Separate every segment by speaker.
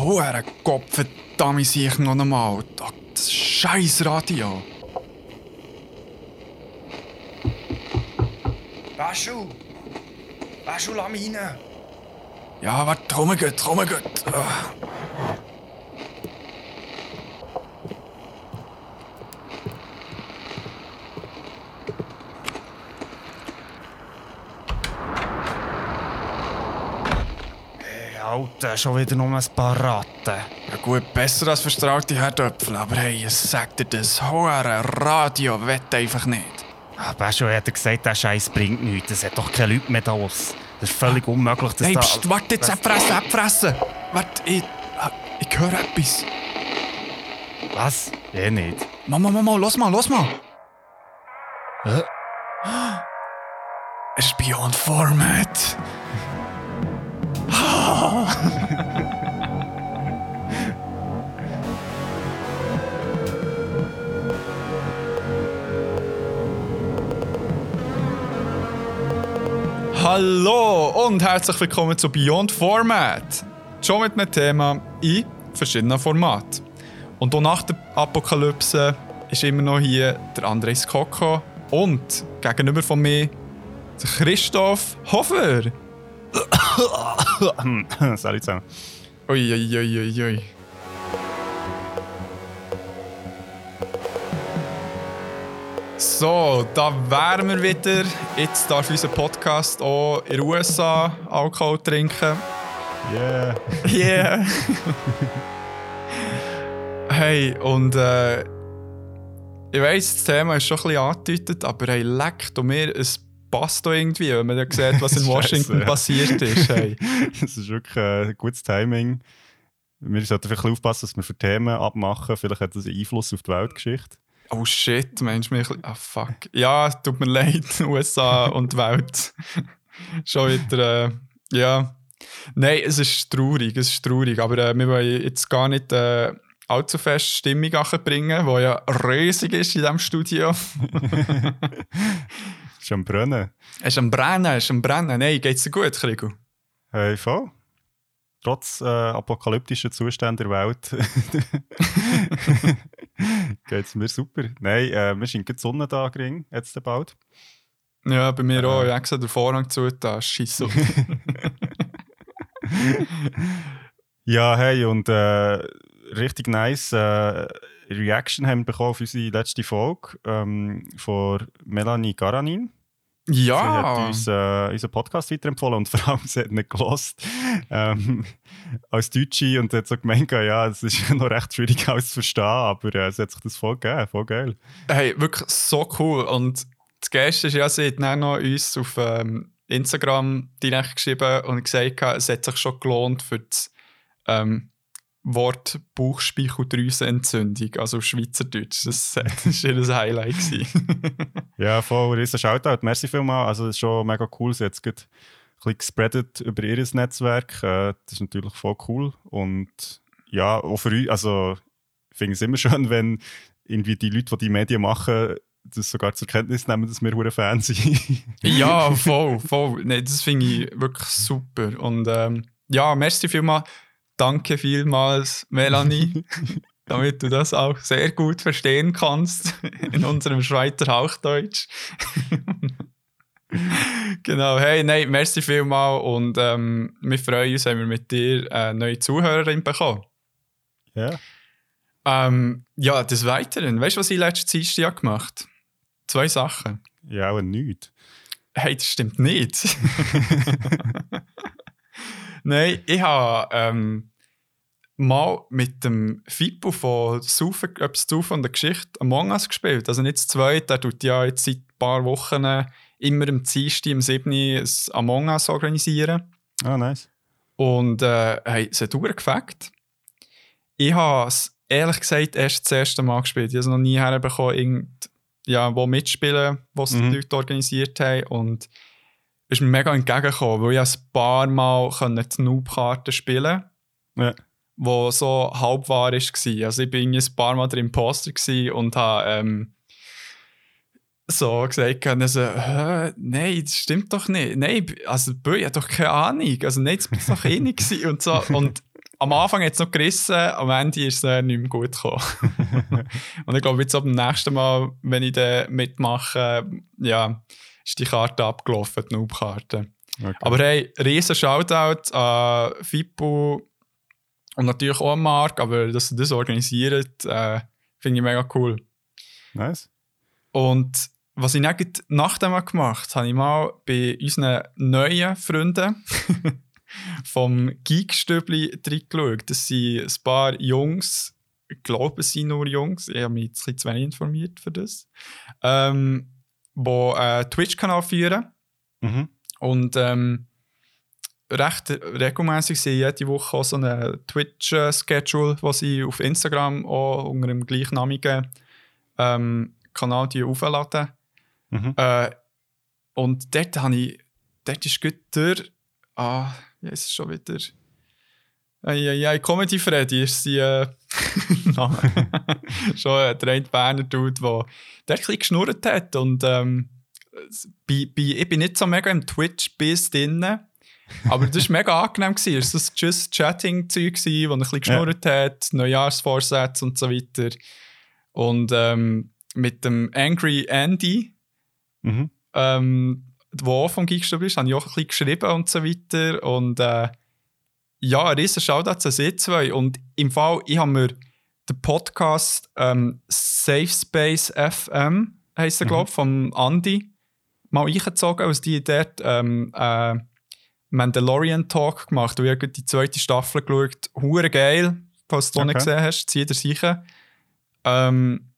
Speaker 1: Hure Gott, verdammt, sehe ich noch einmal. Das scheiß Radio.
Speaker 2: Baschu! Baschu, lass mich rein!
Speaker 1: Ja, warte, komm gut. Ah.
Speaker 2: Hey, Alter, schon wieder nur ein paar Ratten.
Speaker 1: Ja gut, besser als verstrahlte Herdöpfel, aber hey, ich sag dir, das hohe Radio wett einfach nicht.
Speaker 2: Ah, Baschu hat er gesagt, der Scheiß bringt nichts. Es hat doch keine Leute mehr da. Das ist völlig unmöglich, dass
Speaker 1: Nein,
Speaker 2: da...
Speaker 1: pst, warte jetzt, abfressen, abfressen. Warte, ich, ah, ich höre etwas.
Speaker 2: Was? Eh nicht.
Speaker 1: Mama, Mama, los mal, los mal.
Speaker 2: Hä?
Speaker 1: Es ist Beyond Format. Hallo und herzlich willkommen zu Beyond Format. Schon mit einem Thema in verschiedenen Formaten. Und auch nach der Apokalypse ist immer noch hier der Andres Koko und gegenüber von mir der Christoph Hofer.
Speaker 2: Salut zusammen.
Speaker 1: Uiuiuiui. Ui, ui, ui. So, da wären wir wieder. Jetzt darf unser Podcast auch in den USA Alkohol trinken.
Speaker 2: Yeah.
Speaker 1: Yeah! hey, und äh, ich weiss, das Thema ist schon ein bisschen angedeutet, aber hey, leckt und mir, es passt da irgendwie, wenn man dann sieht, was in Washington
Speaker 2: ja.
Speaker 1: passiert ist. Hey.
Speaker 2: Das ist wirklich äh, gutes Timing. Wir sollten vielleicht aufpassen, dass wir für Themen abmachen. Vielleicht hat das einen Einfluss auf die Weltgeschichte.
Speaker 1: Oh shit, meinst du mich? Ah fuck. Ja, tut mir leid, USA und Welt. Schon wieder, äh, ja. Nein, es ist traurig, es ist traurig. Aber äh, wir wollen jetzt gar nicht äh, allzu fest Stimmung bringen, die ja riesig ist in diesem Studio.
Speaker 2: Ist am Brennen.
Speaker 1: Es ist am Brennen, es ist am Brennen. Nein, geht's dir gut, Krigo?
Speaker 2: Hey, voll. Trotz äh, apokalyptischer Zustände der Welt geht es mir super. Nein, äh, wir sind gerade die Sonne da gering, jetzt bald.
Speaker 1: Ja, bei mir
Speaker 2: Äh.
Speaker 1: auch. Ich habe der Vorhang zu, da scheiße.
Speaker 2: Ja, hey, und äh, richtig nice äh, Reaction haben wir bekommen auf unsere letzte Folge ähm, von Melanie Garanin. Sie hat
Speaker 1: ja!
Speaker 2: uns äh, unseren Podcast weiterempfohlen und vor allem, sie hat nicht gelost ähm, als Deutsche und hat so gemeint, ja, es ist noch recht schwierig alles zu verstehen, aber äh, sie hat sich das voll gegeben, voll geil.
Speaker 1: Hey, wirklich so cool. Und das Geilste ist ja, sie hat dann noch uns auf ähm, Instagram direkt geschrieben und gesagt, es hat sich schon gelohnt für das ähm, Wort Bauchspeicheldrüsenentzündung, also auf Schweizerdeutsch. Das, war ihr Highlight.
Speaker 2: Ja, voll, riesen Shoutout, merci vielmals, also das ist schon mega cool, sie hat es ein bisschen gespreadet über ihr Netzwerk, äh, das ist natürlich voll cool und ja, auch für uns, also ich finde es immer schön, wenn irgendwie die Leute, die die Medien machen, das sogar zur Kenntnis nehmen, dass wir hure Fans sind.
Speaker 1: ja, voll, voll. Nee, das finde ich wirklich super. Und ähm, ja, merci vielmals. Danke vielmals, Melanie, damit du das auch sehr gut verstehen kannst in unserem Schweizer Hauchdeutsch. genau, hey, nein, merci vielmals und ähm, wir freuen uns, wenn wir mit dir eine neue Zuhörerin bekommen.
Speaker 2: ja.
Speaker 1: Ähm, ja, des Weiteren, weißt du, was ich letztes Dienstag gemacht habe? Zwei Sachen.
Speaker 2: Ja, auch nichts.
Speaker 1: Hey, das stimmt nicht. Nein, ich habe ähm, mal mit dem Fippo von Saufen, etwas Saufen und der Geschichte Among Us gespielt. Also nicht das zweite, der tut ja jetzt seit ein paar Wochen äh, immer am Dienstag, am 7. ein Among Us organisieren.
Speaker 2: Ah, nice.
Speaker 1: Und äh, hey, es hat gefällt. Ich habe es ehrlich gesagt erst das erste Mal gespielt. Ich habe es noch nie herbekommen, irgend, ja, wo mitspielen, was
Speaker 2: Mhm.
Speaker 1: die Leute organisiert haben. Und es ist mir mega entgegengekommen, weil ich ein paar Mal die Noob-Karten spielen
Speaker 2: Ja.
Speaker 1: Wo so halb wahr war. Also ich bin ein paar Mal der Imposter gewesen und habe ähm, so gesagt, also, Hä, nein, das stimmt doch nicht. Nein, also Böi hat doch keine Ahnung. Also nein, das bin doch eh nicht und so. Und am Anfang hat es noch gerissen, am Ende ist es äh, nicht mehr gut gekommen. und ich glaube, jetzt ab dem nächsten Mal, wenn ich dann mitmache, ja, ist die Karte abgelaufen, die Noob-Karte. Okay. Aber hey, riesen Shoutout an Fippo und natürlich auch an Marc, aber dass sie das organisiert, äh, finde ich mega cool.
Speaker 2: Nice.
Speaker 1: Und was ich nach dem mal gemacht habe, habe ich mal bei unseren neuen Freunden vom Geekstübli reingeschaut. Das sind ein paar Jungs, ich glaube, es sind nur Jungs, ich habe mich jetzt ein bisschen zu wenig informiert für das, ähm, die einen Twitch-Kanal führen.
Speaker 2: Mhm.
Speaker 1: Und ähm, recht regelmäßig sind jede Woche auch so ein Twitch-Schedule, was sie auf Instagram auch unter dem gleichnamigen ähm, Kanal aufladen.
Speaker 2: Mhm.
Speaker 1: Äh, und dort habe ich, dort ist gut durch, ah, ja, ist schon wieder. Ja, Comedy Freddy ist sein äh, Name. schon ein der Berner Dude, der der ein bisschen geschnurrt hat. Und ähm, bei, bei, ich bin nicht so mega im Twitch-Biss drin. Aber das war mega angenehm. Es war das Just Chatting-Zeug, er ein bisschen geschnurrt ja. hat, Neujahrsvorsätze und so weiter. Und ähm, mit dem Angry Andy,
Speaker 2: mhm.
Speaker 1: ähm, wo auch vom Geekstub ist, habe ich auch ein bisschen geschrieben und so weiter. Und äh, ja, ein riesen Shoutout sie zwei. Und im Fall, ich habe mir den Podcast ähm, Safe Space FM, heisst er, mhm. glaube ich, von Andy, mal eingezogen, als die dort ähm, äh, Mandalorian Talk gemacht. Und ich habe die zweite Staffel geschaut. Hure geil, falls du okay. nicht gesehen hast, zieh dir sicher. Ähm,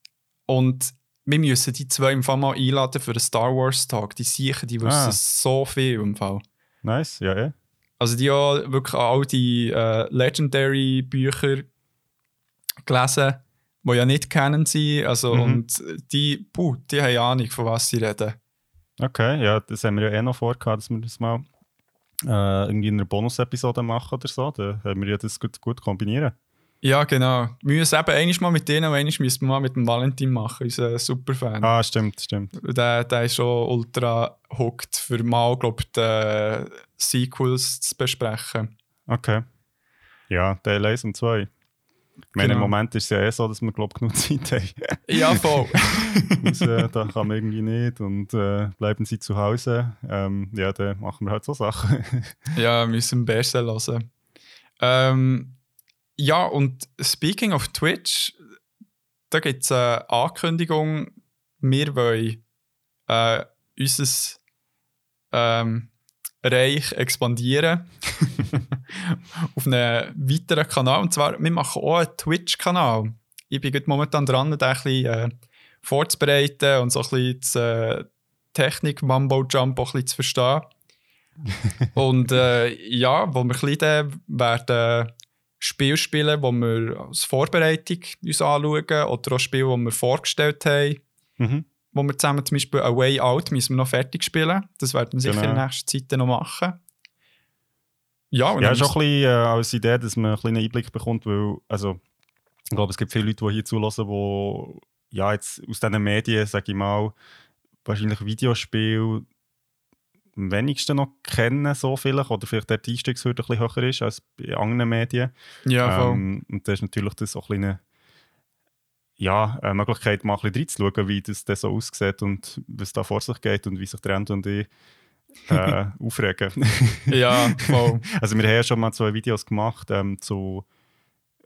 Speaker 1: und wir müssen die zwei im Fall mal einladen für einen Star Wars Tag. Die sicher, die wissen ah. so viel im Fall.
Speaker 2: Nice, ja, ja.
Speaker 1: Also die haben wirklich all die äh, Legendary Bücher gelesen, die ja nicht kennen sie. Also, mhm. Und die, puh, die haben Ahnung, von was sie reden.
Speaker 2: Okay, ja, das haben wir ja eh noch vor, dass wir das mal äh, irgendwie in einer Bonus-Episode machen oder so. Da haben wir ja das gut, gut kombinieren.
Speaker 1: Ja, genau. Wir müssen eben einmal mal mit denen und einmal müssen wir mal mit dem Valentin machen, unser Superfan.
Speaker 2: Ah, stimmt, stimmt.
Speaker 1: Der, der ist schon ultra hooked, für mal, glaube ich, die Sequels zu besprechen.
Speaker 2: Okay. Ja, Teil 1 und 2. Ich meine, genau. im Moment ist es ja eh so, dass wir, glaube genug Zeit haben.
Speaker 1: ja, voll.
Speaker 2: und, äh, da kann man irgendwie nicht und äh, bleiben sie zu Hause. Ähm, ja, dann machen wir halt so Sachen.
Speaker 1: ja, wir müssen besser hören. Ähm, ja, und speaking of Twitch, da gibt es eine Ankündigung, wir wollen äh, unser ähm, Reich expandieren auf einen weiteren Kanal. Und zwar, wir machen auch einen Twitch-Kanal. Ich bin momentan dran, den ein bisschen äh, vorzubereiten und so ein bisschen die äh, Technik Mambo-Jump auch ein bisschen zu verstehen. und äh, ja, wo wir ein bisschen werden Spiele spielen, die wir als Vorbereitung uns anschauen oder auch Spiele, die wir vorgestellt haben.
Speaker 2: Mhm.
Speaker 1: Wo wir zusammen zum Beispiel A Way Out müssen wir noch fertig spielen. Das werden wir sicher genau. in der nächsten Zeit noch machen.
Speaker 2: Ja, ja ist auch ein bisschen äh, als Idee, dass man einen Einblick bekommt, weil also, ich glaube, es gibt viele Leute, die hier zulassen, die ja, jetzt aus diesen Medien, sage ich mal, wahrscheinlich Videospiele am wenigsten noch kennen, so vielleicht, oder vielleicht der Einstiegshürde ein bisschen höher ist als bei anderen Medien.
Speaker 1: Ja, voll.
Speaker 2: Ähm, und das ist natürlich das auch ein ja, eine Möglichkeit, mal ein bisschen reinzuschauen, wie das, das so aussieht und was da vor sich geht und wie sich der und ich äh, aufregen.
Speaker 1: ja, voll.
Speaker 2: Also wir haben ja schon mal zwei Videos gemacht ähm, zu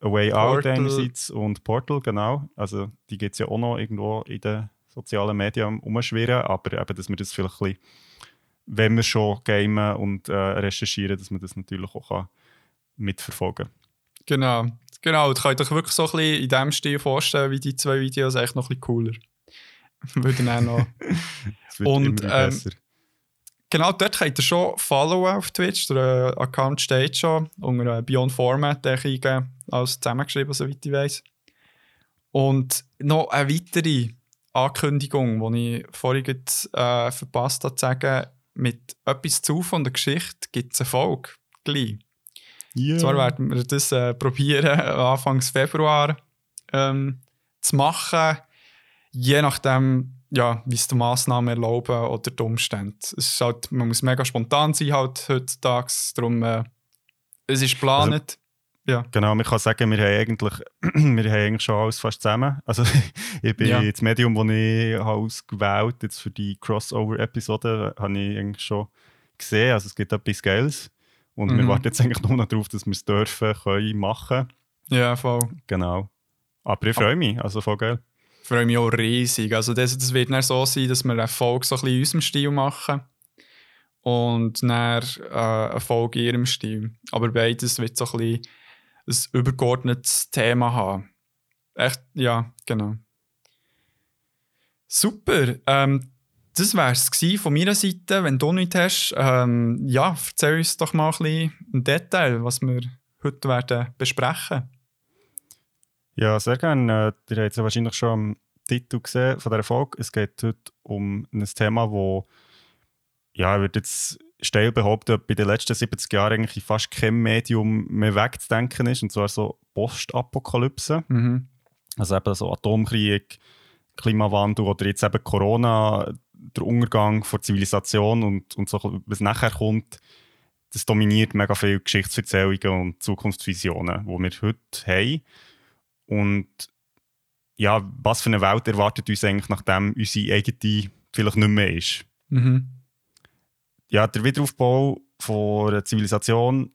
Speaker 2: A Way Out einerseits und Portal, genau. Also die gibt es ja auch noch irgendwo in den sozialen Medien umschwirren, aber eben, dass wir das vielleicht ein bisschen wenn wir schon gamen und äh, recherchieren, dass man das natürlich auch kann mitverfolgen kann.
Speaker 1: Genau, genau. Du könnt euch wirklich so ein bisschen in diesem Stil vorstellen, wie die zwei Videos echt noch ein bisschen cooler. Würden auch noch.
Speaker 2: Es wird und, immer ähm, besser.
Speaker 1: Genau, dort könnt ihr schon followen auf Twitch. Der äh, Account steht schon unter Beyond Format, der ich als zusammengeschrieben, soweit ich weiß. Und noch eine weitere Ankündigung, die ich vorhin äh, verpasst habe zu sagen, mit etwas zu von der Geschichte gibt es eine Folge gleich. Yeah. Zwar werden wir das äh, probieren, Anfang Februar ähm, zu machen, je nachdem, ja, wie es die Massnahmen erlauben oder die Umstände. Es ist halt, man muss mega spontan sein halt heutzutage, darum äh, es ist geplant. ja.
Speaker 2: Genau, man kann sagen, wir haben eigentlich, wir haben eigentlich schon alles fast zusammen. Also ich bin
Speaker 1: Ja.
Speaker 2: das Medium, das ich habe ausgewählt jetzt für die Crossover-Episode, habe ich eigentlich schon gesehen. Also es gibt etwas Geiles. Und wir
Speaker 1: Mhm.
Speaker 2: warten jetzt eigentlich nur noch darauf, dass wir es dürfen, können, machen.
Speaker 1: Ja, voll.
Speaker 2: Genau. Aber ich freue mich, also voll geil.
Speaker 1: Freue mich auch riesig. Also das, das wird dann so sein, dass wir eine Folge so ein bisschen in unserem Stil machen und dann äh, eine Folge in ihrem Stil. Aber beides wird so ein bisschen ein übergeordnetes Thema haben. Echt, ja, genau. Super. Ähm, das wäre es von meiner Seite. Wenn du nichts hast, ähm, ja, erzähl uns doch mal ein bisschen im Detail, was wir heute werden besprechen.
Speaker 2: Ja, sehr gerne. Äh, Ihr habt es ja wahrscheinlich schon am Titel gesehen von dieser Folge. Es geht heute um ein Thema, wo ja, ich würde jetzt steil behaupten, bei den letzten 70 Jahren eigentlich in fast kein Medium mehr wegzudenken ist, und zwar so Postapokalypse.
Speaker 1: Mhm.
Speaker 2: Also eben so Atomkrieg, Klimawandel oder jetzt eben Corona, der Untergang von Zivilisation und, und so, was nachher kommt, das dominiert mega viele Geschichtserzählungen und Zukunftsvisionen, die wir heute haben. Und ja, was für eine Welt erwartet uns eigentlich, nachdem unsere eigene vielleicht nicht mehr ist?
Speaker 1: Mhm.
Speaker 2: ja, der Wiederaufbau von einer Zivilisation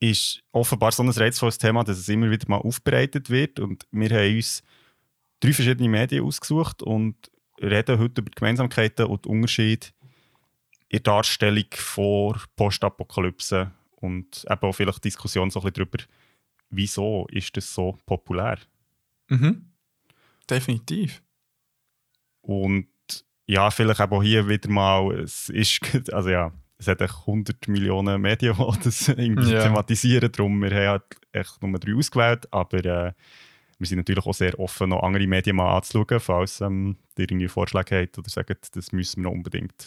Speaker 2: ist offenbar so ein reizvolles Thema, dass es immer wieder mal aufbereitet wird. Und wir haben uns drei verschiedene Medien ausgesucht und reden heute über die Gemeinsamkeiten und die Unterschiede in der Darstellung vor Postapokalypse und eben auch vielleicht Diskussion so ein bisschen darüber, wieso ist das so populär.
Speaker 1: Mhm. Definitiv.
Speaker 2: Und ja, vielleicht auch hier wieder mal, es ist, also ja, es hat echt 100 Millionen Medien, die das irgendwie
Speaker 1: Ja.
Speaker 2: thematisieren. Darum, wir haben halt echt nur drei ausgewählt, aber äh, wir sind natürlich auch sehr offen, noch andere Medien mal anzuschauen, falls ähm, ihr irgendwie Vorschläge habt oder sagt, das müssen wir noch unbedingt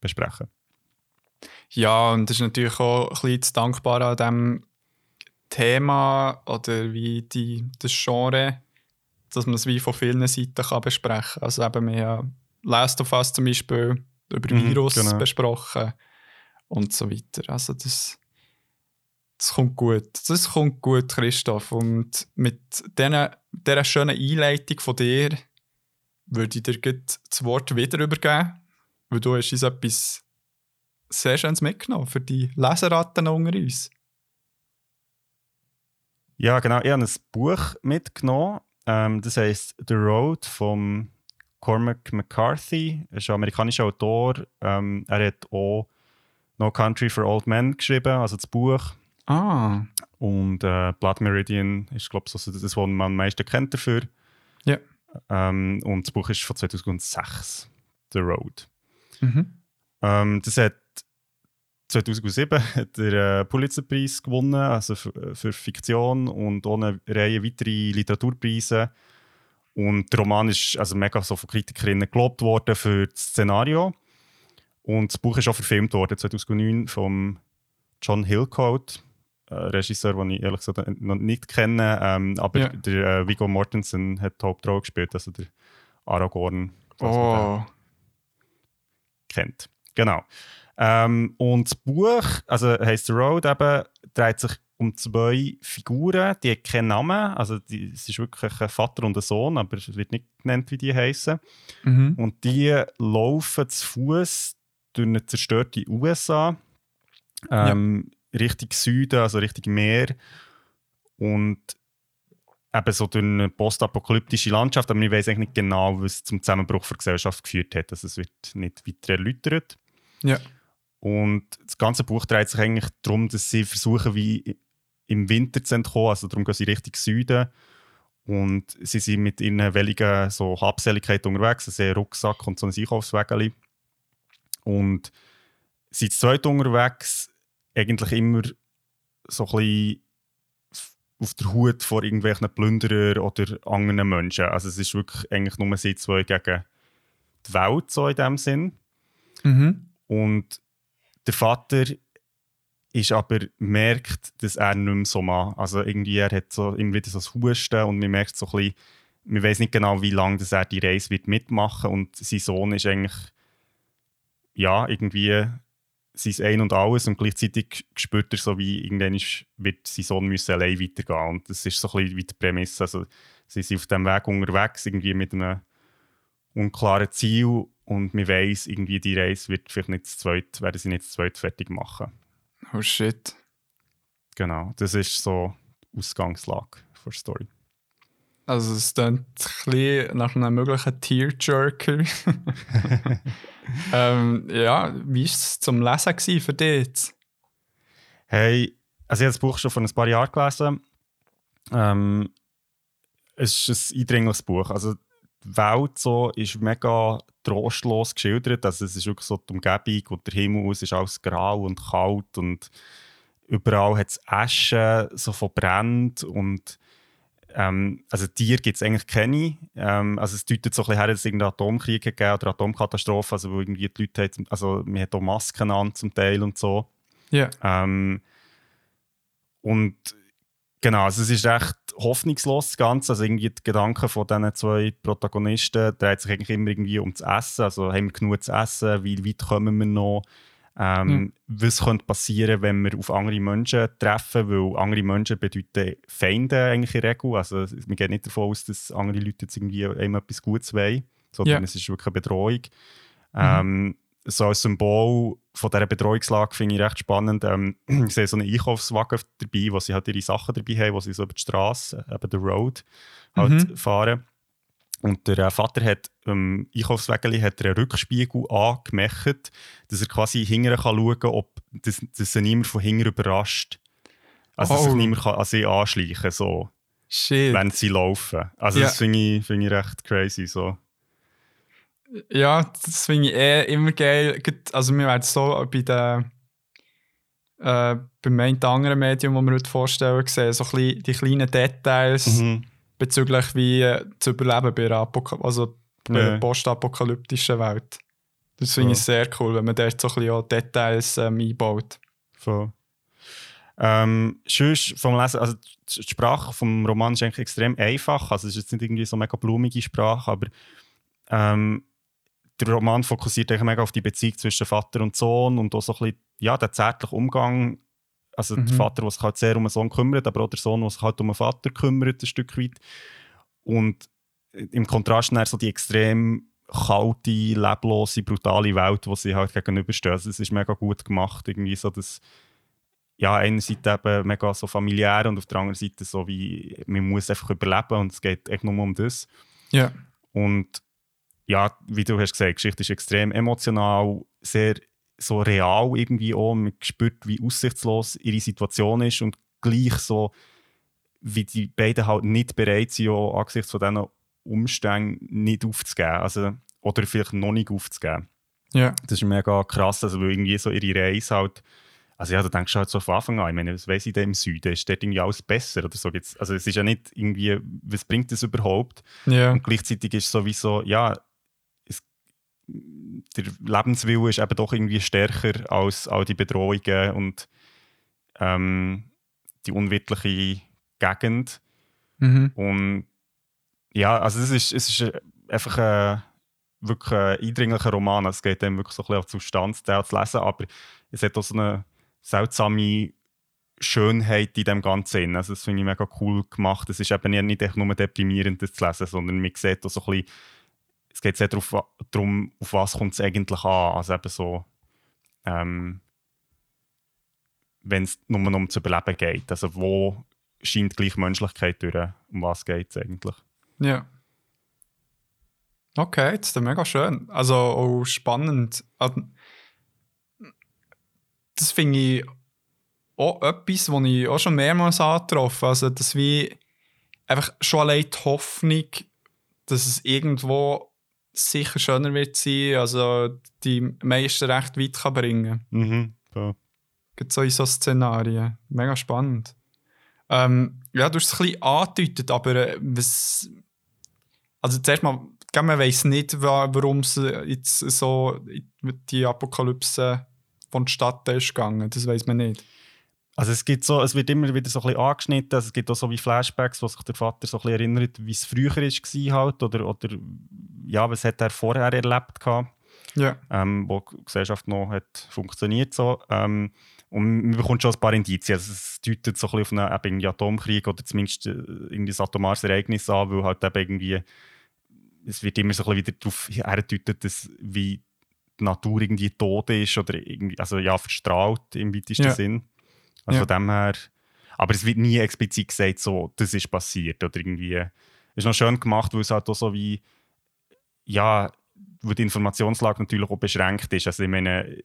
Speaker 2: besprechen.
Speaker 1: Ja, und das ist natürlich auch ein bisschen zu dankbar an dem Thema oder wie die, das Genre, dass man es wie von vielen Seiten kann besprechen kann. Also eben, wir haben Last of Us zum Beispiel über
Speaker 2: Mhm,
Speaker 1: Virus
Speaker 2: genau.
Speaker 1: besprochen und so weiter. Also das, das kommt gut. Das kommt gut, Christoph. Und mit dieser, dieser schönen Einleitung von dir würde ich dir das Wort wieder übergeben, weil du hast uns etwas sehr schönes mitgenommen für die Leseratten unter uns.
Speaker 2: Ja, genau. Ich habe ein Buch mitgenommen. Ähm, das heißt The Road von Cormac McCarthy. Er ist ein amerikanischer Autor. Ähm, er hat auch No Country for Old Men geschrieben, also das Buch.
Speaker 1: Ah,
Speaker 2: Und äh, Blood Meridian ist, glaube ich, so das, was man am meisten kennt dafür.
Speaker 1: Ja.
Speaker 2: Ähm, und das Buch ist von 2006, The Road.
Speaker 1: mhm.
Speaker 2: Ähm, das hat 2007 hat er äh, Pulitzerpreis gewonnen, also für, für Fiktion und eine Reihe weitere Literaturpreise. Und der Roman ist also mega so von Kritikerinnen gelobt worden für das Szenario. Und das Buch ist auch verfilmt worden 2009 von John Hillcoat, Regisseur, den ich ehrlich gesagt noch nicht kenne. Ähm, aber
Speaker 1: Ja.
Speaker 2: der äh, Viggo Mortensen hat die Hauptrolle gespielt, also der Aragorn. man den
Speaker 1: Oh,
Speaker 2: kennt. Genau. Ähm, und das Buch, also heisst The Road, eben, dreht sich um zwei Figuren, die haben keinen Namen. Also die, es ist wirklich ein Vater und ein Sohn, aber es wird nicht genannt, wie die heißen.
Speaker 1: mhm.
Speaker 2: Und die laufen zu Fuß durch eine zerstörte USA ähm, Richtung Süden, also Richtung Meer. Und eben so durch eine postapokalyptische Landschaft, aber ich weiß eigentlich nicht genau, was zum Zusammenbruch der Gesellschaft geführt hat. Also es wird nicht weiter erläutert.
Speaker 1: Ja.
Speaker 2: Und das ganze Buch dreht sich eigentlich darum, dass sie versuchen, wie im Winter zu entkommen. Also darum gehen sie Richtung Süden. Und sie sind mit ihren welligen so Habseligkeit unterwegs, also einen Rucksack und so ein Einkaufswägeli. Und sie sind zu zweit unterwegs, eigentlich immer so ein bisschen auf der Hut vor irgendwelchen Plünderern oder anderen Menschen. Also es ist wirklich eigentlich nur sie zwei gegen die Welt, so in dem Sinn.
Speaker 1: Mhm.
Speaker 2: Und der Vater ist aber merkt, dass er nicht mehr so macht. Also irgendwie, er hat so immer wieder so das Husten und man merkt so ein bisschen, man weiß nicht genau, wie lange dass er die Reise wird mitmachen und sein Sohn ist eigentlich ja, irgendwie sein Ein und Alles und gleichzeitig spürt er so, wie irgendwann wird sein Sohn müssen allein weitergehen und das ist so ein bisschen wie die Prämisse, also sie sind auf dem Weg unterwegs, irgendwie mit einem unklaren Ziel und man weiss, irgendwie die Reise wird vielleicht nicht zu zweit, werden sie nicht zu zweit fertig machen.
Speaker 1: Oh shit.
Speaker 2: Genau, das ist so die Ausgangslage der Story.
Speaker 1: Also es klingt ein bisschen nach einem möglichen Tearjerker. ähm, ja, wie war es zum Lesen für dich jetzt?
Speaker 2: Hey, also ich habe das Buch schon vor ein paar Jahren gelesen. Ähm, es ist ein eindringliches Buch. Also Welt so ist mega trostlos geschildert. Also es ist wirklich so die Umgebung und der Himmel, es ist alles grau und kalt und überall hat es Asche so verbrennt und ähm, also Tiere gibt es eigentlich keine. Ähm, also es deutet so ein bisschen her, dass es irgendeinen Atomkrieg gegeben oder Atomkatastrophe, also wo irgendwie die Leute haben, also man hat auch Masken an zum Teil und so.
Speaker 1: Ja.
Speaker 2: Yeah. Ähm, und genau, also es ist recht hoffnungslos das Ganze. Also irgendwie die Gedanken von diesen zwei Protagonisten dreht sich eigentlich immer irgendwie um das Essen. Also haben wir genug zu essen? Wie weit kommen wir noch? Ähm, mhm. Was könnte passieren, wenn wir auf andere Menschen treffen? Weil andere Menschen bedeuten Feinde eigentlich in der Regel. Also wir gehen nicht davon aus, dass andere Leute jetzt irgendwie einem etwas Gutes wollen, sondern ja. es ist wirklich eine Bedrohung. Mhm. Ähm, so als Symbol von dieser Betreuungslage finde ich recht spannend. Ähm, ich sehe so einen Einkaufswagen dabei, wo sie halt ihre Sachen dabei haben, wo sie so über die Straße, eben den Road, halt mhm. fahren. Und der äh, Vater hat im ähm, Einkaufswagen hat einen Rückspiegel angemacht, dass er quasi hinterher schauen kann, ob das, das niemand von hinten überrascht. Also, oh. dass sich niemand an sie anschleichen so, wenn sie laufen. Also, ja. das finde ich, find ich recht crazy. So.
Speaker 1: Ja, das finde ich eh immer geil. Also, wir werden so bei den. Äh, beim anderen Medium, das wir heute vorstellen, sehen, so die kleinen Details. Mhm bezüglich wie äh, zu überleben bei einer, Apok also bei ja. postapokalyptischen Welt. Das finde ich sehr cool, wenn man dort so ein bisschen Details ähm, einbaut.
Speaker 2: Voll. Ähm, sonst vom Lesen, also die Sprache vom Roman ist eigentlich extrem einfach. Also es ist jetzt nicht irgendwie so mega blumige Sprache, aber ähm, der Roman fokussiert eigentlich mega auf die Beziehung zwischen Vater und Sohn und auch so ein bisschen, ja, den zärtlichen Umgang also mhm. der Vater, der sich halt sehr um den Sohn kümmert, aber auch der Sohn, der sich halt um den Vater kümmert, ein Stück weit. Und im Kontrast dann so die extrem kalte, leblose, brutale Welt, die sie halt gegenüberstehen. Also es ist mega gut gemacht, irgendwie so das ja, einerseits eben mega so familiär und auf der anderen Seite so wie, man muss einfach überleben und es geht echt nur um das.
Speaker 1: Ja.
Speaker 2: Und ja, wie du hast gesagt, die Geschichte ist extrem emotional, sehr so real irgendwie auch. Man spürt, wie aussichtslos ihre Situation ist und gleich so, wie die beiden halt nicht bereit sind, auch angesichts von diesen Umständen nicht aufzugeben. Also, oder vielleicht noch nicht aufzugeben.
Speaker 1: Ja.
Speaker 2: Das ist mega krass, also weil irgendwie so ihre Reise halt also ja, du denkst halt so von Anfang an, ich meine, was weiss ich da im Süden, ist dort irgendwie alles besser oder so. Also es ist ja nicht irgendwie, was bringt das überhaupt?
Speaker 1: Ja.
Speaker 2: Und gleichzeitig ist es sowieso, ja, der Lebenswille ist eben doch irgendwie stärker als all die Bedrohungen und ähm, die unwirtliche Gegend.
Speaker 1: Mhm.
Speaker 2: Und ja, also es ist, es ist einfach ein wirklich ein eindringlicher Roman. Es geht dann wirklich so ein bisschen auf die Substanz, den zu lesen, aber es hat auch so eine seltsame Schönheit in dem Ganzen. Also das finde ich mega cool gemacht. Es ist eben nicht nur deprimierend, das zu lesen, sondern man sieht auch so ein bisschen es geht sehr darauf, darum, auf was kommt es eigentlich an. Also eben so, ähm, wenn es nur um zu überleben geht. Also wo scheint gleich Menschlichkeit durch? Um was geht es eigentlich?
Speaker 1: Ja. Okay, das ist mega schön. Also auch spannend. Das finde ich auch etwas, was ich auch schon mehrmals angetroffen Also, dass wie einfach schon allein die Hoffnung, dass es irgendwo sicher schöner wird sein, also die meisten recht weit kann bringen
Speaker 2: mhm, ja.
Speaker 1: Gibt so in so Szenarien. Mega spannend. Ähm, ja, du hast es ein bisschen angedeutet, aber äh, was. Also zuerst mal, man weiß nicht, warum es jetzt so die Apokalypse vonstatten ist gegangen. Das weiß man nicht.
Speaker 2: Also es gibt so, es wird immer wieder so ein bisschen angeschnitten, also es gibt auch so wie Flashbacks, wo sich der Vater so ein bisschen erinnert, wie es früher war halt, oder, oder ja, was hat er vorher erlebt gehabt.
Speaker 1: Ja.
Speaker 2: ähm, wo die Gesellschaft noch hat funktioniert. So. Ähm, und man bekommt schon ein paar Indizien. Also es deutet so ein bisschen auf einen eben Atomkrieg oder zumindest äh, irgendwie ein atomares Ereignis an, weil halt eben irgendwie es wird immer so ein bisschen wieder darauf herdeutet, dass wie die Natur irgendwie tot ist oder irgendwie, also ja, verstrahlt im weitesten
Speaker 1: Ja.
Speaker 2: Sinn. Also
Speaker 1: Ja.
Speaker 2: von dem her. Aber es wird nie explizit gesagt, so, das ist passiert oder irgendwie. Ist noch schön gemacht, weil es halt auch so wie, ja, wo die Informationslage natürlich auch beschränkt ist. Also ich meine,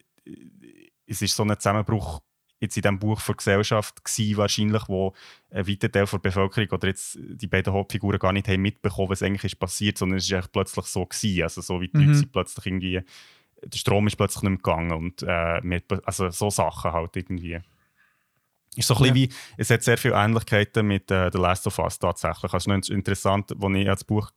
Speaker 2: es ist so ein Zusammenbruch jetzt in diesem Buch für Gesellschaft gewesen, wahrscheinlich, wo ein weiter Teil der Bevölkerung oder jetzt die beiden Hauptfiguren gar nicht haben mitbekommen, was eigentlich ist passiert, sondern es ist echt plötzlich so gewesen. Also so wie die
Speaker 1: Mhm.
Speaker 2: Leute sind plötzlich irgendwie, der Strom ist plötzlich nicht mehr gegangen und äh, mit, also so Sachen halt irgendwie. Ist so ein
Speaker 1: Ja.
Speaker 2: wie, es hat sehr viele Ähnlichkeiten mit äh, The Last of Us tatsächlich. Also es ist interessant, als ich das Buch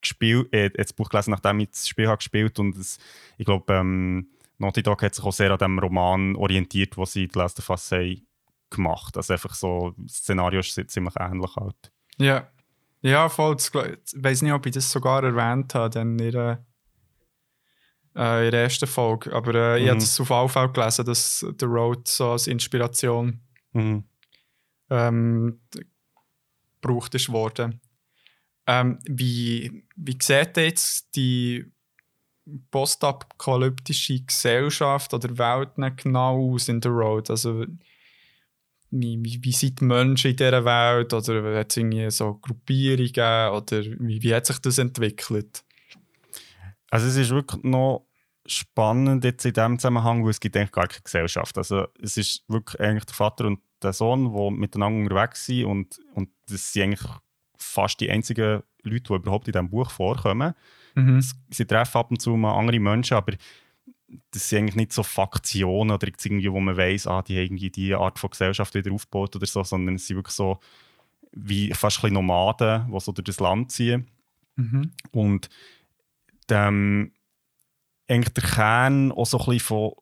Speaker 2: gespielt, äh, das Buch gelesen, nachdem ich das Spiel habe gespielt und es, ich glaube, ähm, Naughty Dog hat sich auch sehr an dem Roman orientiert, wo sie The Last of Us haben gemacht. Also einfach so, das Szenario ist ziemlich ähnlich halt.
Speaker 1: Ja. Ja, voll. Ich weiß nicht, ob ich das sogar erwähnt habe in der, äh, in der ersten Folge. Aber äh, ich
Speaker 2: Mhm.
Speaker 1: habe es auf jeden Fall gelesen, dass The Road so als Inspiration
Speaker 2: Mhm.
Speaker 1: ähm, gebraucht ist worden. Ähm, wie, wie sieht jetzt die postapokalyptische Gesellschaft oder Welt genau aus in The Road? Also wie, wie, wie sind die Menschen in dieser Welt oder hat es irgendwie so Gruppierungen oder wie, wie hat sich das entwickelt?
Speaker 2: Also es ist wirklich noch spannend jetzt in dem Zusammenhang, weil es gibt eigentlich gar keine Gesellschaft. Also es ist wirklich eigentlich der Vater und der Sohn, die miteinander unterwegs sind und, und das sind eigentlich fast die einzigen Leute, die überhaupt in diesem Buch vorkommen.
Speaker 1: Mhm.
Speaker 2: Sie treffen ab und zu mal andere Menschen, aber das sind eigentlich nicht so Faktionen oder irgendwie, wo man weiss, ah, die haben irgendwie diese Art von Gesellschaft wieder aufgebaut oder so, sondern es sind wirklich so wie fast ein Nomaden, die so durch das Land ziehen.
Speaker 1: Mhm.
Speaker 2: Und ähm, eigentlich der Kern auch so ein bisschen von,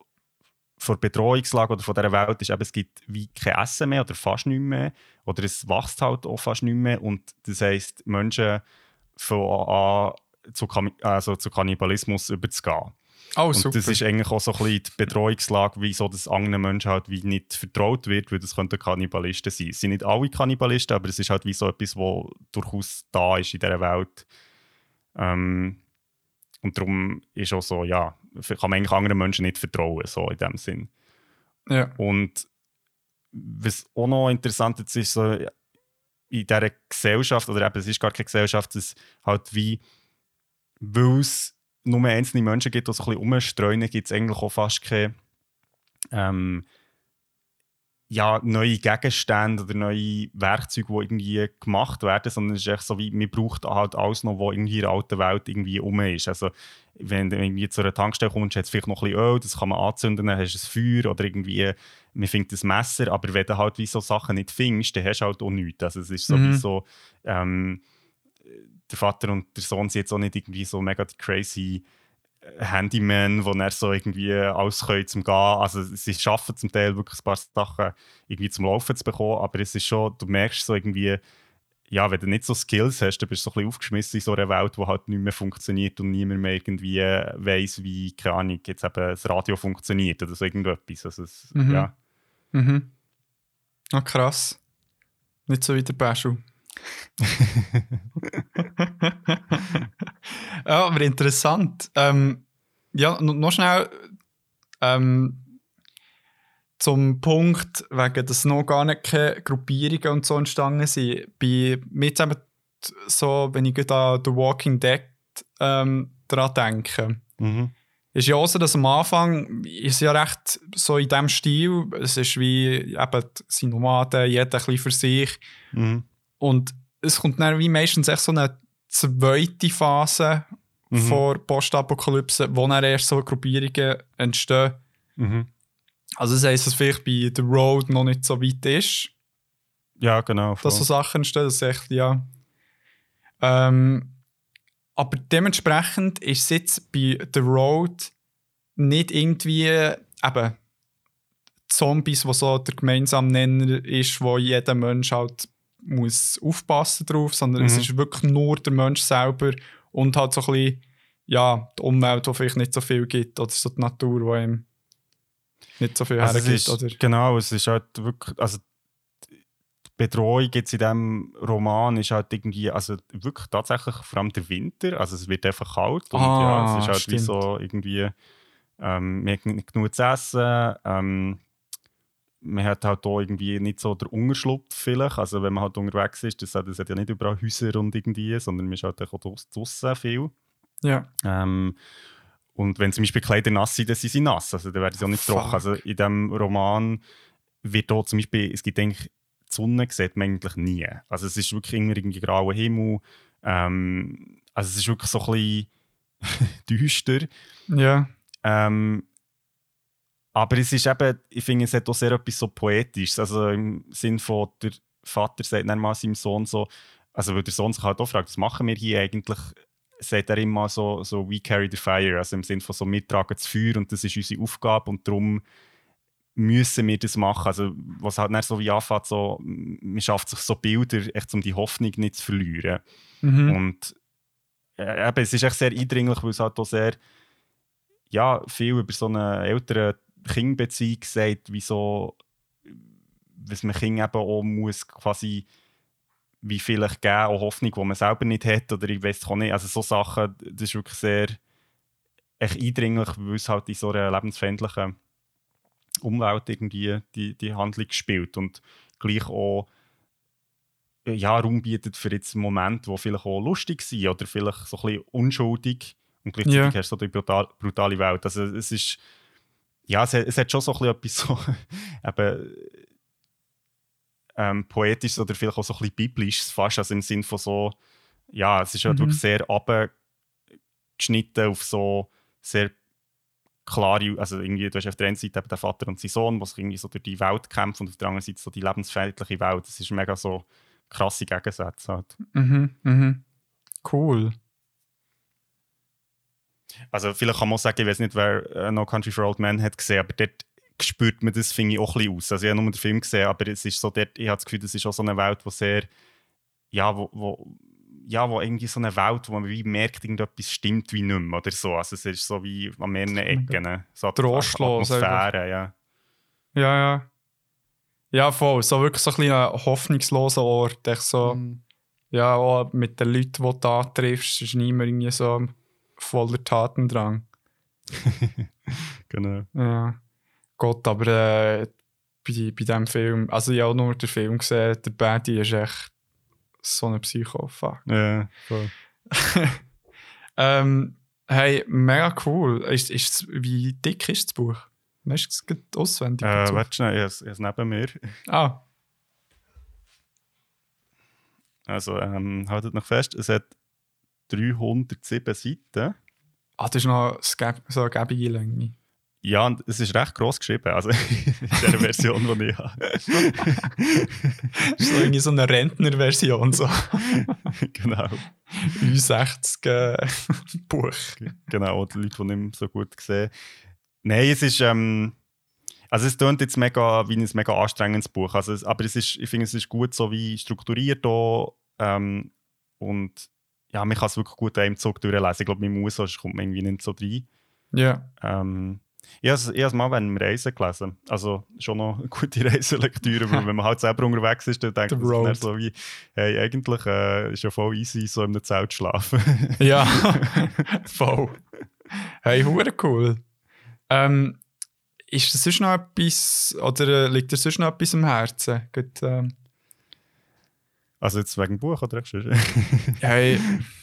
Speaker 2: von der Bedrohungslage oder von dieser Welt ist eben, es gibt wie kein Essen mehr oder fast nicht mehr. Oder es wächst halt auch fast nicht mehr. Und das heisst, Menschen fangen an, zu, also zu Kannibalismus überzugehen.
Speaker 1: Oh,
Speaker 2: Und
Speaker 1: super.
Speaker 2: das ist eigentlich auch so ein bisschen die Bedrohungslage, wieso das anderen Menschen halt wie nicht vertraut wird, weil das könnten Kannibalisten sein. Es sind nicht alle Kannibalisten, aber es ist halt wie so etwas, was durchaus da ist in dieser Welt. Ähm, und darum ist auch so, ja, kann man eigentlich anderen Menschen nicht vertrauen, so in dem Sinn.
Speaker 1: ja.
Speaker 2: Und was auch noch interessant jetzt ist, so in dieser Gesellschaft, oder eben, es ist gar keine Gesellschaft, es halt wie, weil es nur einzelne Menschen gibt, die so ein bisschen rumstreuen, gibt es eigentlich auch fast keine ähm, ja, neue Gegenstände oder neue Werkzeuge, die irgendwie gemacht werden, sondern es ist echt so wie, man braucht halt alles noch, was irgendwie in der alten Welt irgendwie rum ist. Also, wenn du irgendwie zu einer Tankstelle kommst, hast du vielleicht noch ein bisschen Öl, das kann man anzünden, dann hast du ein Feuer oder irgendwie, man findet ein Messer, aber wenn du halt wie so Sachen nicht findest, dann hast du halt auch nichts. Also es ist so
Speaker 1: Mhm.
Speaker 2: ähm, der Vater und der Sohn sind jetzt auch nicht irgendwie so mega die crazy Handyman, wo er so irgendwie alles können zum Gehen. Also sie schaffen zum Teil wirklich ein paar Sachen irgendwie zum Laufen zu bekommen, aber es ist schon, du merkst so irgendwie, ja, wenn du nicht so Skills hast, dann bist du so ein bisschen aufgeschmissen in so einer Welt, die halt nicht mehr funktioniert und niemand mehr irgendwie weiss, wie, keine Ahnung, jetzt eben das Radio funktioniert oder so irgendetwas. Also es,
Speaker 1: Mhm.
Speaker 2: ja.
Speaker 1: Mhm. Ah, krass. Nicht so wie der Baschu. Ja, aber interessant. Ähm, ja, no- noch schnell ähm, zum Punkt, wegen dass noch gar nicht keine Gruppierungen und so entstanden sind. Bei mir t- so, wenn ich an The Walking Dead ähm, daran denke,
Speaker 2: Mhm.
Speaker 1: ist ja auch so, dass am Anfang ist ja recht so in diesem Stil, es ist wie eben die Nomaden, jeder ein bisschen für sich
Speaker 2: Mhm.
Speaker 1: Und es kommt dann wie meistens echt so eine zweite Phase
Speaker 2: Mhm.
Speaker 1: vor Postapokalypse, wo dann erst so Gruppierungen entstehen.
Speaker 2: Mhm.
Speaker 1: Also das heisst, dass vielleicht bei The Road noch nicht so weit ist,
Speaker 2: Ja, genau.
Speaker 1: dass so
Speaker 2: voll.
Speaker 1: Sachen entstehen, das ist echt, ja. Ähm, aber dementsprechend ist es jetzt bei The Road nicht irgendwie eben Zombies, wo so der gemeinsame Nenner ist, wo jeder Mensch halt muss aufpassen drauf, sondern es
Speaker 2: Mhm.
Speaker 1: ist wirklich nur der Mensch selber und halt so ein bisschen, ja, die Umwelt, die vielleicht nicht so viel gibt, oder so die Natur, die ihm nicht so viel
Speaker 2: Also es
Speaker 1: hergibt.
Speaker 2: ist,
Speaker 1: Oder?
Speaker 2: Genau, es ist halt wirklich, also die Bedrohung jetzt in diesem Roman ist halt irgendwie, also wirklich tatsächlich vor allem der Winter, also es wird einfach kalt und
Speaker 1: Ah,
Speaker 2: ja, es ist halt wie
Speaker 1: stimmt.
Speaker 2: so irgendwie, ähm, man hat nicht genug zu essen, ähm, man hat halt auch irgendwie nicht so der Unterschlupf vielleicht, also wenn man halt unterwegs ist, das, hat- das hat ja nicht überall Häuser und irgendwie, sondern man ist halt auch draußen viel.
Speaker 1: Ja.
Speaker 2: Ähm, und wenn zum Beispiel Kleider nass sind, dann sind sie nass. Also dann werden sie auch nicht
Speaker 1: Fuck.
Speaker 2: trocken. Also in diesem Roman wird auch zum Beispiel, es gibt eigentlich, die Sonne sieht man eigentlich nie. Also es ist wirklich immer irgendwie grauer Himmel. Ähm, also es ist wirklich so ein bisschen düster.
Speaker 1: Ja.
Speaker 2: Ähm, aber es ist eben, ich finde, es hat auch sehr etwas so Poetisches. Also im Sinn von, der Vater sagt dann mal seinem Sohn so, also weil der Sohn sich halt auch fragt, was machen wir hier eigentlich, sagt er immer so, so we carry the fire, also im Sinn von so, wir tragen das Feuer und das ist unsere Aufgabe und darum müssen wir das machen. Also was halt dann so wie anfängt, so, man schafft sich so Bilder, echt um die Hoffnung nicht zu verlieren.
Speaker 1: Mhm.
Speaker 2: Und äh, eben, es ist echt sehr eindringlich, weil es halt auch sehr ja, viel über so eine ältere Kindbeziehung sagt, wie so, was man Kind eben auch muss quasi wie vielleicht geben, auch Hoffnung, die man selber nicht hat oder ich weiß auch nicht. Also so Sachen, das ist wirklich sehr echt eindringlich, weil es halt in so einer lebensfeindlichen Umwelt irgendwie die, die Handlung spielt und gleich auch äh, ja, Raum bietet für jetzt einen Moment, wo vielleicht auch lustig sind oder vielleicht so ein bisschen unschuldig und gleichzeitig
Speaker 1: Ja.
Speaker 2: hast du so die brutal, brutale Welt. Also es ist ja, es, hat- es hat schon so ein bisschen etwas so eben ähm, poetisches oder vielleicht auch so ein bisschen biblisches fast, also im Sinn von so ja, es ist halt
Speaker 1: Mhm.
Speaker 2: wirklich sehr abgeschnitten auf so sehr klare, also irgendwie, du hast auf der einen Seite eben den Vater und seinen Sohn, sich irgendwie so durch die Welt kämpfen und auf der anderen Seite so die lebensfeindliche Welt. Das ist mega so krasse Gegensätze halt.
Speaker 1: Mhm. Mhm. Cool.
Speaker 2: Also vielleicht kann man auch sagen, ich weiß nicht, wer äh, No Country for Old Men hat gesehen, aber dort spürt man das, finde ich, auch ein bisschen aus. Also ich habe nur den Film gesehen, aber es ist so dort, ich habe das Gefühl, das ist auch so eine Welt, wo sehr, ja, wo, wo, ja, wo irgendwie so eine Welt, wo man wie merkt, irgendetwas stimmt wie nicht mehr oder so. Also es ist so wie an mehreren Ecken. So
Speaker 1: Trostlos
Speaker 2: Atmosphäre, ja.
Speaker 1: Ja, ja. Ja, voll. So wirklich so ein bisschen ein hoffnungsloser Ort. Echt so,
Speaker 2: Mhm.
Speaker 1: ja, auch mit den Leuten, die du da triffst, ist niemand irgendwie so voller Tatendrang.
Speaker 2: Genau.
Speaker 1: Ja. Gott, aber äh, bei, bei diesem Film, also ich habe auch nur den Film gesehen, der Baddy ist echt so ein Psycho. Fuck.
Speaker 2: Ja, voll.
Speaker 1: Ähm, hey, mega cool. Ist, ist, wie dick ist das Buch? Weißt du es gerade auswendig?
Speaker 2: Äh, warte schnell, ich habe es neben mir.
Speaker 1: ah,
Speaker 2: Also, ähm, haltet noch fest, es hat 307 Seiten.
Speaker 1: ah, das ist noch so eine gäbige Länge.
Speaker 2: Ja, und es ist recht gross geschrieben, also in der Version, die ich habe.
Speaker 1: Das ist so irgendwie so eine Rentnerversion, so
Speaker 2: genau.
Speaker 1: Ü60 äh, Buch.
Speaker 2: Genau, die Leute, die nicht mehr so gut sehen. Nein, es ist. Ähm, also, es klingt jetzt mega wie ein mega anstrengendes Buch. Also, es, aber es ist, ich finde, es ist gut so wie strukturiert auch, ähm, und ja, man kann es wirklich gut in einem Zug durchlesen. Ich glaube, mit dem sonst kommt man irgendwie nicht so rein.
Speaker 1: Ja.
Speaker 2: Ähm, ich habe es mal während dem Reisen gelesen. Also schon noch eine gute Reiselektüre, weil wenn man halt selber unterwegs ist, dann denkt man so wie, hey, eigentlich äh, ist ja voll easy, so in einem Zelt zu schlafen.
Speaker 1: Ja, voll. Hey, hure cool. Ähm, ist das sonst noch etwas, oder äh, liegt dir sonst noch etwas am Herzen? Gut, ähm,
Speaker 2: also jetzt wegen Buch oder echt?
Speaker 1: hey,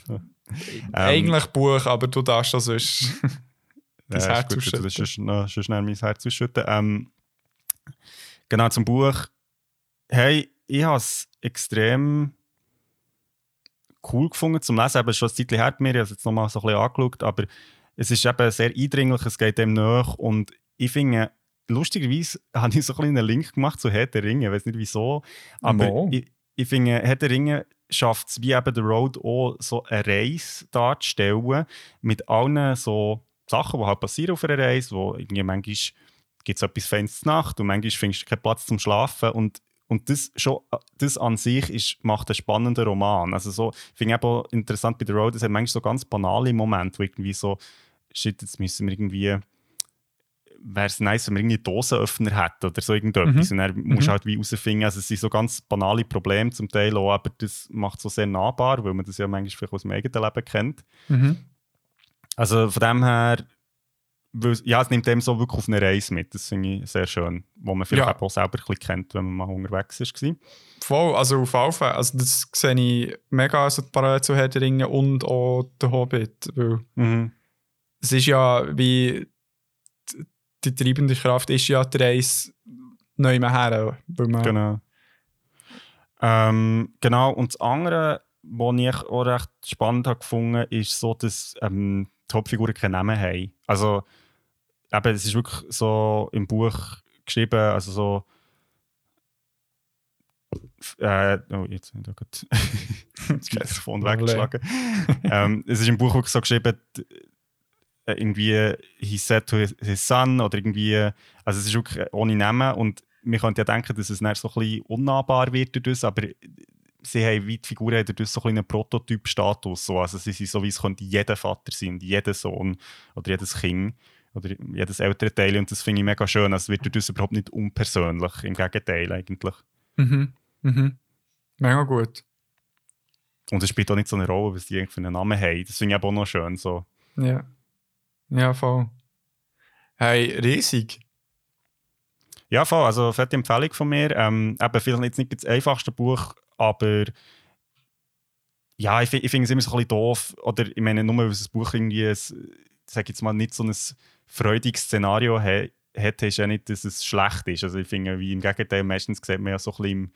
Speaker 2: Ähm,
Speaker 1: eigentlich Buch, aber du darfst das sonst. dein
Speaker 2: Ja,
Speaker 1: Herz
Speaker 2: ist
Speaker 1: ausschütten.
Speaker 2: sonst noch sonst schnell mein Herz ausschütten. Ähm, genau, zum Buch. Hey, ich habe es extrem cool gefunden zum Lesen. Eben schon ein Zeitchen her mir, ich habe es jetzt nochmal so ein bisschen angeschaut, aber es ist eben sehr eindringlich, es geht dem nach und ich finde, lustigerweise habe ich so ein bisschen einen Link gemacht zu Herr der Ringe, ich weiß nicht wieso, aber ich, ich finde, Herr der Ringe schafft es wie eben The Road auch so eine Reise darzustellen mit allen so Sachen, die halt passieren auf einer Reise, wo irgendwie manchmal gibt es etwas zur Nacht und manchmal findest du keinen Platz zum Schlafen und Und das, schon, das an sich ist, macht einen spannenden Roman. Also so, ich finde auch interessant bei The Road, es hat manchmal so ganz banale Momente, wo irgendwie so, shit, jetzt müssen wir irgendwie wäre es nice, wenn man irgendwie Dosenöffner hätte oder so irgendetwas. Mhm. Und dann musst du mhm. halt wie herausfinden, also es sind so ganz banale Probleme zum Teil auch, aber das macht es so sehr nahbar, weil man das ja manchmal vielleicht aus dem eigenen Leben kennt. Mhm. Also von dem her, ja, es nimmt dem so wirklich auf eine Reise mit. Das finde ich sehr schön, wo man vielleicht ja. auch selber ein bisschen kennt, wenn man mal unterwegs war.
Speaker 1: Voll, also auf Fall. Also das sehe ich mega also parallel zu Herr und auch der Hobbit, weil mhm. es ist ja wie die treibende Kraft ist ja die Reise neu her.
Speaker 2: genau. Ähm, genau, und das andere, was ich auch recht spannend habe gefunden ist so, dass ähm, die Hauptfiguren keinen Namen haben. Also, eben, es ist wirklich so im Buch geschrieben, also so. Äh, oh, jetzt habe ich das Telefon weggeschlagen. ähm, es ist im Buch wirklich so geschrieben, irgendwie he said to his, son oder irgendwie, also es ist wirklich ohne Namen und man könnte ja denken, dass es nicht so ein bisschen unnahbar wird dadurch, aber sie haben wie die Figuren dadurch so ein einen Prototyp-Status, so. also sie sind so, wie es könnte jeder Vater sein, jeder Sohn oder jedes Kind oder jedes ältere Teil und das finde ich mega schön, also es wird dadurch überhaupt nicht unpersönlich, im Gegenteil eigentlich.
Speaker 1: Mhm, mhm. Mega gut.
Speaker 2: Und es spielt auch nicht so eine Rolle, was die für einen Namen haben, das finde ich aber auch noch schön, so.
Speaker 1: Ja. Ja, voll. Hey, riesig.
Speaker 2: Ja, voll. Also, fette Empfehlung von mir. Ähm, eben, vielleicht jetzt nicht das einfachste Buch, aber ja, ich, ich finde es immer so ein bisschen doof. Oder ich meine, nur weil das Buch irgendwie, sage jetzt mal, nicht so ein freudiges Szenario hat, ist ja nicht, dass es schlecht ist. Also ich finde, wie im Gegenteil, meistens sieht man ja so ein bisschen im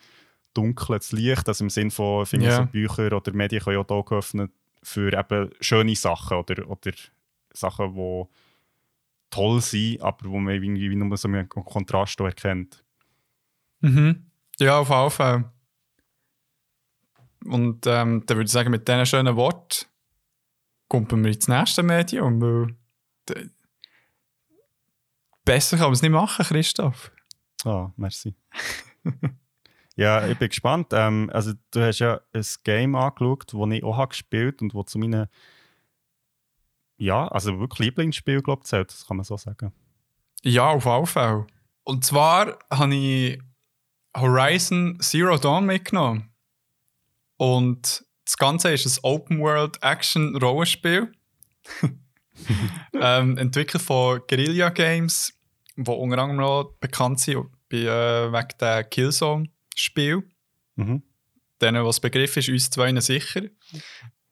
Speaker 2: Dunkeln das Licht. Also im Sinne von, finde yeah. so Bücher oder Medien können ja auch Augen öffnen für eben schöne Sachen oder, oder Sachen, die toll sind, aber wo man irgendwie nur so einen Kontrast erkennt.
Speaker 1: Mhm. Ja, auf jeden Fall. Und ähm, dann würde ich sagen, mit diesen schönen Worten kommen wir ins nächste Medium. Weil besser kann man es nicht machen, Christoph.
Speaker 2: Ah, oh, merci. ja, ich bin gespannt. Ähm, also, du hast ja ein Game angeschaut, das ich auch gespielt und das zu meinen ja, also wirklich Lieblingsspiel, glaube ich, zählt, das kann man so sagen.
Speaker 1: Ja, auf jeden Fall. Und zwar habe ich Horizon Zero Dawn mitgenommen. Und das Ganze ist ein Open-World-Action-Rollenspiel. ähm, entwickelt von Guerilla Games, wo unter anderem auch bekannt sind bei, äh, wegen der Killzone-Spiel. Mhm. Denen, was Begriff ist, uns zwei sicher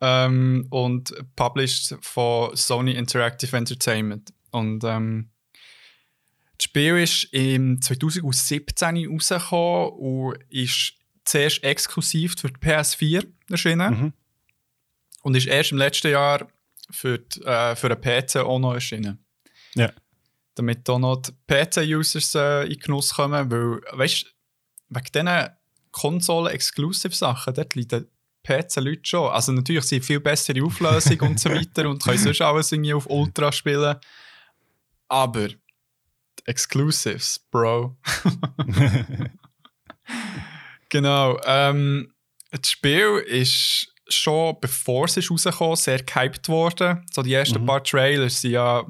Speaker 1: ähm, und published von Sony Interactive Entertainment. Und ähm, das Spiel ist im 2017 rausgekommen und ist zuerst exklusiv für die PS4 erschienen. Mhm. Und ist erst im letzten Jahr für, die, äh, für den PC auch noch erschienen.
Speaker 2: Ja.
Speaker 1: Damit auch noch die PC-Users äh, in Genuss kommen, weil, weißt du, wegen diesen Konsolen-Exclusive-Sachen, dort liegt PC-Leute schon. Also natürlich sind viel bessere Auflösung und so weiter und können sonst alles irgendwie auf Ultra spielen. Aber Exclusives, Bro. genau. Ähm, das Spiel ist schon bevor es ist rausgekommen, sehr gehypt worden. So die ersten mhm. paar Trailers waren ja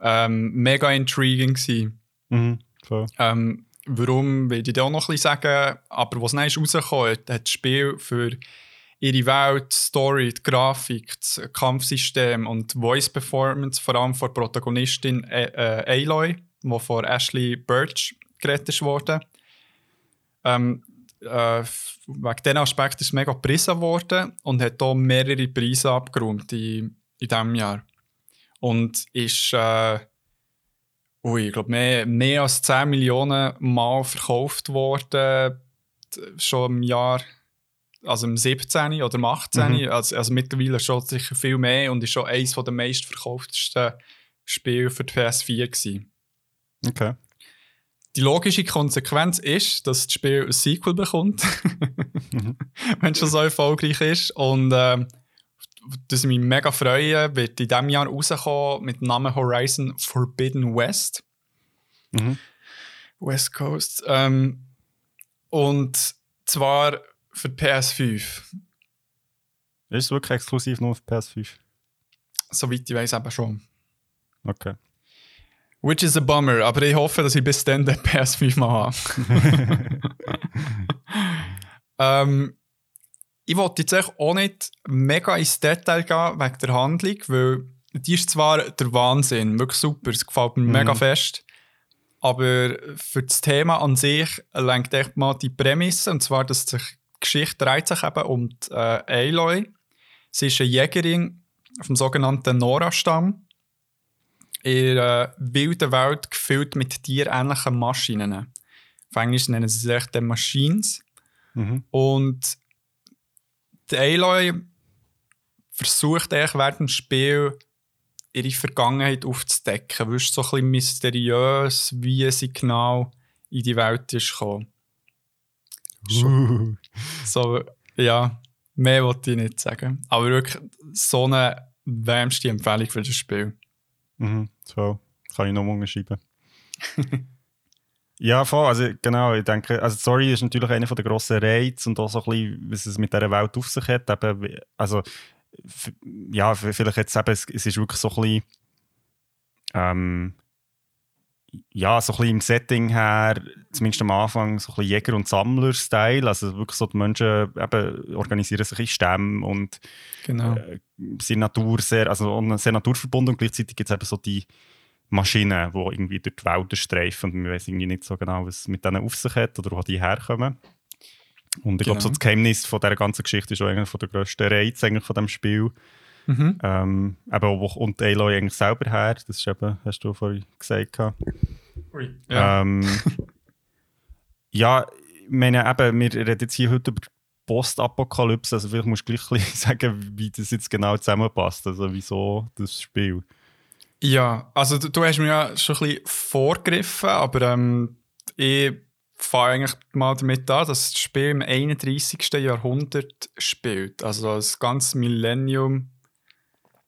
Speaker 1: ähm, mega intriguing. Gewesen.
Speaker 2: Mhm, cool.
Speaker 1: ähm, Warum, will ich dir auch noch bisschen sagen. Aber was dann rausgekommen, hat das Spiel für ihre Welt, die Story, die Grafik, das Kampfsystem und die Voice Performance, vor allem von Protagonistin äh, Aloy, die von Ashley Birch gerettet wurde. Ähm, äh, wegen diesem Aspekt ist es mega gepriesen worden und hat hier mehrere Preise abgeräumt in, in diesem Jahr. Und ist äh, ui, ich glaube, mehr, mehr als 10 Millionen Mal verkauft worden, schon im Jahr, also im 17. oder im 18. Mhm. Also, also mittlerweile schon sicher viel mehr und ist schon eines der meistverkauftesten Spiele für die PS4 gewesen.
Speaker 2: Okay.
Speaker 1: Die logische Konsequenz ist, dass das Spiel ein Sequel bekommt, mhm. wenn es schon so erfolgreich ist. Und äh, das mich mega freuen, wird in diesem Jahr rauskommen mit dem Namen Horizon Forbidden West. Mhm. West Coast. Ähm, Und zwar für PS5.
Speaker 2: Ist es wirklich exklusiv nur für PS5?
Speaker 1: Soweit ich weiß, eben schon.
Speaker 2: Okay.
Speaker 1: Which is a bummer, aber ich hoffe, dass ich bis dann den PS5 mal habe. ähm, ich wollte jetzt auch nicht mega ins Detail gehen wegen der Handlung, weil die ist zwar der Wahnsinn, wirklich super, es gefällt mir mhm. mega fest. Aber für das Thema an sich lenkt echt mal die Prämisse, und zwar, dass sich die Geschichte dreht sich eben um die, äh, Aloy. Sie ist eine Jägerin vom sogenannten Nora-Stamm. In einer wilden Welt gefüllt mit tierähnlichen Maschinen. Auf Englisch nennen sie sich dann Machines. Mhm. Und die Aloy versucht eigentlich während dem Spiel ihre Vergangenheit aufzudecken. Es so ein bisschen mysteriös, wie sie genau in die Welt ist gekommen. Uh. So, ja, mehr wollte ich nicht sagen. Aber wirklich so eine wärmste Empfehlung für das Spiel.
Speaker 2: Mhm, so, kann ich noch unterschreiben. ja, voll, also genau, ich denke, also Story ist natürlich einer der grossen Reize und auch so ein bisschen, was es mit dieser Welt auf sich hat. Eben, also ja, vielleicht jetzt eben, es, es ist wirklich so ein bisschen, ähm, ja, so ein bisschen im Setting her, zumindest am Anfang, so ein bisschen Jäger- und Sammler-Style. Also wirklich so die Menschen eben organisieren sich in Stämmen und
Speaker 1: genau.
Speaker 2: äh, sind Natur sehr, also sehr naturverbunden und gleichzeitig gibt es eben so die Maschinen, die irgendwie durch die Wälder streifen und man weiß irgendwie nicht so genau, was mit denen auf sich hat oder wo die herkommen. Und ich genau. glaube, so das Geheimnis von dieser ganzen Geschichte ist auch einer der grössten Reize eigentlich von diesem Spiel. Mhm. Ähm, eben, und Aloy eigentlich selber her, das ist eben, hast du vorhin gesagt. Ui. Ja. Ähm, ja, ich meine, eben, wir reden jetzt hier heute über Postapokalypse, also vielleicht musst du gleich sagen, wie das jetzt genau zusammenpasst, also wieso das Spiel.
Speaker 1: Ja, also du, du hast mir ja schon ein bisschen vorgegriffen, aber ähm, ich fange eigentlich mal damit an, dass das Spiel im 31. Jahrhundert spielt. Also das ganze Millennium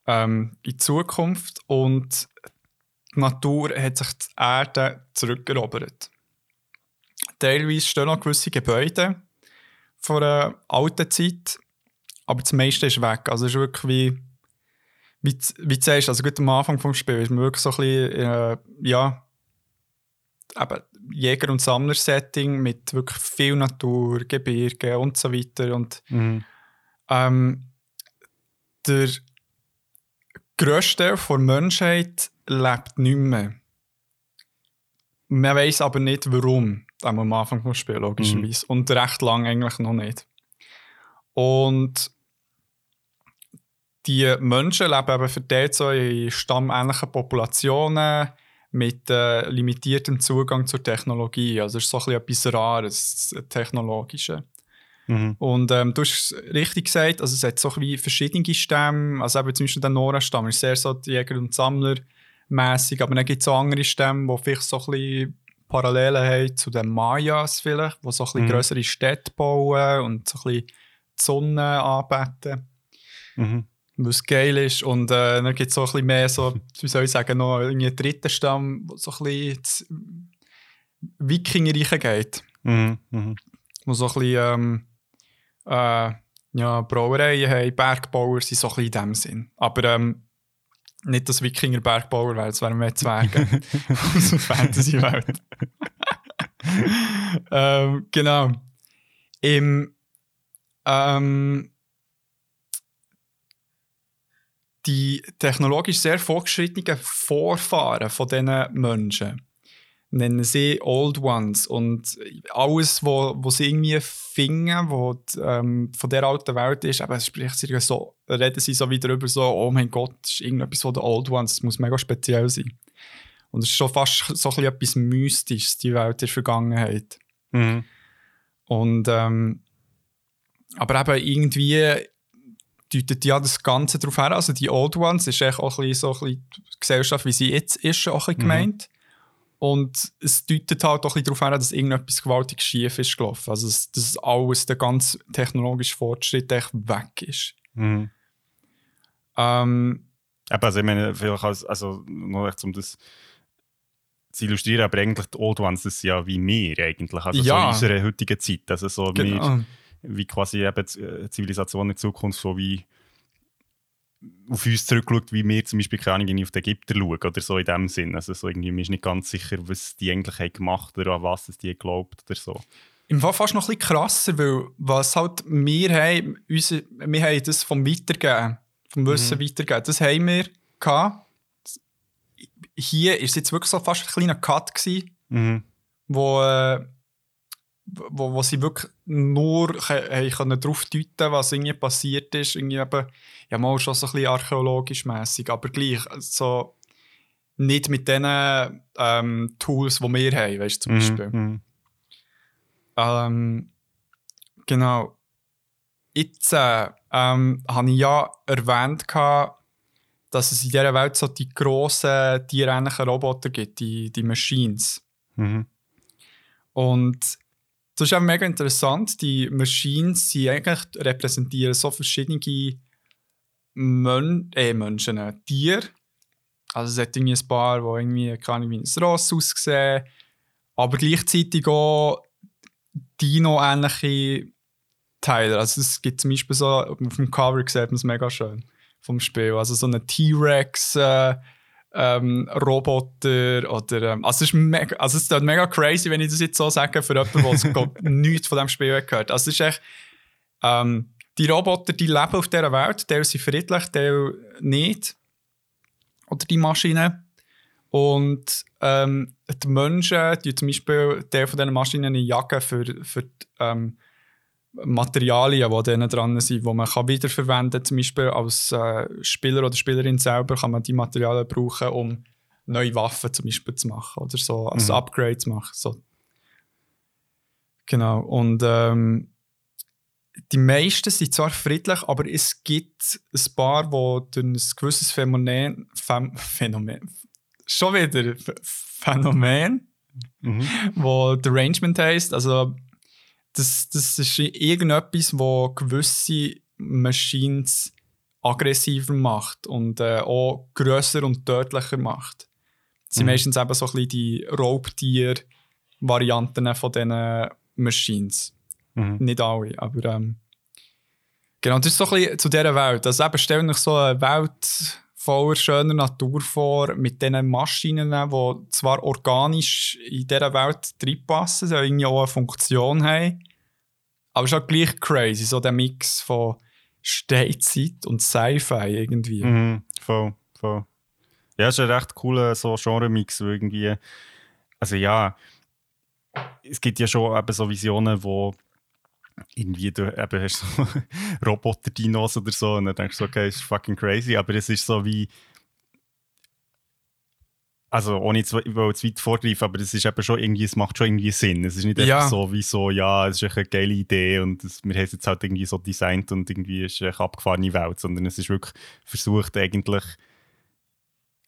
Speaker 1: ähm, in Zukunft und die Natur hat sich die Erde zurückerobert. Teilweise stehen noch gewisse Gebäude von einer alten Zeit, aber das meiste ist weg. Also es ist wirklich wie, wie, wie du sagst, also gut am Anfang des Spiels ist man wirklich so ein bisschen, äh, ja, eben Jäger- und Sammler-Setting mit wirklich viel Natur, Gebirge und so weiter. Und mhm. ähm, der grösste Teil der Menschheit lebt nicht mehr. Man weiß aber nicht, warum. Am Anfang des Spiels, logischerweise. Mhm. Und recht lang eigentlich noch nicht. Und die Menschen leben eben verteilt so in stammähnlichen Populationen mit äh, limitiertem Zugang zur Technologie. Also es ist so ein bisschen etwas Rares, Technologische. Mhm. Und ähm, du hast richtig gesagt, also es hat so wie verschiedene Stämme, also eben zum Beispiel der Nora-Stamm ist sehr so Jäger- und Sammler-mäßig, aber dann gibt es auch andere Stämme, die vielleicht so ein bisschen Parallelen haben zu den Mayas vielleicht, die so ein bisschen mhm. größere Städte bauen und so ein bisschen die Sonne anbeten. Mhm was geil ist. Und äh, dann gibt es so ein bisschen mehr, so, wie soll ich sagen, noch einen dritten Stamm, wo so ein bisschen Wikingerreiche geht. Mhm, mh. Wo so ein bisschen ähm, äh, ja, Brauereien haben, Bergbauer sind so ein bisschen in dem Sinn. Aber ähm, nicht das Wikinger Bergbauer, weil es wären mehr Zwerge aus der Fantasy-Welt. ähm, genau. Im ähm, die technologisch sehr fortgeschrittenen Vorfahren von diesen Menschen nennen sie Old Ones. Und alles, was wo sie irgendwie finden, was ähm, von der alten Welt ist, aber spricht sie so, reden sie so wieder über so, oh mein Gott, das ist irgendetwas von den Old Ones, das muss mega speziell sein. Und es ist schon fast so ein etwas Mystisches, die Welt der Vergangenheit. Mhm. Und ähm, aber eben irgendwie deutet ja das Ganze darauf her. Also die Old Ones ist echt auch ein bisschen so ein bisschen die Gesellschaft, wie sie jetzt ist, auch ein bisschen mhm. gemeint. Und es deutet halt auch ein bisschen darauf her, dass irgendetwas gewaltig schief ist gelaufen. Also dass, dass alles, der ganze technologische Fortschritt echt weg ist. Mhm.
Speaker 2: Ähm, also ich meine, vielleicht als, also nur echt um das zu illustrieren, aber eigentlich die Old Ones, das sind ja wie wir eigentlich, also
Speaker 1: Ja.
Speaker 2: so in unserer heutigen Zeit, also so wir,
Speaker 1: Genau.
Speaker 2: Wie quasi eben die äh, Zivilisation in Zukunft so wie auf uns zurückschaut, wie wir zum Beispiel keine Ahnung, irgendwie auf die Ägypter schauen oder so in dem Sinn. Also so irgendwie, man ist nicht ganz sicher, was die eigentlich haben gemacht oder an was es die geglaubt oder so.
Speaker 1: Im Fall fast noch ein bisschen krasser, weil was halt wir haben, unsere, wir haben das vom Weitergeben, vom Wissen weitergeben, das haben wir gehabt. Hier war es jetzt wirklich so fast ein kleiner Cut, gewesen,
Speaker 2: Mhm.
Speaker 1: wo, äh, wo, wo sie wirklich nur können darauf deuten was irgendwie passiert ist. Irgendwie eben, ja, mal schon so ein bisschen archäologisch mässig, aber gleich so nicht mit den ähm, Tools, die wir haben, weißt du, zum Beispiel.
Speaker 2: Mhm.
Speaker 1: Ähm, genau. Jetzt äh, ähm, habe ich ja erwähnt, gehabt, dass es in dieser Welt so die grossen tierähnlichen Roboter gibt, die, die Machines.
Speaker 2: Mhm.
Speaker 1: Und das ist auch mega interessant. Die Machines sie eigentlich repräsentieren so verschiedene Mön äh, Menschen, äh, Tiere. Also es hat irgendwie ein paar, die irgendwie keine wie ein Ross aussehen, aber gleichzeitig auch Dino-ähnliche Teile. Also es gibt zum Beispiel so, auf dem Cover sieht man es mega schön vom Spiel. Also so einen T-Rex äh, ähm, Roboter oder ähm, also es ist mega, also es ist mega crazy, wenn ich das jetzt so sage für jemanden, der es, nichts von dem Spiel gehört. Also es ist echt ähm, die Roboter, die leben auf dieser Welt, Teil sind friedlich, Teil nicht. Oder die Maschinen. Und ähm, die Menschen, die zum Beispiel Teil von diesen Maschinen jagen für, für die, ähm, Materialien, die denen dran sind, die man kann wiederverwenden kann. Zum Beispiel als äh, Spieler oder Spielerin selber kann man die Materialien brauchen, um neue Waffen zum Beispiel zu machen oder so, als
Speaker 2: Mhm.
Speaker 1: Upgrade zu machen. So. Genau. Und ähm, die meisten sind zwar friedlich, aber es gibt ein paar, die durch ein gewisses Phänomen, Phän- Phänomen schon wieder Ph- Phänomen,
Speaker 2: Mhm.
Speaker 1: wo Derangement heisst. Also, das, das ist irgendetwas, wo gewisse Machines aggressiver macht und äh, auch grösser und tödlicher macht. Das sind
Speaker 2: Mhm.
Speaker 1: meistens eben so ein bisschen die Raubtier-Varianten von diesen Machines.
Speaker 2: Mhm.
Speaker 1: Nicht alle, aber ähm, genau, das ist so ein bisschen zu dieser Welt. Also eben, stell euch so eine Welt voller schöner Natur vor, mit diesen Maschinen, die zwar organisch in dieser Welt reinpassen, so irgendwie auch eine Funktion haben, aber es ist auch gleich crazy, so der Mix von Steinzeit und Sci-Fi irgendwie.
Speaker 2: Mhm. Voll, voll. Ja, es ist ein recht cooler so Genre-Mix, irgendwie. Also ja, es gibt ja schon eben so Visionen, wo irgendwie du eben hast so Roboter-Dinos oder so und dann denkst du, okay, ist fucking crazy, aber es ist so wie. Also, ohne zu, zu weit vorgreifen, aber es ist eben schon irgendwie, es macht schon irgendwie Sinn. Es ist nicht
Speaker 1: Ja.
Speaker 2: einfach so wie so, ja, es ist eine geile Idee und es, wir haben es jetzt halt irgendwie so designt und irgendwie ist es eine abgefahrene Welt, sondern es ist wirklich versucht eigentlich,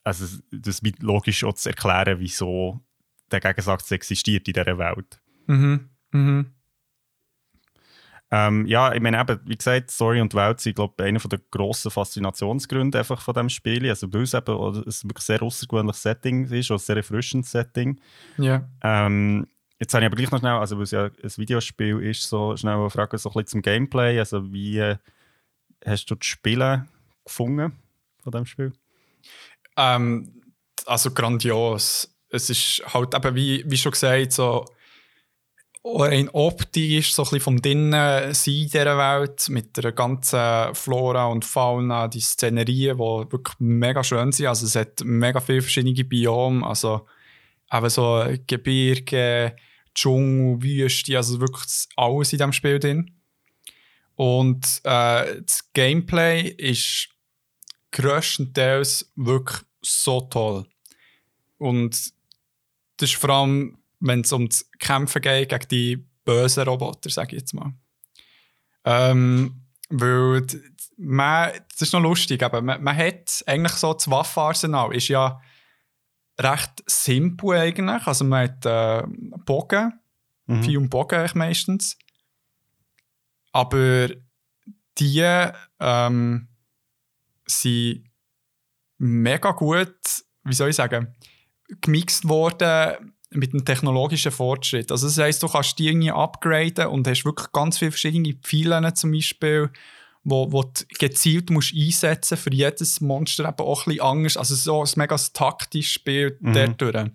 Speaker 2: also das mit logisch auch zu erklären, wieso der Gegensatz existiert in dieser Welt.
Speaker 1: Mhm. Mhm.
Speaker 2: Ähm, ja, ich meine eben, wie gesagt, Story und Welt sind, glaube ich, einer der grossen Faszinationsgründe einfach von diesem Spiel. Also weil es eben ein wirklich sehr außergewöhnliches Setting ist, ein sehr erfrischendes Setting.
Speaker 1: Ja.
Speaker 2: Ähm, jetzt habe ich aber gleich noch schnell, also weil es ja ein Videospiel ist, so schnell eine Frage so ein bisschen zum Gameplay. Also wie äh, hast du das Spielen gefunden von diesem Spiel?
Speaker 1: Ähm, also grandios. Es ist halt eben, wie, wie schon gesagt, so rein optisch, so ein bisschen vom Drinnen sein in dieser Welt, mit der ganzen Flora und Fauna, die Szenerien, die wirklich mega schön sind. Also es hat mega viele verschiedene Biome, also eben so Gebirge, Dschungel, Wüste, also wirklich alles in diesem Spiel drin. Und äh, das Gameplay ist grösstenteils wirklich so toll. Und das ist vor allem, wenn es ums Kämpfen geht gegen die bösen Roboter, sage ich jetzt mal. Ähm, weil man, das ist noch lustig, aber man, man hat eigentlich so das Waffenarsenal, ist ja recht simpel eigentlich. Also man hat äh, Bogen,
Speaker 2: Mhm.
Speaker 1: Und Bogen eigentlich meistens. Aber die ähm, sind mega gut, wie soll ich sagen, gemixt worden mit dem technologischen Fortschritt. Also das heisst, du kannst die irgendwie upgraden und hast wirklich ganz viele verschiedene Pfeile zum Beispiel, wo, wo du gezielt musst einsetzen für jedes Monster eben auch ein bisschen anders. Also so ein mega taktisches Spiel mhm. dadurch.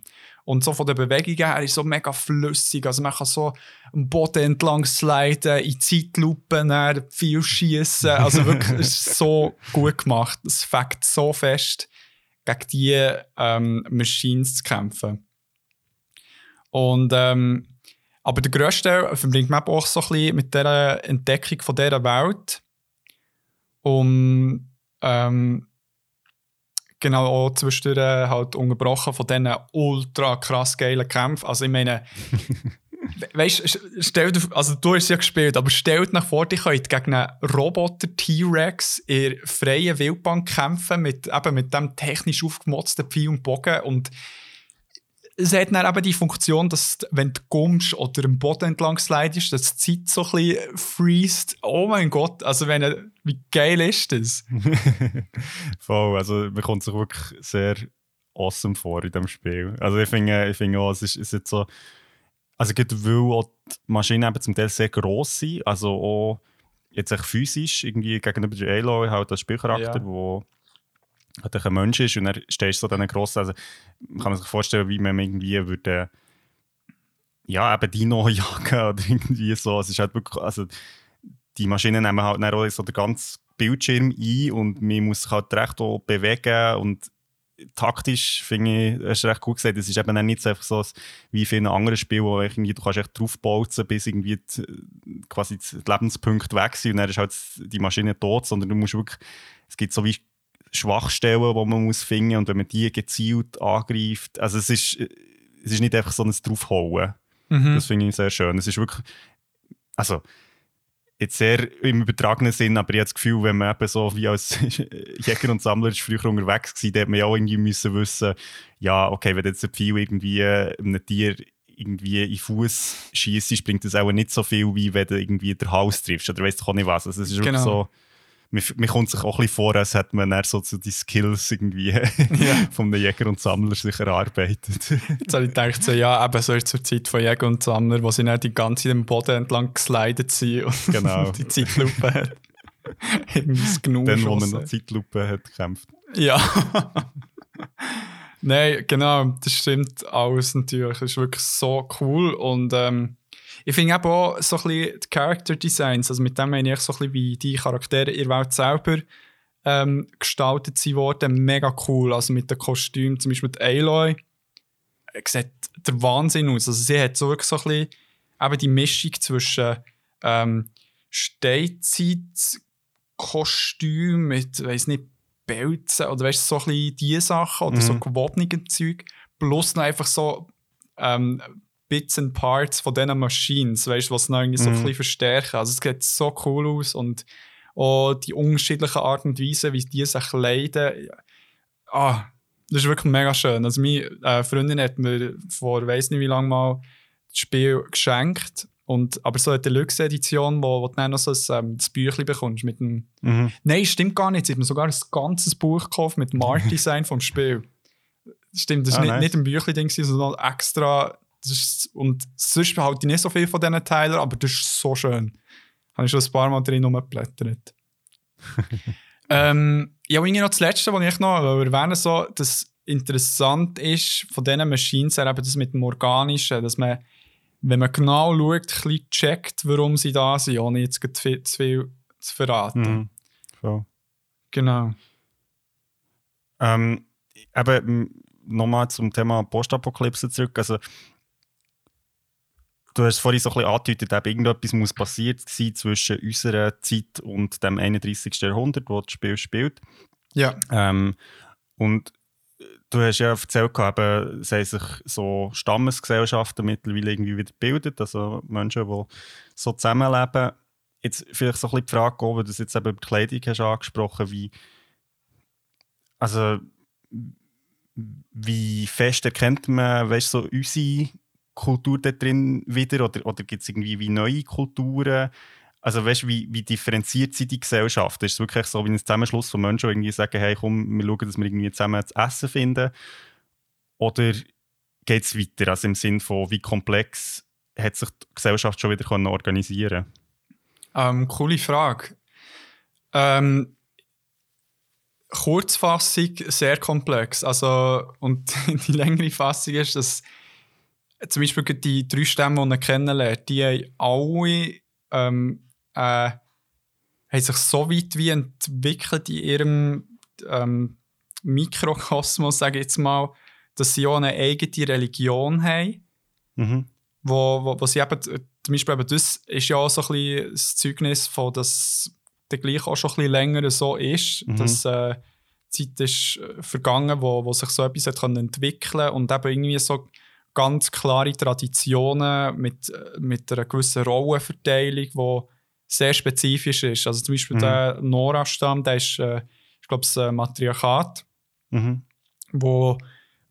Speaker 1: Und so von der Bewegung her ist es so mega flüssig. Also man kann so am Boden entlang sliden, in Zeitlupe viel schießen. Also wirklich ist so gut gemacht. Es fängt so fest, gegen diese ähm, Machines zu kämpfen. Und ähm, aber der grösste verbringt man auch so ein bisschen mit der Entdeckung von dieser Welt. Um ähm, genau auch zwischendurch halt unterbrochen von diesen ultra krass geilen Kämpfen. Also ich meine, weißt stell dir, also du hast ja gespielt, aber stell dir nach vor, die könnt gegen einen Roboter T-Rex in freien Wildbahn kämpfen mit, eben mit dem technisch aufgemotzten Pfeil und Bogen und es hat dann eben die Funktion, dass wenn du kommst oder im Boden entlang slidest, dass die Zeit so ein bisschen freest. Oh mein Gott, also wenn, wie geil ist das?
Speaker 2: Voll, also man kommt sich wirklich sehr awesome vor in diesem Spiel. Also ich finde, ich finde auch, es ist, ist so, also gerade weil auch die Maschinen eben zum Teil sehr gross sind, also auch jetzt echt physisch irgendwie gegenüber der Aloy halt als Spielcharakter, ja. wo halt ein Mensch ist und dann stehst du so diesen grossen, also kann man sich vorstellen, wie man irgendwie würde ja, eben Dino jagen oder irgendwie so. Es ist halt wirklich, also die Maschinen nehmen halt dann auch so den ganzen Bildschirm ein und man muss sich halt recht auch bewegen und taktisch finde ich, hast du recht gut gesagt, es ist eben nicht so einfach so wie in vielen anderen Spielen, wo irgendwie, du kannst echt draufbolzen, bis irgendwie die, quasi die Lebenspunkte weg sind und dann ist halt die Maschine tot, sondern du musst wirklich, es gibt so wie Schwachstellen, die man muss finden und wenn man die gezielt angreift, also es ist, es ist nicht einfach so ein Draufhauen. Mhm. Das finde ich sehr schön. Es ist wirklich, also jetzt sehr im übertragenen Sinn, aber ich habe das Gefühl, wenn man eben so wie als Jäger und Sammler ist früher unterwegs war, da hat man ja auch irgendwie müssen wissen, ja, okay, wenn jetzt ein Pfeil irgendwie einem Tier irgendwie in den Fuß schießt, bringt das auch nicht so viel, wie wenn du irgendwie den Hals triffst oder weißt du auch nicht was. Also es ist genau. wirklich man, kommt sich auch ein bisschen vor, als hätte man so die Skills irgendwie ja. von einem Jäger und Sammler sich erarbeitet.
Speaker 1: Jetzt habe ich gedacht, so, ja, eben so zur Zeit von Jäger und Sammler, wo sie nicht die ganze im Boden entlang geslidet sind und
Speaker 2: genau.
Speaker 1: die Zeitlupe hat.
Speaker 2: Genug Dann, wo man noch Zeitlupe hat gekämpft.
Speaker 1: Ja. Nein, genau, das stimmt alles natürlich. Das ist wirklich so cool und ähm, ich finde eben auch so ein bisschen die Character Designs, also mit dem meine ich so ein bisschen, wie die Charaktere in der Welt selber ähm, gestaltet sie worden, mega cool. Also mit den Kostümen, zum Beispiel mit Aloy, äh, sieht der Wahnsinn aus. Also sie hat so wirklich so ein bisschen eben die Mischung zwischen ähm, Steinzeit-Kostüm mit, weiß nicht, Pelzen oder weißt so ein bisschen diese Sachen oder mhm. so gewobenen Zeug, plus noch einfach so ähm, Bits and Parts von diesen Machines, weißt du, was noch irgendwie so mhm. ein bisschen verstärken. Also es sieht so cool aus und auch die unterschiedlichen Art und Weise, wie die sich leiden. Ah, das ist wirklich mega schön. Also meine äh, Freundin hat mir vor weiß nicht wie lange mal das Spiel geschenkt. Und, aber so eine Deluxe-Edition, wo, wo du dann noch so ein, ähm, das Büchlein bekommst mit dem... Mhm. Nein, stimmt gar nicht. Sie hat mir sogar ein ganzes Buch gekauft mit dem Art-Design vom Spiel. Stimmt, das war ah, nicht, nice. nicht ein Büchlein, sondern extra ist, und sonst behalte ich nicht so viel von diesen Teilen, aber das ist so schön. Habe ich schon ein paar Mal drin rumgeblättert. ähm, ja, und noch das Letzte, was ich noch erwähnen so, dass interessant ist von diesen Machines, eben das mit dem Organischen, dass man, wenn man genau schaut, ein bisschen checkt, warum sie da sind, ohne jetzt zu viel zu verraten. Mhm.
Speaker 2: So.
Speaker 1: Genau.
Speaker 2: Ähm, eben nochmal zum Thema Postapokalypse zurück. Also, Du hast vorhin so ein bisschen angedeutet, dass irgendetwas muss passiert sein zwischen unserer Zeit und dem 31. Jahrhundert, wo das Spiel spielt.
Speaker 1: Ja.
Speaker 2: Ähm, und du hast ja erzählt, eben, es haben sich so Stammesgesellschaften mittlerweile irgendwie wieder gebildet, also Menschen, die so zusammenleben. Jetzt vielleicht so ein bisschen die Frage, weil du das jetzt eben über die Kleidung hast angesprochen, wie also wie fest erkennt man, weißt, so unsere Kultur da drin wieder oder, oder gibt es irgendwie wie neue Kulturen? Also weißt du, wie, wie differenziert sind die Gesellschaft? Ist es wirklich so wie ein Zusammenschluss von Menschen, die irgendwie sagen, hey komm, wir schauen, dass wir irgendwie zusammen zu essen finden? Oder geht es weiter? Also im Sinne von, wie komplex hat sich die Gesellschaft schon wieder können organisieren
Speaker 1: ähm, Coole Frage. Ähm, Kurzfassung sehr komplex. Also, und die längere Fassung ist, dass zum Beispiel die drei Stämme, die man kennenlernt, die haben alle ähm, äh, haben sich so weit wie entwickelt in ihrem ähm, Mikrokosmos, sage ich jetzt mal, dass sie auch eine eigene Religion haben.
Speaker 2: Mhm.
Speaker 1: Wo, wo, wo sie eben, zum Beispiel eben das ist ja auch so ein bisschen das Zeugnis von, dass der gleich auch schon ein bisschen länger so ist, mhm. dass äh, Zeit ist äh, vergangen, wo, wo sich so etwas hat können entwickeln und eben irgendwie so ganz klare Traditionen mit, äh, mit einer gewissen Rollenverteilung, die sehr spezifisch ist. Also zum Beispiel mhm. der Nora-Stamm, der ist, äh, ich glaube, das Matriarchat,
Speaker 2: mhm.
Speaker 1: wo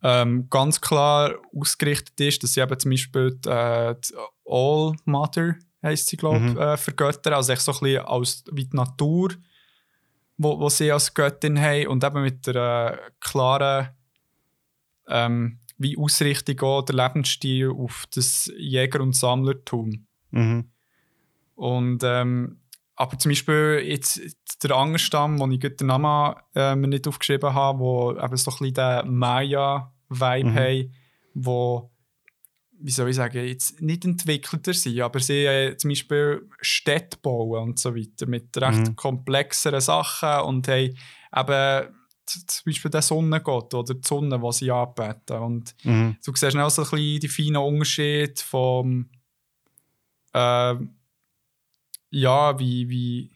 Speaker 1: ähm, ganz klar ausgerichtet ist, dass sie eben zum Beispiel die, äh, die All Mother heisst sie, glaube ich, mhm. äh, vergöttern. Also echt so ein bisschen als, wie die Natur, wo, wo sie als Göttin haben und eben mit der äh, klaren ähm, wie Ausrichtung auch der Lebensstil auf das Jäger- und Sammlertum.
Speaker 2: Mhm.
Speaker 1: Und ähm, aber zum Beispiel jetzt der andere Stamm, wo ich den Namen äh, mir nicht aufgeschrieben habe, wo eben so ein bisschen den Maya-Vibe mhm. haben, wo wie soll ich sagen, jetzt nicht entwickelter sind, aber sie äh, zum Beispiel Städte bauen und so weiter mit recht mhm. komplexeren Sachen und haben eben zum Beispiel den Sonnengott oder die Sonne, die sie anbeten. Und
Speaker 2: mhm.
Speaker 1: du siehst auch so ein bisschen die feinen Unterschiede vom äh, ja, wie, wie,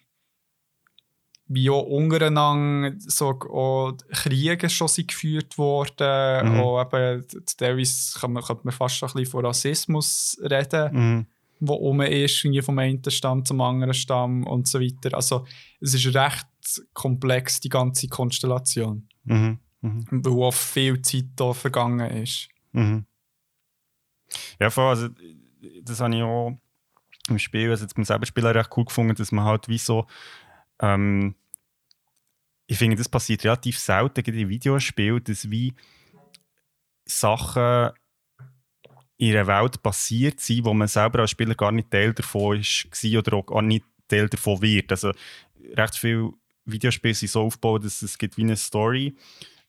Speaker 1: wie auch untereinander so auch Kriege schon sind geführt worden. Mhm. Auch eben, teilweise kann man, könnte man fast ein bisschen von Rassismus reden,
Speaker 2: mhm.
Speaker 1: wo um ist, vom einen Stamm zum anderen Stamm und so weiter. Also es ist recht komplex, die ganze Konstellation.
Speaker 2: Mhm. Mhm.
Speaker 1: Weil auch viel Zeit da vergangen ist.
Speaker 2: Mhm. Ja, voll, also das habe ich auch im Spiel, also jetzt beim selber Spielen recht cool gefunden, dass man halt wie so ähm, ich finde, das passiert relativ selten in Videospielen, dass wie Sachen in einer Welt passiert sind, wo man selber als Spieler gar nicht Teil davon ist, oder auch gar nicht Teil davon wird. Also recht viele Videospiele sind so aufgebaut, dass es gibt wie eine Story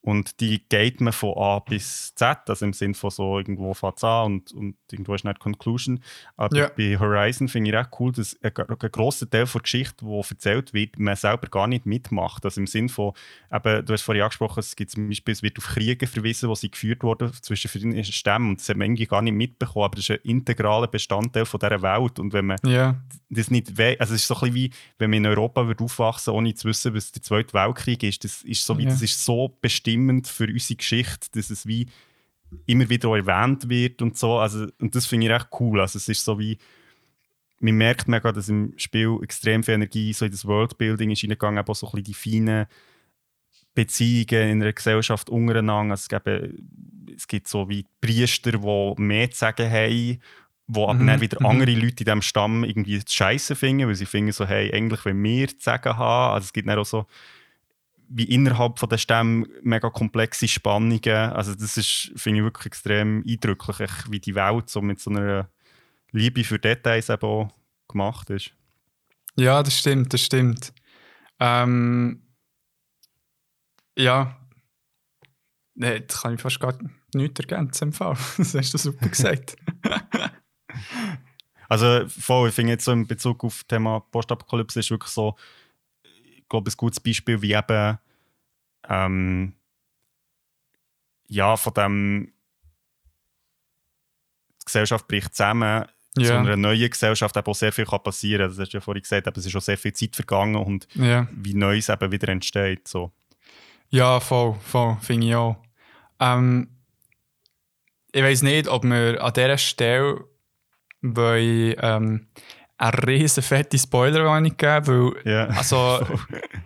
Speaker 2: und die geht man von A bis Z, also im Sinne von so irgendwo fängt an und, und irgendwo ist nicht Conclusion. Aber ja. bei Horizon finde ich echt cool, dass ein, ein grosser Teil der Geschichte, die erzählt wird, man selber gar nicht mitmacht. Also im Sinne von, eben, du hast vorhin angesprochen, es gibt zum Beispiel, es wird auf Kriege verwiesen, wo sie geführt wurden zwischen verschiedenen Stämmen und das hat man irgendwie gar nicht mitbekommen, aber das ist ein integraler Bestandteil von dieser Welt und wenn man
Speaker 1: ja.
Speaker 2: das nicht also es ist so ein bisschen wie, wenn man in Europa wird aufwachsen ohne zu wissen, was der Zweite Weltkrieg ist, das ist so wie, ja. das ist so bestimmt bestimmend für unsere Geschichte, dass es wie immer wieder erwähnt wird und so. Also, und das finde ich echt cool. Also, es ist so wie, man merkt mega, dass im Spiel extrem viel Energie so in das Worldbuilding ist reingegangen, aber so ein bisschen die feinen Beziehungen in einer Gesellschaft untereinander. Also, es, gibt, es gibt so wie Priester, die mehr zu sagen haben wo aber mhm. dann wieder mhm. andere Leute in diesem Stamm irgendwie Scheiße finden, weil sie finden so, hey, eigentlich wenn wir zu sagen haben, also es gibt dann auch so wie innerhalb von der Stämme mega komplexe Spannungen. Also das ist, finde ich wirklich extrem eindrücklich, wie die Welt so mit so einer Liebe für Details eben auch gemacht ist.
Speaker 1: Ja, das stimmt, das stimmt. Ähm, ja, nee, das kann ich fast gar nicht ergänzen im Fall. Das hast du super gesagt.
Speaker 2: also voll, ich finde jetzt so in Bezug auf das Thema Postapokalypse ist wirklich so, glaube, ein gutes Beispiel, wie eben ähm, ja, von dem die Gesellschaft bricht zusammen, yeah. zu einer neuen Gesellschaft auch sehr viel kann passieren kann. Das hast du ja vorhin gesagt, aber es ist schon sehr viel Zeit vergangen und
Speaker 1: yeah.
Speaker 2: wie Neues eben wieder entsteht. So.
Speaker 1: Ja, voll, voll, finde ich auch. Ähm, ich weiß nicht, ob wir an dieser Stelle wollen, ähm, eine riesen fette Spoilerwarnung geben, weil
Speaker 2: yeah.
Speaker 1: also,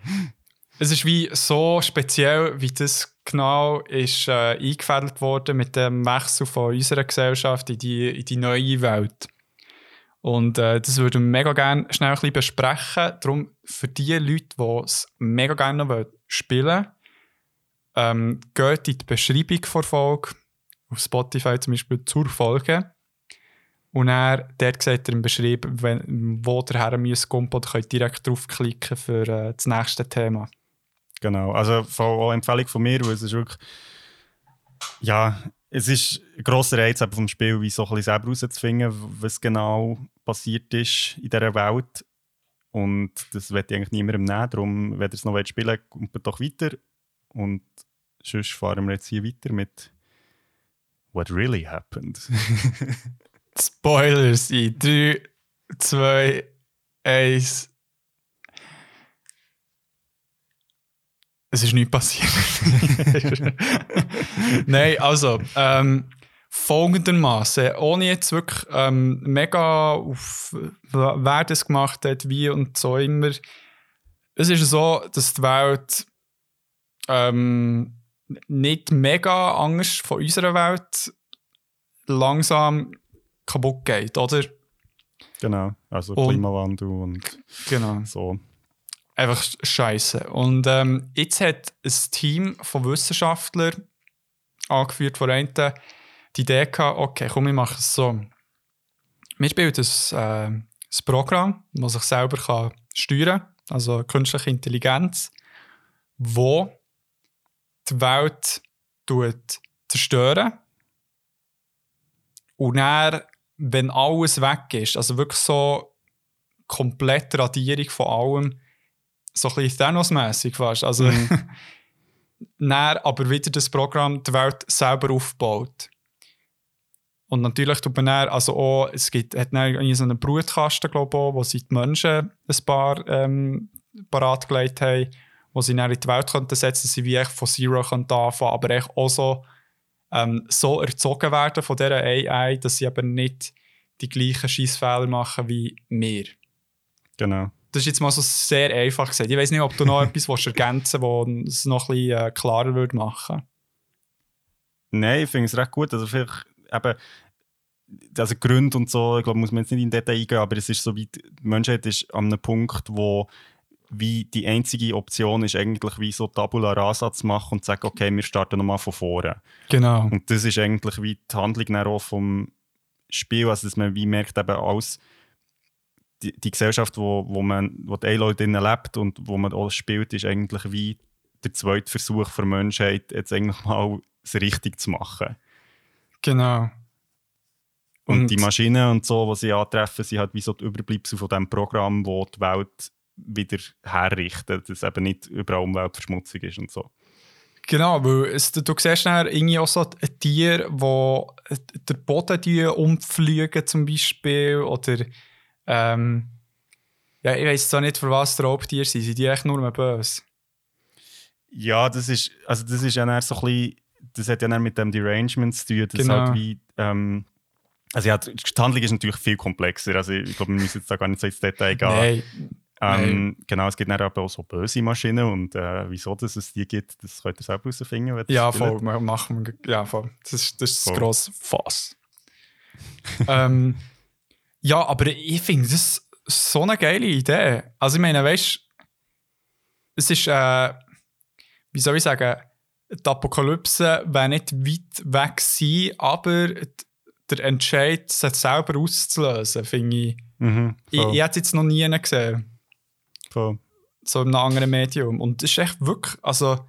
Speaker 1: es ist wie so speziell, wie das genau ist äh, eingefädelt worden mit dem Wechsel von unserer Gesellschaft in die, in die neue Welt. Und äh, das würde ich mega gerne schnell ein bisschen besprechen. Darum für die Leute, die es mega gerne noch spielen wollen, ähm, geht in die Beschreibung vor Folge auf Spotify zum Beispiel zur Folge. Und er, dort seht ihr im Beschrieb, wenn, wo der Herr muss kommen, oder könnt direkt draufklicken für äh, das nächste Thema.
Speaker 2: Genau, also auch eine Empfehlung von mir, weil es ist wirklich, ja, es ist ein grosser Reiz vom Spiel, wie so ein bisschen selber herauszufinden, was genau passiert ist in dieser Welt. Und das wird eigentlich niemandem nehmen, darum, wenn ihr es noch spielen wollt, kommt doch weiter. Und sonst fahren wir jetzt hier weiter mit What Really Happened.
Speaker 1: Spoilers in 3, 2, 1. Es ist nichts passiert. Nein, also, ähm, folgendermaßen, ohne jetzt wirklich ähm, mega auf wer das gemacht hat, wie und so immer. Es ist so, dass die Welt ähm, nicht mega anders von unserer Welt langsam kaputt geht, oder?
Speaker 2: Genau, also und, Klimawandel und
Speaker 1: genau.
Speaker 2: so.
Speaker 1: Einfach scheiße. Und ähm, jetzt hat ein Team von Wissenschaftlern, angeführt von einem, die Idee gehabt, okay, komm, ich mache es so. Wir spielen das, äh, ein Programm, das sich selber kann steuern kann, also künstliche Intelligenz, wo die Welt zerstören und dann wenn alles weg ist, also wirklich so komplette Radierung von allem, so ein bisschen Thanos-mässig fast. Also, mhm. dann aber wieder das Programm die Welt selber aufbaut. Und natürlich tut man dann, also auch, es gibt, hat dann so einen Brutkasten, glaube ich, wo sie die Menschen ein paar ähm, parat gelegt haben, wo sie dann in die Welt könnten setzen, dass sie wie echt von Zero anfangen aber echt auch so ähm, so erzogen werden von dieser AI, dass sie aber nicht die gleichen Schießfehler machen wie wir.
Speaker 2: Genau.
Speaker 1: Das ist jetzt mal so sehr einfach gesagt. Ich weiß nicht, ob du noch etwas willst ergänzen willst, was es noch ein bisschen äh, klarer würde machen
Speaker 2: Nein, ich finde es recht gut. Also vielleicht eben, also Gründe und so, ich glaube, muss man jetzt nicht in Detail eingehen, aber es ist so wie, die Menschheit ist an einem Punkt, wo wie die einzige Option ist eigentlich wie so Tabula Rasa zu machen und zu sagen, okay, wir starten nochmal von vorne.
Speaker 1: Genau.
Speaker 2: Und das ist eigentlich wie die Handlung auch vom Spiel, also dass man wie merkt eben alles, die, die Gesellschaft, wo, wo, man, wo die Leute lebt und wo man alles spielt, ist eigentlich wie der zweite Versuch für Menschheit, jetzt eigentlich mal es richtig zu machen.
Speaker 1: Genau.
Speaker 2: Und, und die Maschinen und so, die sie antreffen, sind halt wie so die Überbleibsel von dem Programm, wo die Welt wieder herrichten, dass es eben nicht überall Umweltverschmutzung ist und so.
Speaker 1: Genau, weil es, du, du siehst dann irgendwie auch so Tiere, die den Boden umfliegen zum Beispiel oder ähm, ja, ich weiß zwar nicht, für was Raubtiere sind, sind die echt nur böse?
Speaker 2: Ja, das ist, also das ist ja dann so ein bisschen, das hat ja dann mit dem Derangement zu tun, das
Speaker 1: genau.
Speaker 2: halt wie, ähm, also ja, die Handlung ist natürlich viel komplexer, also ich glaube, wir müssen jetzt da gar nicht so ins Detail gehen.
Speaker 1: Nein.
Speaker 2: Ähm, genau, es gibt dann aber auch so böse Maschinen und äh, wieso dass es die gibt, das könnt ihr selber herausfinden.
Speaker 1: Ja, voll, wir machen ja, voll. Das ist das, ist das grosse Fass. ähm, ja, aber ich finde das so eine geile Idee. Also ich meine, weißt du, es ist, äh, wie soll ich sagen, die Apokalypse wäre nicht weit weg sein, aber der Entscheid, sich selber auszulösen, finde ich.
Speaker 2: Mhm,
Speaker 1: ich. Ich hätte es jetzt noch nie gesehen.
Speaker 2: Voll.
Speaker 1: So in einem anderen Medium. Und das ist echt wirklich, also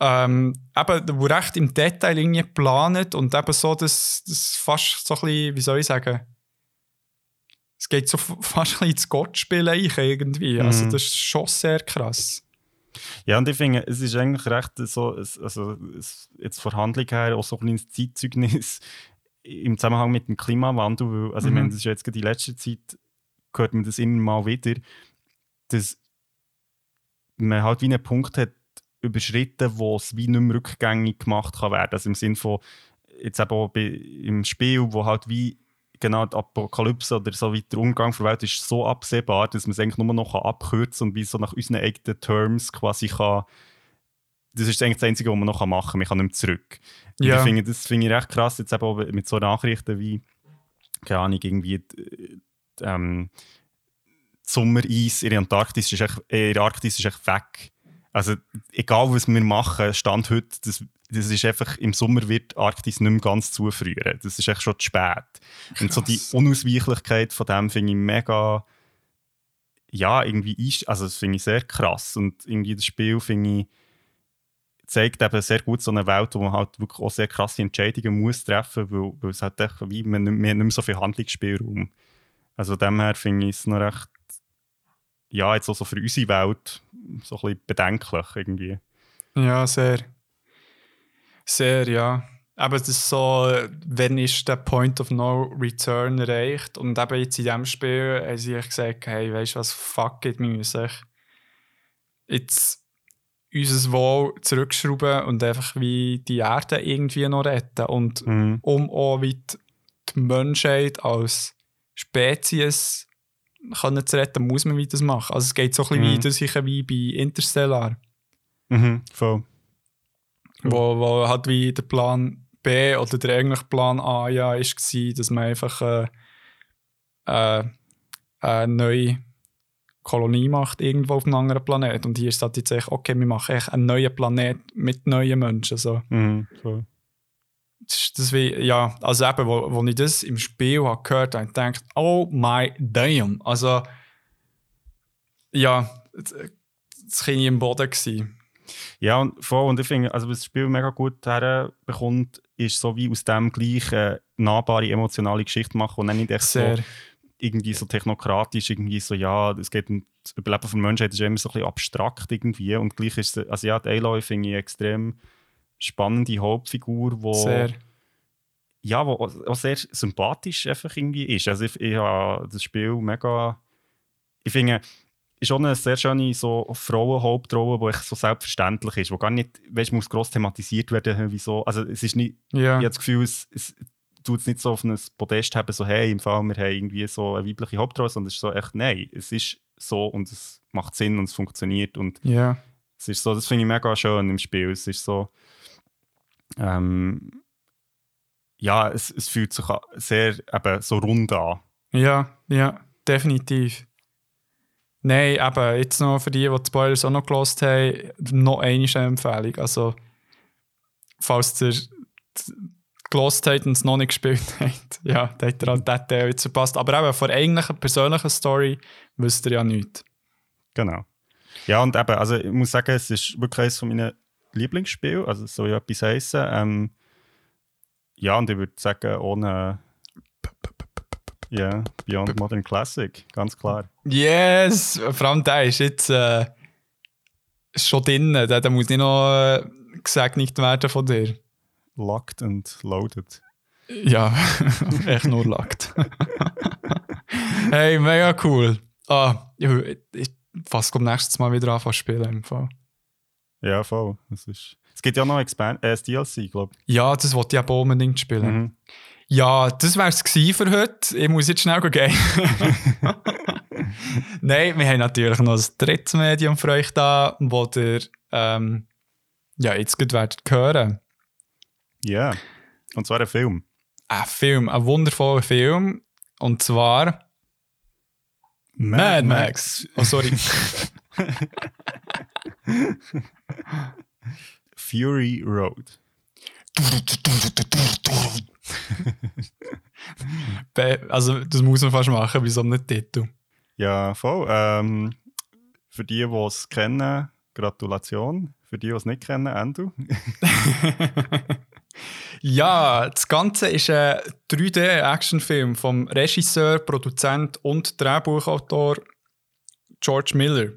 Speaker 1: ähm, eben, wo recht im Detail irgendwie geplant und eben so, dass das fast so ein bisschen, wie soll ich sagen, es geht so fast ein bisschen ins Gottspielen irgendwie. Also mhm. Also das ist schon sehr krass.
Speaker 2: Ja, und ich finde, es ist eigentlich recht so, also jetzt von Handlung her auch so ein kleines Zeitzeugnis im Zusammenhang mit dem Klimawandel, weil, also mhm. ich meine, das ist jetzt die letzte Zeit, hört man das immer mal wieder, dass man halt wie einen Punkt hat überschritten, wo es wie nicht mehr rückgängig gemacht kann werden. Also im Sinne von, jetzt eben auch bei, im Spiel, wo halt wie genau die Apokalypse oder so weiter Umgang der Welt ist so absehbar, dass man es eigentlich nur noch abkürzen und wie so nach unseren eigenen Terms quasi kann das ist eigentlich das Einzige, was man noch machen kann. Man kann nicht mehr zurück. Ja. Ich finde, das finde ich recht krass, jetzt eben auch mit so Nachrichten wie, keine Ahnung, irgendwie ähm, Sommereis in der Antarktis ist echt, äh, in der Arktis ist echt weg. Also, egal was wir machen, Stand heute, das, das ist einfach, im Sommer wird Arktis nicht mehr ganz zufrieren. Das ist echt schon zu spät. Krass. Und so die Unausweichlichkeit von dem finde ich mega, ja, irgendwie, also das finde ich sehr krass. Und irgendwie das Spiel finde ich, zeigt eben sehr gut so eine Welt, wo man halt wirklich auch sehr krasse Entscheidungen muss treffen muss, weil, weil es halt echt, wie, man, man nicht mehr so viel Handlungsspielraum. Also dem her finde ich es noch recht, ja, jetzt auch so für unsere Welt so ein bisschen bedenklich irgendwie.
Speaker 1: Ja, sehr. Sehr, ja. Aber das ist so, wenn ist der Point of No Return erreicht und eben jetzt in diesem Spiel haben sie gesagt, hey, weißt du was, fuck it, wir müssen jetzt unser Wohl zurückschrauben und einfach wie die Erde irgendwie noch retten. Und mhm. um auch wie die Menschheit als Spezies können zu retten, muss man wie das machen. Also es geht so ein bisschen mhm. sicher wie bei Interstellar.
Speaker 2: Mhm, voll.
Speaker 1: Wo, wo halt wie der Plan B oder der eigentliche Plan A ja war, dass man einfach äh, äh, eine neue Kolonie macht, irgendwo auf einem anderen Planet. Und hier ist halt jetzt echt, okay, wir machen echt einen neuen Planet mit neuen Menschen. So.
Speaker 2: Mhm, cool.
Speaker 1: Wie, ja, also eben, wo, wo ich das im Spiel habe gehört habe, habe ich gedacht, oh my damn. Also, ja, das, war im Boden. Gewesen.
Speaker 2: Ja, und voll, und ich finde, also was das Spiel mega gut herbekommt, ist so wie aus dem gleich eine nahbare, emotionale Geschichte machen und dann nicht echt Sehr. so irgendwie so technokratisch, irgendwie so, ja, es geht um das Überleben von Menschheit, das ist immer so ein bisschen abstrakt irgendwie. Und gleich ist es, also ja, die Aloy finde ich extrem spannende Hauptfigur, wo sehr. ja, wo auch sehr sympathisch einfach irgendwie ist. Also ich, ich habe das Spiel mega, ich finde, ist auch eine sehr schöne so Frauenhauptrolle, die so selbstverständlich ist, wo gar nicht, weißt, muss gross thematisiert werden, wieso. Also es ist nicht, ja. ich habe das Gefühl, es, es tut es nicht so auf ein Podest haben, so hey, im Fall, wir haben irgendwie so eine weibliche Hauptrolle, sondern es ist so echt, nein, es ist so und es macht Sinn und es funktioniert und
Speaker 1: yeah.
Speaker 2: es ist so, das finde ich mega schön im Spiel, es ist so, ähm, ja, es, es fühlt sich sehr eben so rund an.
Speaker 1: Ja, ja, definitiv. Nein, eben, jetzt noch für die, die die Spoilers auch noch gelost haben, noch eine Empfehlung. Also, falls der gelost habt und es noch nicht gespielt habt, ja, da habt ihr halt diesen Teil jetzt verpasst. Aber eben von eigentlichen persönlichen Story wisst ihr ja nichts.
Speaker 2: Genau. Ja, und eben, also ich muss sagen, es ist wirklich eines von meinen Lieblingsspielen, also so ja etwas heissen. Ähm, ja, und ich würde sagen, ohne ja, yeah, Beyond Modern Classic, ganz klar.
Speaker 1: Yes! Vor allem der ist jetzt äh, schon drin, der, der muss nicht noch äh, gesegnet werden von dir.
Speaker 2: Locked and Loaded.
Speaker 1: Ja, echt nur locked. hey, mega cool. Ah, ich, ich fast glaube nächstes Mal wieder anfangen zu spielen im Fall.
Speaker 2: Ja, voll. Es, ist, es gibt ja noch Expand äh, DLC, glaube
Speaker 1: ich. Ja, das wollte ich aber unbedingt spielen. Mhm. Ja, das wäre es für heute. Ich muss jetzt schnell gehen. Nein, wir haben natürlich noch ein drittes Medium für euch da, wo ihr ähm, ja, jetzt gut werdet hören.
Speaker 2: Ja, yeah. und zwar ein Film.
Speaker 1: Ein Film, ein wundervoller Film. Und zwar Mad, Mad Max. Max. Oh, sorry.
Speaker 2: Fury Road.
Speaker 1: also, das muss man fast machen bei so einem Titel.
Speaker 2: Ja, voll. Ähm, für die, die es kennen, Gratulation. Für die, die es nicht kennen, Endo.
Speaker 1: Ja, das Ganze ist ein 3D-Actionfilm vom Regisseur, Produzent und Drehbuchautor George Miller.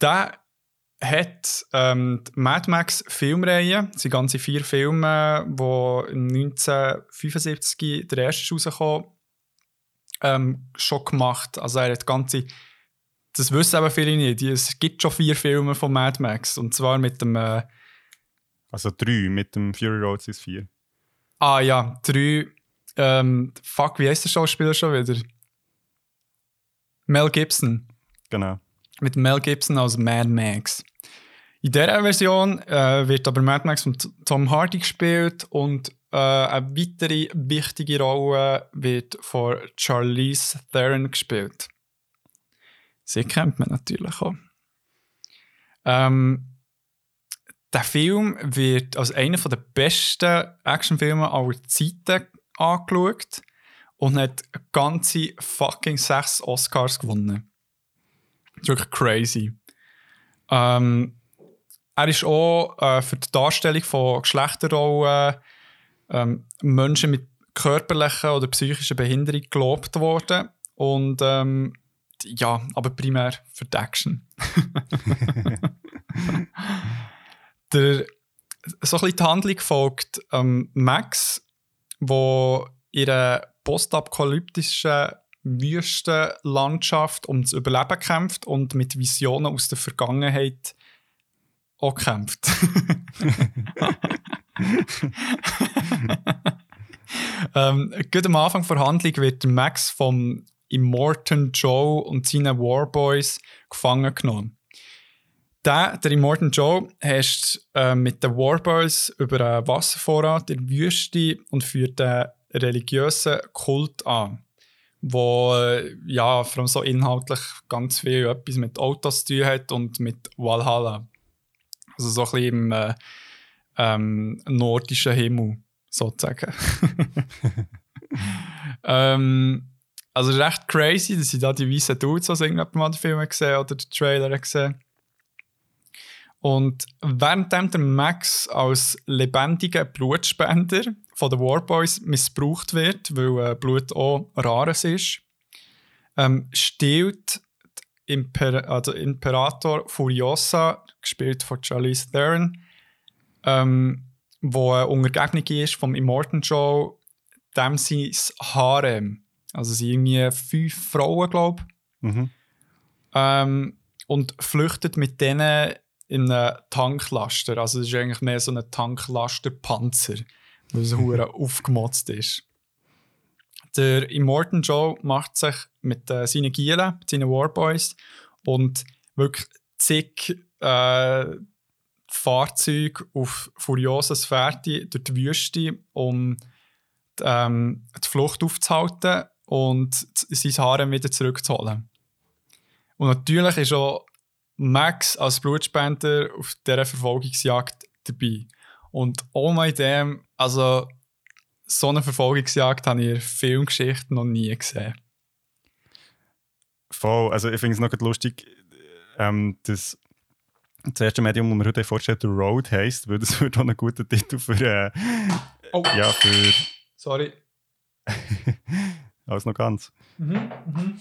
Speaker 1: Der hat ähm, die Mad Max Filmreihe, das sind ganze vier Filme, die 1975 der erste rausgekommen ähm, schon gemacht. Also er hat ganze, das wissen aber viele nicht, es gibt schon vier Filme von Mad Max und zwar mit dem äh,
Speaker 2: also drei, mit dem Fury Road sind vier.
Speaker 1: Ah ja, drei. Ähm, fuck, wie heißt der Schauspieler schon wieder? Mel Gibson.
Speaker 2: Genau.
Speaker 1: Mit Mel Gibson als Mad Max. In dieser Version äh, wird aber Mad Max von Tom Hardy gespielt und äh, eine weitere wichtige Rolle wird von Charlize Theron gespielt. Sie kennt man natürlich auch. Ähm, der Film wird als einer der besten Actionfilme aller Zeiten angeschaut und hat ganze fucking sechs Oscars gewonnen. Das ist wirklich crazy. Ähm, er ist auch äh, für die Darstellung von Geschlechterrollen ähm, Menschen mit körperlichen oder psychischen Behinderung gelobt worden. Und ähm, ja, aber primär für die Action. Der, so ein bisschen die Handlung folgt ähm, Max, wo ihre postapokalyptischen Wüstenlandschaft ums Überleben kämpft und mit Visionen aus der Vergangenheit auch kämpft. ähm, gut am Anfang der Handlung wird Max vom Immortan Joe und seinen Warboys gefangen genommen. Der, der Immortan Joe hast äh, mit den Warboys über einen Wasservorrat in der Wüste und führt einen religiösen Kult an, wo äh, ja, vor allem so inhaltlich ganz viel etwas mit Autos zu tun hat und mit Valhalla. Also so ein bisschen im äh, ähm, nordischen Himmel, sozusagen. ähm, also recht crazy, dass ich da die weißen Dudes aus irgendjemandem mal den Film gesehen oder den Trailer gesehen und währenddem der Max als lebendiger Blutspender von den Warboys missbraucht wird, weil äh, Blut auch rares ist, ähm, stiehlt Imper also Imperator Furiosa, gespielt von Charlize Theron, ähm, wo eine Untergebung ist vom Immortan Joe, dem sein Harem. Also sie irgendwie fünf Frauen, glaube ich. Mhm. Ähm, und flüchtet mit denen in einem Tanklaster. Also es ist eigentlich mehr so ein Tanklasterpanzer, weil es hure aufgemotzt ist. Der Immortan Joe macht sich mit äh, seinen Gielen, mit seinen Warboys und wirklich zig äh, Fahrzeuge auf furioses Fährte durch die Wüste, um die, ähm, die Flucht aufzuhalten und sein Harem wieder zurückzuholen. Und natürlich ist auch Max als Blutspender auf dieser Verfolgungsjagd dabei. Und oh my damn, also so eine Verfolgungsjagd habe ich in Filmgeschichte noch nie gesehen.
Speaker 2: Voll, also ich finde es noch lustig, ähm, dass das erste Medium, das man heute vorstellt, Road heisst, weil das wird auch ein guter Titel für. Äh, oh. Ja, für.
Speaker 1: Sorry.
Speaker 2: Alles noch ganz. Mhm, mhm.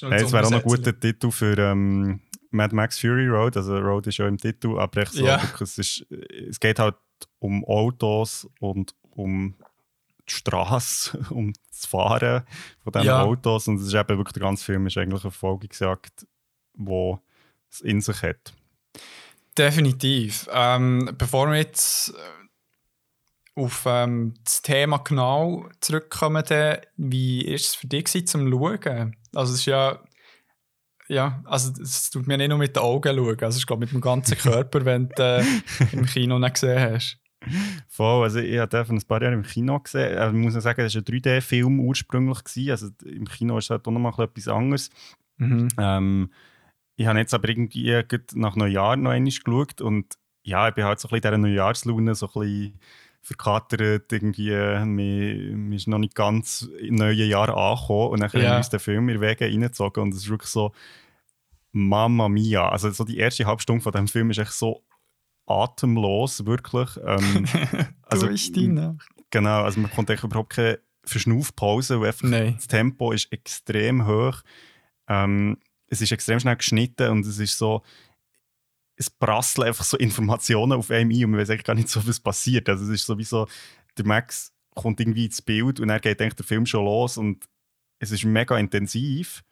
Speaker 2: Hey, es wäre auch ein guter Titel für ähm, Mad Max Fury Road. Also Road ist ja im Titel, aber echt so, ja. es, ist, es geht halt um Autos und um die Straße, um das Fahren von diesen ja. Autos. Und es ist eben wirklich der ganze Film ist eigentlich eine Verfolgungsjagd, die es in sich hat.
Speaker 1: Definitiv. Ähm, bevor wir jetzt äh, auf ähm, das Thema genau zurückkommen, wie war es für dich zum Schauen? Also es ist ja, ja, also es tut mir nicht nur mit den Augen schauen, also ich glaube mit dem ganzen Körper, wenn du äh, im Kino nicht gesehen hast.
Speaker 2: Voll, also ich habe ein paar Jahre im Kino gesehen. Also, ich muss sagen, das war ein 3D-Film ursprünglich. Gewesen. Also im Kino ist halt auch noch mal etwas anderes. Mhm. Ähm, ich habe jetzt aber irgendwie nach Neujahr noch einmal geschaut und ja, ich bin halt so ein bisschen in dieser Neujahrslaune so ein bisschen verkatert, irgendwie, wir, ist noch nicht ganz im neuen Jahr angekommen und dann ja. haben wir uns den Film in Wege reingezogen und es ist wirklich so Mamma Mia. Also so die erste halbe Stunde von dem Film ist echt so atemlos, wirklich. Ähm,
Speaker 1: also, ich die
Speaker 2: Genau, also man kommt überhaupt keine Verschnaufpause, weil einfach das Tempo ist extrem hoch. Ähm, es ist extrem schnell geschnitten und es ist so, es prasseln einfach so Informationen auf einem ein und man weiß eigentlich gar nicht so, was passiert. Also es ist sowieso, der Max kommt irgendwie ins Bild und dann geht eigentlich der Film schon los und es ist mega intensiv.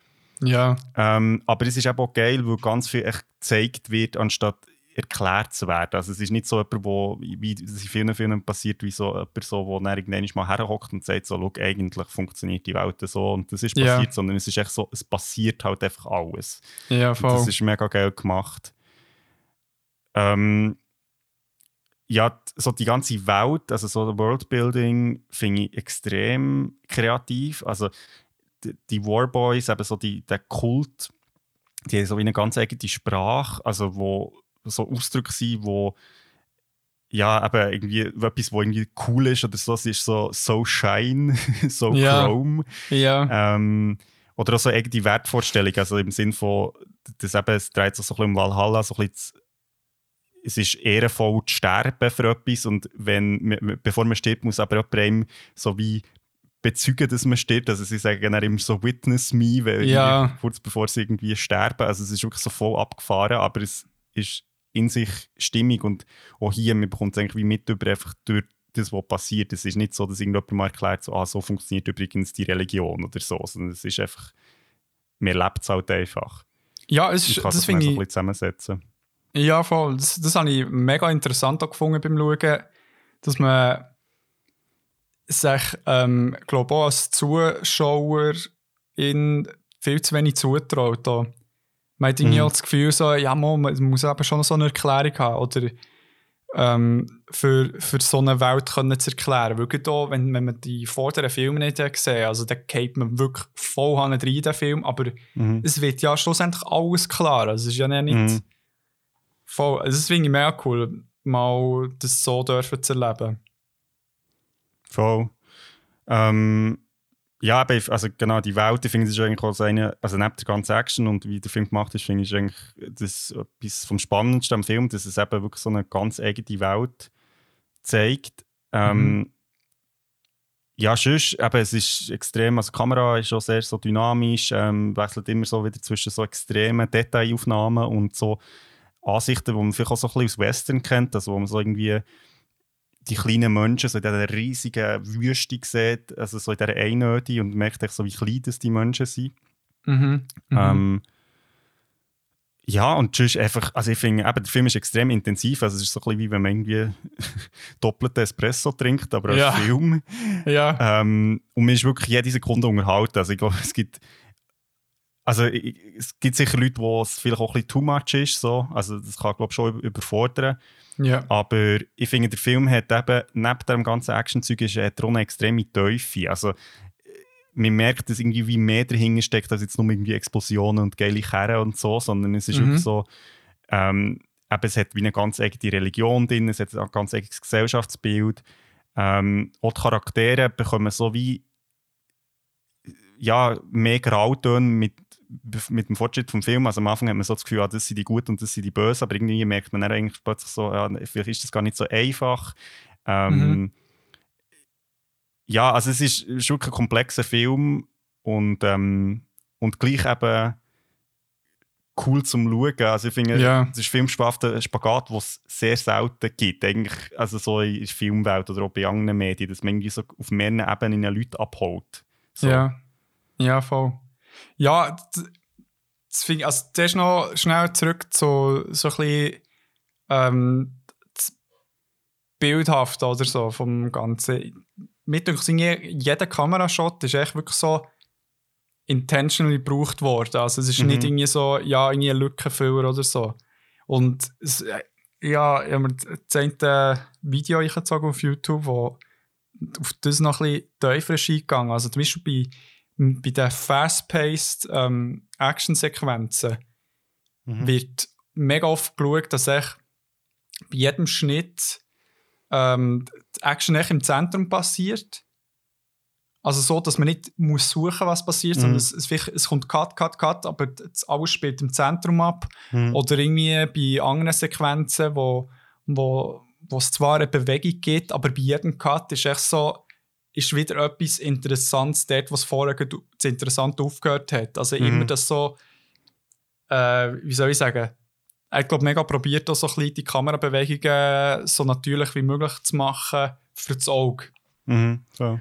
Speaker 1: Ja.
Speaker 2: Ähm, aber es ist eben auch geil, weil ganz viel echt gezeigt wird, anstatt erklärt zu werden. Also es ist nicht so jemand, wo, wie es in vielen Filmen passiert, wie so jemand, so, wo dann irgendwann mal herhockt und sagt, so, eigentlich funktioniert die Welt so und das ist passiert, ja. sondern es ist echt so, es passiert halt einfach alles.
Speaker 1: Ja, voll.
Speaker 2: Und das ist mega geil gemacht. Ähm, ja, so die ganze Welt, also so Worldbuilding, finde ich extrem kreativ. Also die, die Warboys, eben so die, der Kult, die haben so wie eine ganz eigene Sprache, also wo so Ausdrücke sind, wo ja, eben irgendwie etwas, wo irgendwie cool ist oder so, es ist so so shine, so
Speaker 1: Ja.
Speaker 2: chrome.
Speaker 1: Ja.
Speaker 2: Ähm, oder auch so eigene Wertvorstellung, also im Sinn von, das eben, es dreht sich so ein bisschen um Valhalla, so ein bisschen, es ist ehrenvoll zu sterben für etwas und wenn, bevor man stirbt, muss aber jemand einem so wie bezeugen, dass man stirbt. Also sie sagen dann immer so «Witness me», weil
Speaker 1: Ja.
Speaker 2: irgendwie kurz bevor sie irgendwie sterben. Also es ist wirklich so voll abgefahren, aber es ist in sich stimmig und auch hier, man bekommt es eigentlich wie mit über einfach durch das, was passiert. Es ist nicht so, dass irgendjemand mal erklärt, so, ah, so funktioniert übrigens die Religion oder so, sondern es ist einfach, man lebt es halt einfach.
Speaker 1: Ja, es
Speaker 2: Ich
Speaker 1: ist,
Speaker 2: kann
Speaker 1: das finde
Speaker 2: so ein
Speaker 1: ich.
Speaker 2: zusammensetzen.
Speaker 1: Ja, voll. Das, das habe ich mega interessant auch gefunden beim Schauen, dass man sich, ähm, glaube auch als Zuschauer in viel zu wenig zutraut. Da. Man hat irgendwie
Speaker 2: Mhm.
Speaker 1: auch das Gefühl, so, ja, man, man muss eben schon so eine Erklärung haben oder ähm, für, für so eine Welt können zu erklären. Wirklich da, wenn, wenn man die vorderen Filme nicht gesehen also da geht man wirklich voll rein in den Film, aber
Speaker 2: Mhm.
Speaker 1: es wird ja schlussendlich alles klar. Also es ist ja nicht
Speaker 2: Mhm.
Speaker 1: voll. Also das finde ich mega cool, mal das so dürfen zu erleben.
Speaker 2: Voll. Ähm, ja, aber ich- also genau, die Welt, ich finde, ist eigentlich auch so eine, also neben der ganzen Action und wie der Film gemacht ist, finde ich eigentlich das etwas vom Spannendsten am Film, dass es eben wirklich so eine ganz eigene Welt zeigt. Ähm, Ja, sonst, eben, es ist extrem, also die Kamera ist schon sehr so dynamisch, ähm, wechselt immer so wieder zwischen so extremen Detailaufnahmen und so Ansichten, die man vielleicht auch so ein bisschen aus Western kennt, also wo man so irgendwie die kleinen Menschen so in dieser riesigen Wüste sieht, also so in dieser Einöde und merkt echt so, wie klein das die Menschen sind.
Speaker 1: Mhm. Mhm.
Speaker 2: Ähm, ja, und sonst einfach, also ich finde, der Film ist extrem intensiv, also es ist so ein bisschen wie wenn man irgendwie doppelten Espresso trinkt, aber als
Speaker 1: Ja.
Speaker 2: Film.
Speaker 1: ja.
Speaker 2: Ähm, und man ist wirklich jede Sekunde unterhalten. Also ich glaube, es gibt also ich- es gibt sicher Leute, wo es vielleicht auch ein bisschen too much ist. So. Also das kann, glaube ich, schon über- überfordern.
Speaker 1: Ja.
Speaker 2: Aber ich finde, der Film hat eben, neben dem ganzen Actionzeug, ist, er eine extreme Teufel. Also, man merkt, dass irgendwie wie mehr dahinter steckt, als jetzt nur irgendwie Explosionen und geile Kerren und so, sondern es ist
Speaker 1: Mhm.
Speaker 2: wirklich so, ähm, eben, es hat wie eine ganz eigene Religion drin, es hat ein ganz eigenes Gesellschaftsbild. Ähm, auch die Charaktere bekommen so wie ja, mehr Grautöne mit, mit dem Fortschritt vom Film. Also am Anfang hat man so das Gefühl, ah, das sind die Guten und das sind die Bösen, aber irgendwie merkt man dann eigentlich plötzlich so, ja, vielleicht ist das gar nicht so einfach. Ähm,
Speaker 1: Mhm.
Speaker 2: Ja, also es ist, wirklich ein komplexer Film und, ähm, und gleich eben cool zum Schauen. Also ich finde,
Speaker 1: Ja.
Speaker 2: es ist filmspannender Spagat, den es sehr selten gibt. Eigentlich, also so in der Filmwelt oder auch bei anderen Medien, dass man irgendwie so auf mehreren Ebenen Leute abholt. So.
Speaker 1: Ja. Ja, voll. Ja, das ich, also zuerst noch schnell zurück zu so ein bisschen ähm, das Bildhafte oder so vom Ganzen. Denkt, jeder Kamerashot ist echt wirklich so intentionally gebraucht worden. Also es ist
Speaker 2: Mhm.
Speaker 1: nicht irgendwie so, ja, irgendwie ein Lückenfüller oder so. Und es, äh, ja, ich habe mir das eine Video eingezogen auf YouTube, wo auf das noch ein bisschen tiefer ist eingegangen. Also zum Beispiel bei, bei den fast-paced ähm, Action-Sequenzen
Speaker 2: Mhm.
Speaker 1: wird mega oft geschaut, dass echt bei jedem Schnitt ähm, die Action echt im Zentrum passiert. Also so, dass man nicht muss suchen, was passiert,
Speaker 2: Mhm.
Speaker 1: sondern es, es, es kommt Cut, Cut, Cut, aber das alles spielt im Zentrum ab.
Speaker 2: Mhm.
Speaker 1: Oder irgendwie bei anderen Sequenzen, wo, wo, wo es zwar eine Bewegung gibt, aber bei jedem Cut ist echt so, ist wieder etwas Interessantes dort, was vorher das Interessante aufgehört hat. Also
Speaker 2: Mhm.
Speaker 1: immer das so, äh, wie soll ich sagen, ich glaube, mega probiert auch so ein bisschen die Kamerabewegungen so natürlich wie möglich zu machen für das Auge.
Speaker 2: Mhm. So.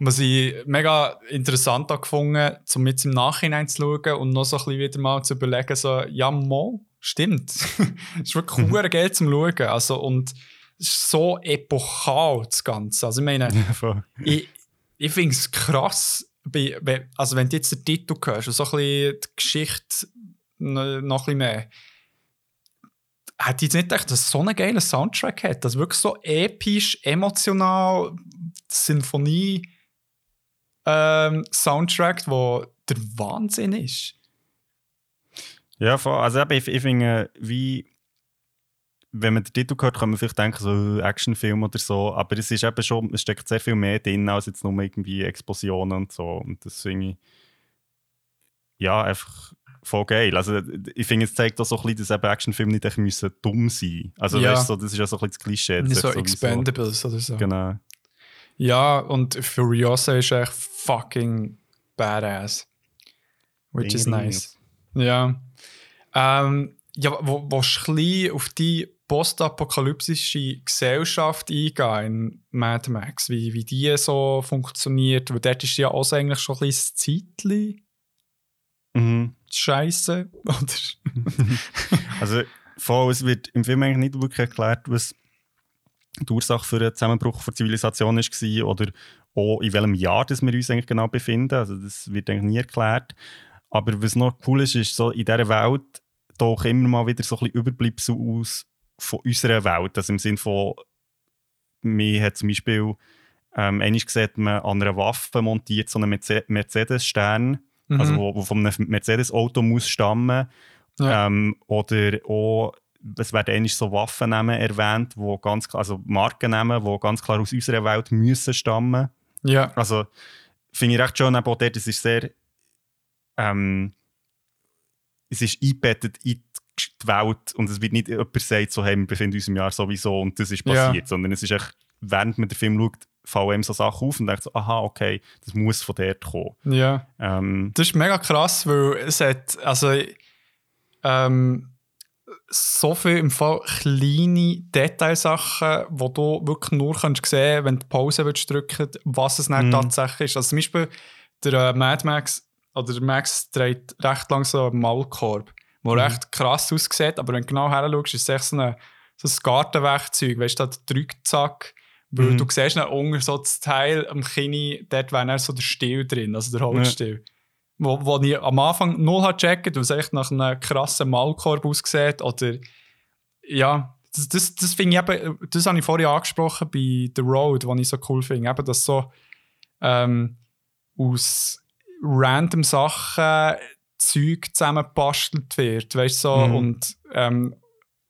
Speaker 1: Was ich mega interessant gefunden, um jetzt im Nachhinein zu schauen und noch so ein bisschen wieder mal zu überlegen, so, ja, mal, stimmt. Es ist wirklich
Speaker 2: Mhm.
Speaker 1: mhm. geil zum Schauen. Also, und so epochal, das Ganze. Also, ich meine,
Speaker 2: Ja,
Speaker 1: ich, ich finde es krass, also wenn du jetzt den Titel hörst und so ein bisschen die Geschichte noch ein bisschen mehr, hätte ich jetzt nicht gedacht, dass es so einen geilen Soundtrack hat. Das wirklich so episch, emotional, Sinfonie ähm, Soundtrack, wo der Wahnsinn ist.
Speaker 2: Ja, voll. also ich, ich finde, wie wenn man den Titel hört, kann man vielleicht denken, so äh, Actionfilm oder so, aber es ist eben schon, es steckt sehr viel mehr drin, als jetzt nur irgendwie Explosionen und so. Und das finde ich, ja, einfach voll geil. Also ich finde, es zeigt auch so ein bisschen, dass eben Actionfilme nicht echt müssen dumm sein Also
Speaker 1: Ja.
Speaker 2: weißt so, das ist ja so ein bisschen das Klischee.
Speaker 1: Nicht so Expendables oder so.
Speaker 2: Genau.
Speaker 1: Ja, und Furiosa ist echt fucking badass. Which is
Speaker 2: Ding,
Speaker 1: nice. Ja. Ähm, ja, wo, du ein bisschen auf die postapokalyptische Gesellschaft eingehen in Mad Max? Wie, wie die so funktioniert? Weil dort ist ja auch so eigentlich schon ein bisschen Zeitchen
Speaker 2: Mhm.
Speaker 1: scheiße.
Speaker 2: Also voll, es wird im Film eigentlich nicht wirklich erklärt, was die Ursache für den Zusammenbruch der Zivilisation war oder auch in welchem Jahr das wir uns eigentlich genau befinden. Also das wird eigentlich nie erklärt. Aber was noch cool ist, ist so in dieser Welt doch immer mal wieder so ein bisschen Überbleibsel aus von unserer Welt. Also im Sinne von, mir hat zum Beispiel ähm, einmal gesehen, man an einer Waffe montiert so einen Merce- Mercedes-Stern, also
Speaker 1: Mhm.
Speaker 2: wo, wo von einem Mercedes-Auto muss stammen.
Speaker 1: Ja.
Speaker 2: Ähm, oder auch, es werden eigentlich so Waffennamen erwähnt, wo ganz klar, also Markennamen, die ganz klar aus unserer Welt müssen stammen.
Speaker 1: ja.
Speaker 2: Also finde ich recht schön, auch dort, es ist sehr, ähm, es ist eingebettet in die Welt und es wird nicht jemand sagt, so, hey, wir befinden uns im Jahr sowieso und das ist
Speaker 1: Ja.
Speaker 2: passiert, sondern es ist echt, während man den Film schaut, fallen einem so Sachen auf und denkt so, aha, okay, das muss von dort kommen.
Speaker 1: ja.
Speaker 2: Ähm,
Speaker 1: Das ist mega krass, weil es hat, also, ähm, so viel im Fall kleine Detailsachen, wo du wirklich nur kannst sehen wenn du Pause willst drücken was es dann
Speaker 2: Mhm.
Speaker 1: tatsächlich ist. Also zum Beispiel der äh, Mad Max, oder der Max trägt recht lang so einen Maulkorb, der
Speaker 2: Mhm.
Speaker 1: recht krass aussieht, aber wenn du genau her schaust, ist es echt so, eine, so ein Gartenwerkzeug, weißt du, der Drückzack, weil
Speaker 2: Mhm.
Speaker 1: du siehst dann unten so das Teil am Kinn, dort wäre so der Stiel drin, also der Holzstiel. Wo, wo ich am Anfang null hat gecheckt, weil es echt nach einem krassen Maulkorb aussieht. Oder ja, das, das, das finde ich eben, das habe ich vorhin angesprochen bei The Road, was ich so cool finde. Eben, dass so ähm, aus random Sachen Zeug zusammengebastelt wird. Weißt so,
Speaker 2: Mhm.
Speaker 1: und ähm,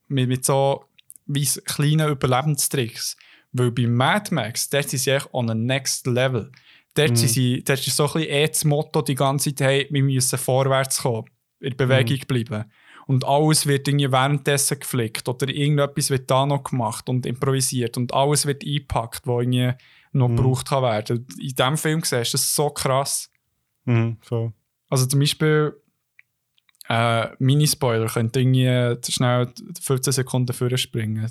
Speaker 1: mit, mit so wie kleinen Überlebenstricks. Weil bei Mad Max, dort sind sie echt on the next level. Dort,
Speaker 2: Mhm.
Speaker 1: sie, dort ist so ein bisschen eh das Motto die ganze Zeit, hey, wir müssen vorwärts kommen, in Bewegung bleiben. Und alles wird irgendwie währenddessen geflickt oder irgendetwas wird da noch gemacht und improvisiert und alles wird eingepackt, was irgendwie noch
Speaker 2: Mhm.
Speaker 1: gebraucht kann werden. In diesem Film siehst du das so krass.
Speaker 2: mhm, voll.
Speaker 1: Also zum Beispiel äh, Minispoiler könnte irgendwie schnell 15 Sekunden vorspringen.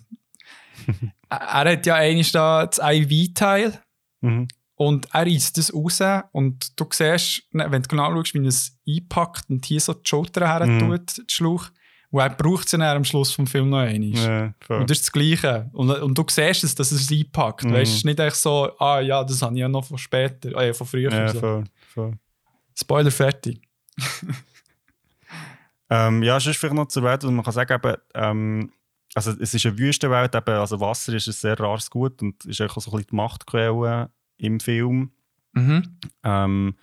Speaker 1: er er hat ja eigentlich da das IV-Teil
Speaker 2: Mhm.
Speaker 1: und er reißt das raus und du siehst, ne, wenn du genau schaust, wie er es einpackt und hier so die Schulter her
Speaker 2: Mhm.
Speaker 1: tut, den Schluch, und er braucht sie dann am Schluss vom Film noch einmal.
Speaker 2: Ja.
Speaker 1: Und das ist das Gleiche. Und, und du siehst es, dass es einpackt.
Speaker 2: Mhm.
Speaker 1: Weißt, es ist nicht echt so, ah ja, das habe ich ja noch von später, äh, von früher.
Speaker 2: ja,
Speaker 1: so.
Speaker 2: voll, voll.
Speaker 1: Spoiler fertig.
Speaker 2: Ähm, ja, es ist vielleicht noch zur Welt, was man kann sagen, eben, ähm, also es ist eine Wüstenwelt, eben, also Wasser ist ein sehr rares Gut und ist auch so ein bisschen die Machtquelle im Film.
Speaker 1: Mhm.
Speaker 2: Ähm,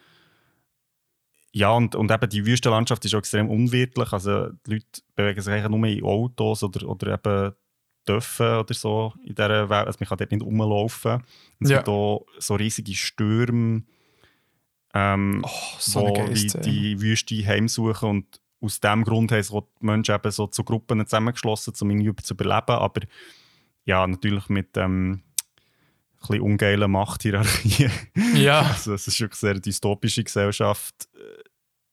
Speaker 2: ja, und, und eben die Wüstenlandschaft ist auch extrem unwirtlich. Also die Leute bewegen sich eigentlich nur in Autos oder, oder eben dürfen oder so in dieser Welt. Also man kann dort nicht rumlaufen. Und es
Speaker 1: Ja.
Speaker 2: gibt auch so riesige Stürme, ähm,
Speaker 1: Oh, so
Speaker 2: wo
Speaker 1: geile
Speaker 2: die, die Wüste heimsuchen und aus diesem Grund haben auch die Menschen eben so zu Gruppen zusammengeschlossen, um irgendwie zu überleben. Aber ja, natürlich mit ähm, ein bisschen ungeilen Machthierarchien.
Speaker 1: Ja,
Speaker 2: Also es ist wirklich eine sehr dystopische Gesellschaft. Äh,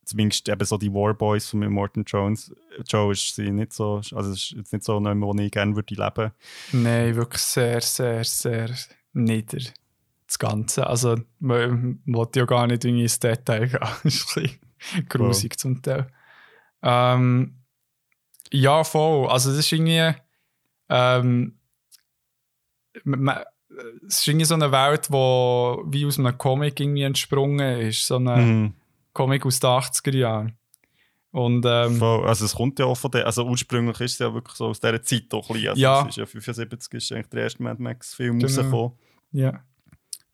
Speaker 2: Zumindest eben so die Warboys von Morton Jones. Joe ist sie nicht so, also ist jetzt nicht so jemand, wo ich gerne würde leben.
Speaker 1: nein, wirklich sehr, sehr, sehr nieder. Das Ganze. Also, man wollte ja gar nicht irgendwie ins Detail gehen. Das ist ein bisschen grusig zum Teil. Ähm, ja, voll. Also, das ist irgendwie. Ähm, man- es ist irgendwie so eine Welt, die wie aus einem Comic irgendwie entsprungen ist. So eine
Speaker 2: Mhm.
Speaker 1: Comic aus den 80er Jahren. Und ähm,
Speaker 2: Voll. Also es kommt ja auch von der, also ursprünglich ist es ja wirklich so aus dieser Zeit auch ein bisschen. Also
Speaker 1: Ja.
Speaker 2: Es ist ja 75 ist eigentlich der erste Mad Max-Film
Speaker 1: Genau.
Speaker 2: rausgekommen.
Speaker 1: ja.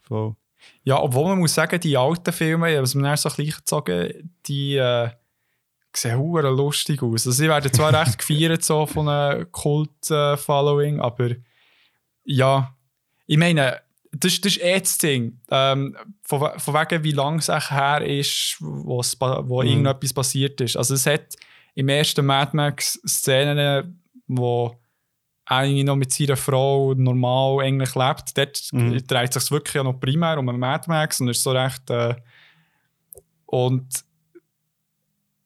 Speaker 2: Voll.
Speaker 1: Ja, obwohl man muss sagen, die alten Filme, was man dann so gleich gezogen, die äh, sehen hure lustig aus. Also sie werden zwar recht gefeiert so von einem Kult-Following, aber ja, ich meine, das, das ist eh das Ding. Ähm, von, von wegen, wie lange es her ist, wo mhm. irgendetwas passiert ist. Also es hat im ersten Mad Max Szenen, wo eigentlich noch mit seiner Frau normal eigentlich lebt. Dort mhm. dreht es sich wirklich noch primär um einen Mad Max und ist so recht... Äh, und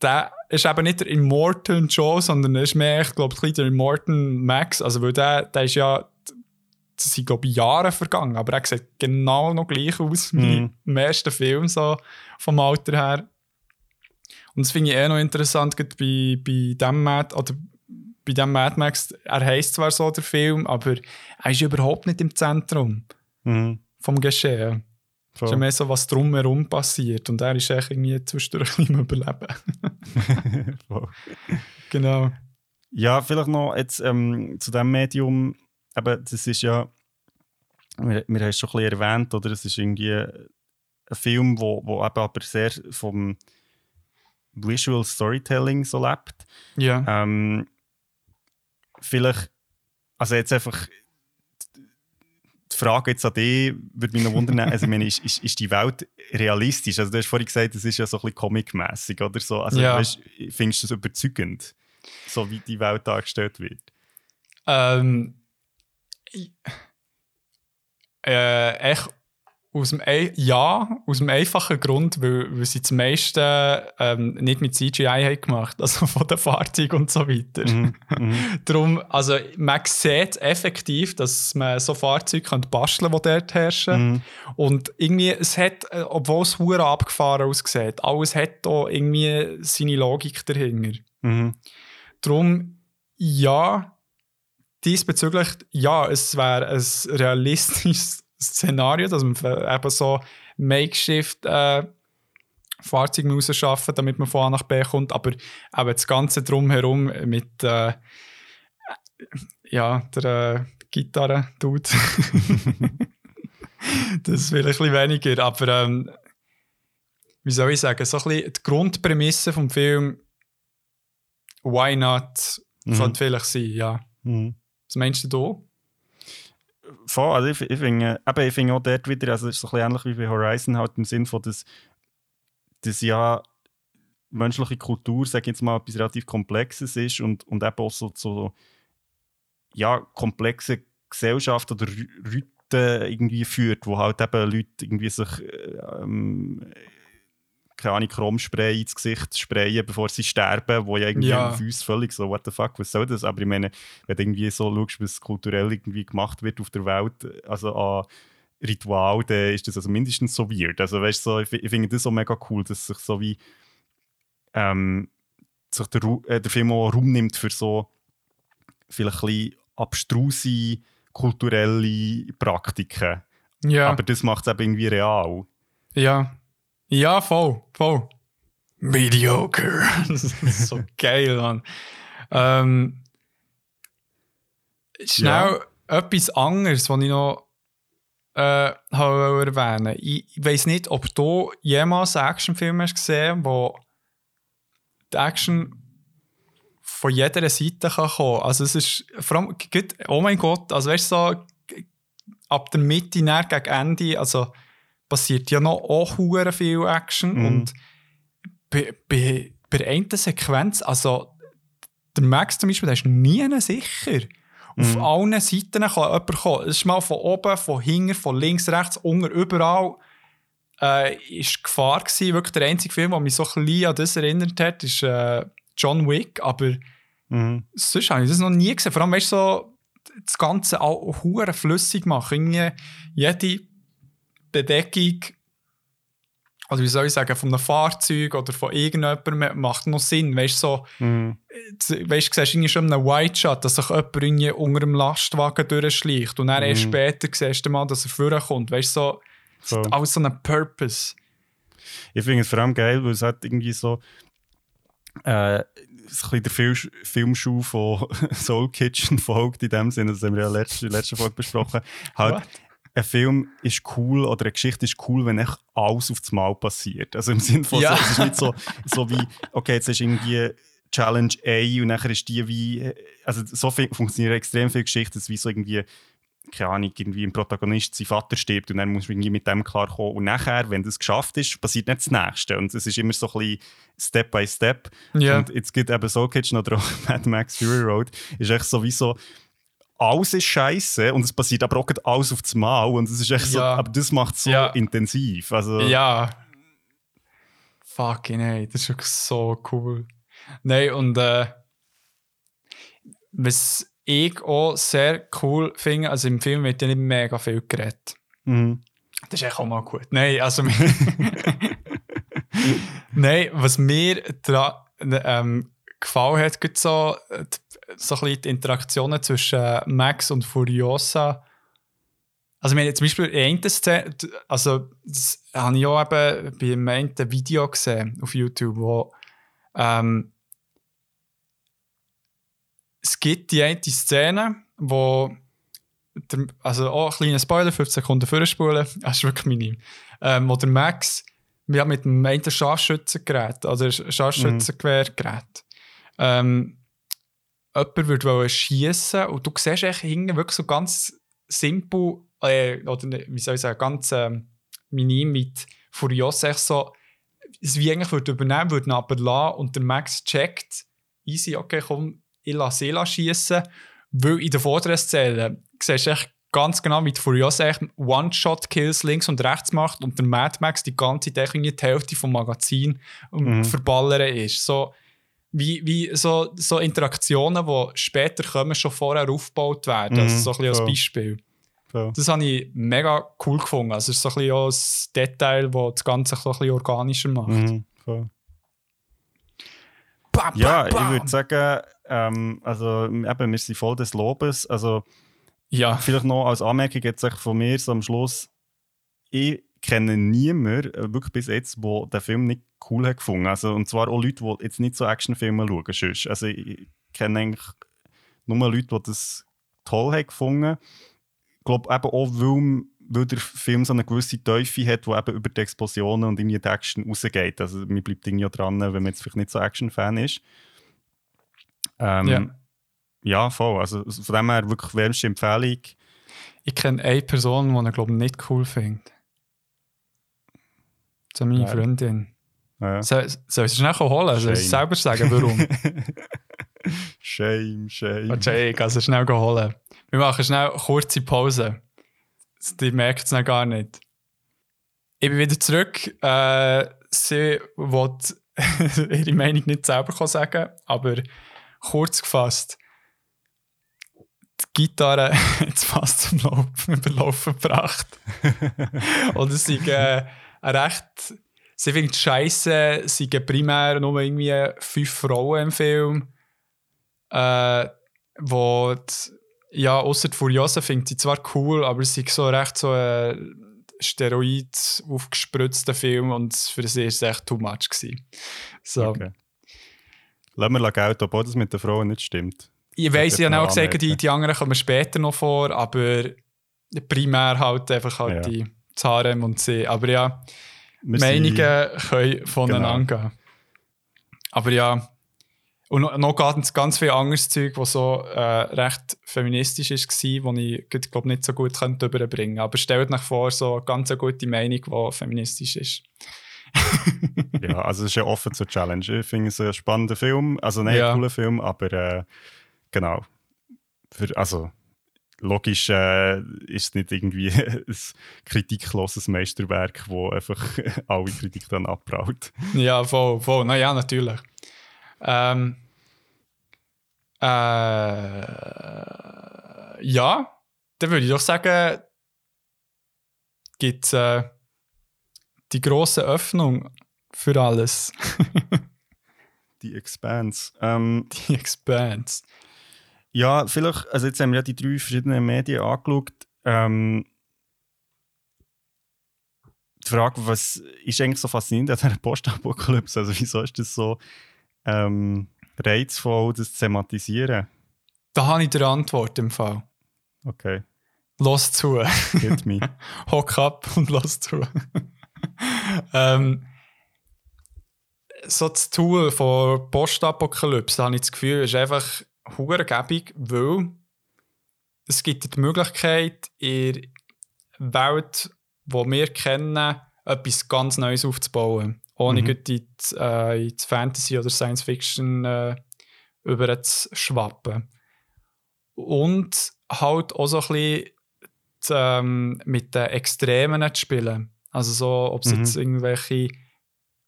Speaker 1: der ist eben nicht der Immortal Joe, sondern er ist mehr, ich glaube, der Immortal Max. Also, weil der, der ist ja das sind, glaube ich, Jahre vergangen, aber er sieht genau noch gleich aus wie mm. im ersten Film, so vom Alter her. Und das finde ich eh noch interessant, bei, bei dem Mad, oder bei dem Mad Max, er heisst zwar so der Film, aber er ist überhaupt nicht im Zentrum mm. vom Geschehen. Es ist mehr so, was drumherum passiert. Und er ist echt irgendwie zwischendurch im Überleben. genau.
Speaker 2: Ja, vielleicht noch jetzt ähm, zu dem Medium aber das ist ja, wir, wir haben es schon ein bisschen erwähnt, oder? Es ist irgendwie ein Film, wo, wo eben aber sehr vom Visual Storytelling so lebt.
Speaker 1: Ja.
Speaker 2: Ähm, vielleicht, also jetzt einfach die Frage jetzt an dich würde mich noch wundern, also ich meine, ist, ist, ist, die Welt realistisch? Also du hast vorhin gesagt, es ist ja so ein bisschen comic-mässig oder so. Also ja. weißt, findest du das überzeugend, so wie die Welt dargestellt wird?
Speaker 1: Ähm, äh, echt aus dem ja, aus dem einfachen Grund, weil, weil sie zum meisten ähm, nicht mit CGI haben gemacht, also von den Fahrzeugen und so weiter. Mm, mm. Darum, also man sieht effektiv, dass man so Fahrzeuge kann basteln kann, die dort herrschen. Mm. Und irgendwie, es hat, äh, obwohl es hure abgefahren aussieht, alles hat da irgendwie seine Logik dahinter. Mhm. Darum, ja, diesbezüglich, ja, es wäre ein realistisches Szenario, dass man eben so Makeshift äh, Fahrzeuge rausschaffen, damit man von A nach B kommt, aber eben das Ganze drumherum mit äh, ja, der äh, Gitarre tut. das ist vielleicht ein bisschen weniger, aber ähm, wie soll ich sagen, so ein bisschen die Grundprämisse vom Film Why Not mhm. könnte vielleicht sein, ja. Mhm. Was meinst du
Speaker 2: da? Voll, also ich, ich finde ich find auch dort wieder, also es ist so ein bisschen ähnlich wie bei Horizon, halt im Sinn von, dass, dass ja menschliche Kultur, sage ich jetzt mal, etwas relativ Komplexes ist und, und eben auch so, so ja, komplexe Gesellschaft oder Rüten irgendwie führt, wo halt eben Leute irgendwie sich ähm, keine Ahnung, Chromspray ins Gesicht sprayen, bevor sie sterben, wo ja irgendwie ja. auf uns völlig so, what the fuck, was soll das? Aber ich meine, wenn du irgendwie so schaust, was kulturell irgendwie gemacht wird auf der Welt, also an Ritual, dann ist das also mindestens so weird. Also weißt so, ich, ich finde das so mega cool, dass sich so wie ähm, sich der, äh, der Film auch Raum nimmt für so vielleicht ein bisschen abstruse kulturelle Praktiken. Ja. Aber das macht es eben irgendwie real.
Speaker 1: Ja. Ja, voll, voll. Mediocre. das ist so geil, Mann. Ähm, schnell ja. etwas anderes, was ich noch äh, erwähnen Ich, ich weiß nicht, ob du jemals einen Actionfilm hast gesehen wo die Action von jeder Seite kann kommen Also es ist vor allem, oh mein Gott, also weißt du, so, ab der Mitte gegen Ende, also passiert ja noch auch viel Action. Mhm. Und bei, bei, bei einer Sequenz, also der Max zum Beispiel, der ist nie sicher. Auf mhm. allen Seiten kann jemand kommen. Es ist mal von oben, von hinten, von links, rechts, unten, überall. Äh, ist Gefahr gewesen. Wirklich der einzige Film, der mich so ein bisschen an das erinnert hat, ist äh, John Wick. Aber mhm. sonst habe ich das noch nie gesehen. Vor allem, weißt du, so, das Ganze auch flüssig machen. Irgendwie jede Bedeckung, also wie soll ich sagen, von einem Fahrzeug oder von irgendjemandem macht noch Sinn. Weißt du, so, mhm. weißt, du siehst schon einen White Shot, dass sich jemand irgendwie unter dem Lastwagen durchschleicht und dann mhm. erst später siehst du mal, dass er vorkommt. Weißt du, so, so. alles so ein Purpose.
Speaker 2: Ich finde es vor allem geil, weil es hat irgendwie so. Äh, ein der Film Filmschuh von Soul Kitchen folgt in dem Sinne, das haben wir ja letzte, letzte Folge besprochen. Halt, ein Film ist cool oder eine Geschichte ist cool, wenn echt alles auf das Mal passiert. Also im Sinne von,
Speaker 1: Ja.
Speaker 2: so, es ist nicht so, so wie, okay, jetzt ist irgendwie Challenge A und nachher ist die wie, also so funktionieren extrem viele Geschichten, dass wie so irgendwie, keine Ahnung, irgendwie ein Protagonist, sein Vater stirbt und dann muss man irgendwie mit dem klarkommen. Und nachher, wenn das geschafft ist, passiert nicht das Nächste. Und es ist immer so ein bisschen Step by Step.
Speaker 1: Ja.
Speaker 2: Und jetzt gibt eben so Kitchen oder auch Mad Max Fury Road, ist echt sowieso alles ist scheiße und es passiert aber auch alles auf das Mal und es ist echt so,
Speaker 1: Ja.
Speaker 2: aber das macht es so
Speaker 1: Ja.
Speaker 2: intensiv. Also,
Speaker 1: Ja. Fucking hey, das ist wirklich so cool. Nein, und äh, was ich auch sehr cool finde, also im Film wird ja nicht mega viel geredet.
Speaker 2: Mhm.
Speaker 1: Das ist echt auch mal gut. Nein, also. Nein, was mir ähm, gefallen hat, so, die- so ein bisschen die Interaktionen zwischen Max und Furiosa. Also, wir haben zum Beispiel in einer Szene, also, das habe ich auch eben bei einem einen Video gesehen auf YouTube, wo ähm, es gibt die eine Szene, wo der, also auch ein kleiner Spoiler, 15 Sekunden vorspulen, das ist wirklich minim, ähm, wo der Max wir haben mit dem einen Scharfschützengerät, also Scharfschützengewehrgerät, ähm, jemand würde schießen und du siehst echt hinten wirklich so ganz simpel, äh, oder ne- wie soll ich sagen, ganz ähm, minim mit Furiosa echt so, es wie eigentlich würde übernehmen, würde ihn aber lassen und der Max checkt, easy, okay, komm, ich lasse ihn schießen, weil in der vorderen Szene siehst du echt ganz genau, wie echt One-Shot-Kills links und rechts macht und der Mad Max die ganze Zeit irgendwie die Hälfte vom Magazin
Speaker 2: Mhm.
Speaker 1: verballern ist. So, wie, wie so, so Interaktionen, die später kommen, schon vorher aufgebaut werden. Also
Speaker 2: Mhm,
Speaker 1: so ein bisschen als. Beispiel.
Speaker 2: So.
Speaker 1: Das habe ich mega cool gefunden. Also es ist so ein bisschen auch ein Detail, das das Ganze so ein bisschen organischer macht.
Speaker 2: Mhm. Voll.
Speaker 1: Bam, bam,
Speaker 2: Ja, ich
Speaker 1: bam.
Speaker 2: würde sagen, ähm, also eben, wir sind voll des Lobes. Also
Speaker 1: Ja,
Speaker 2: vielleicht noch als Anmerkung jetzt von mir so am Schluss, ich kenne niemanden, äh, wirklich bis jetzt, der den Film nicht cool hat gefunden. Also, und zwar auch Leute, die jetzt nicht so Actionfilme schauen. Sonst. Also ich, kenne eigentlich nur Leute, die das toll haben gefunden. Ich glaube eben auch, weil, weil der Film so eine gewisse Teufel hat, die eben über die Explosionen und irgendwie die Action rausgeht. Also mir bleibt irgendwie dran, wenn man jetzt vielleicht nicht so Action-Fan ist. Ähm,
Speaker 1: Ja.
Speaker 2: ja. voll. Also von dem her wirklich wärmste Empfehlung.
Speaker 1: ich kenne eine Person, die ich glaube nicht cool findet. Ist meine? Freundin.
Speaker 2: Ja.
Speaker 1: Soll, soll ich es schnell holen? Soll ich es selber sagen, warum?
Speaker 2: Shame, shame.
Speaker 1: Ich kann es schnell holen. Wir machen schnell kurze Pause. Die merkt es noch gar nicht. Ich bin wieder zurück. Äh, sie wollte ihre Meinung nicht selber sagen, aber kurz gefasst. Die Gitarre es fast zum Lauf- Überlaufen gebracht. Es ist äh, recht. Sie findet scheiße, es sind primär nur irgendwie fünf Frauen im Film äh, wo die, ja, außer die Furiosa findet sie zwar cool, aber es ist so recht so ein Steroid aufgespritzter Film und für sie war es echt too much. Gewesen. So.
Speaker 2: Okay. Lassen wir Geld, obwohl das mit den Frauen nicht stimmt.
Speaker 1: Ich
Speaker 2: Das
Speaker 1: ich habe auch gesagt, die, die anderen kommen später noch vor, aber primär halt einfach halt
Speaker 2: Ja.
Speaker 1: die Zarem und sie. Aber ja,
Speaker 2: Wir
Speaker 1: Meinungen können voneinander gehen. Aber ja, und noch, ganz, ganz viel anderes Zeug, das so äh, recht feministisch war, das ich glaube nicht so gut könnte überbringen Aber stellt euch vor, so eine ganz gute Meinung, die feministisch ist.
Speaker 2: ja, also es ist ja offen zur Challenge. Ich finde es ein spannender Film, also nein,
Speaker 1: Ja.
Speaker 2: cooler Film, aber äh, genau. Für, also logisch äh, ist es nicht irgendwie ein kritikloses Meisterwerk, wo einfach alle Kritik dann abbraut.
Speaker 1: Ja, voll, voll. Na ja, natürlich. Ähm, äh, ja, dann würde ich doch sagen, gibt es äh, die große Öffnung für alles.
Speaker 2: Die Expanse. Ähm,
Speaker 1: Die Expanse.
Speaker 2: Ja, vielleicht, also jetzt haben wir ja die drei verschiedenen Medien angeschaut. Ähm, die Frage, was ist eigentlich so faszinierend an dieser Postapokalypse? Also wieso ist das so ähm, reizvoll, das zu thematisieren?
Speaker 1: Da habe ich die Antwort im Fall.
Speaker 2: Okay.
Speaker 1: Los zu.
Speaker 2: Hit me.
Speaker 1: Hock ab und los zu. ähm, so das Tool von Postapokalypse, habe ich das Gefühl, ist einfach hurengebig, weil es gibt die Möglichkeit, in der Welt, die wir kennen, etwas ganz Neues aufzubauen. Ohne mhm. in, die, äh, in die Fantasy- oder Science-Fiction äh, über zu schwappen. Und halt auch so ein bisschen die, ähm, mit den Extremen zu spielen. Also so, ob es mhm. jetzt irgendwelche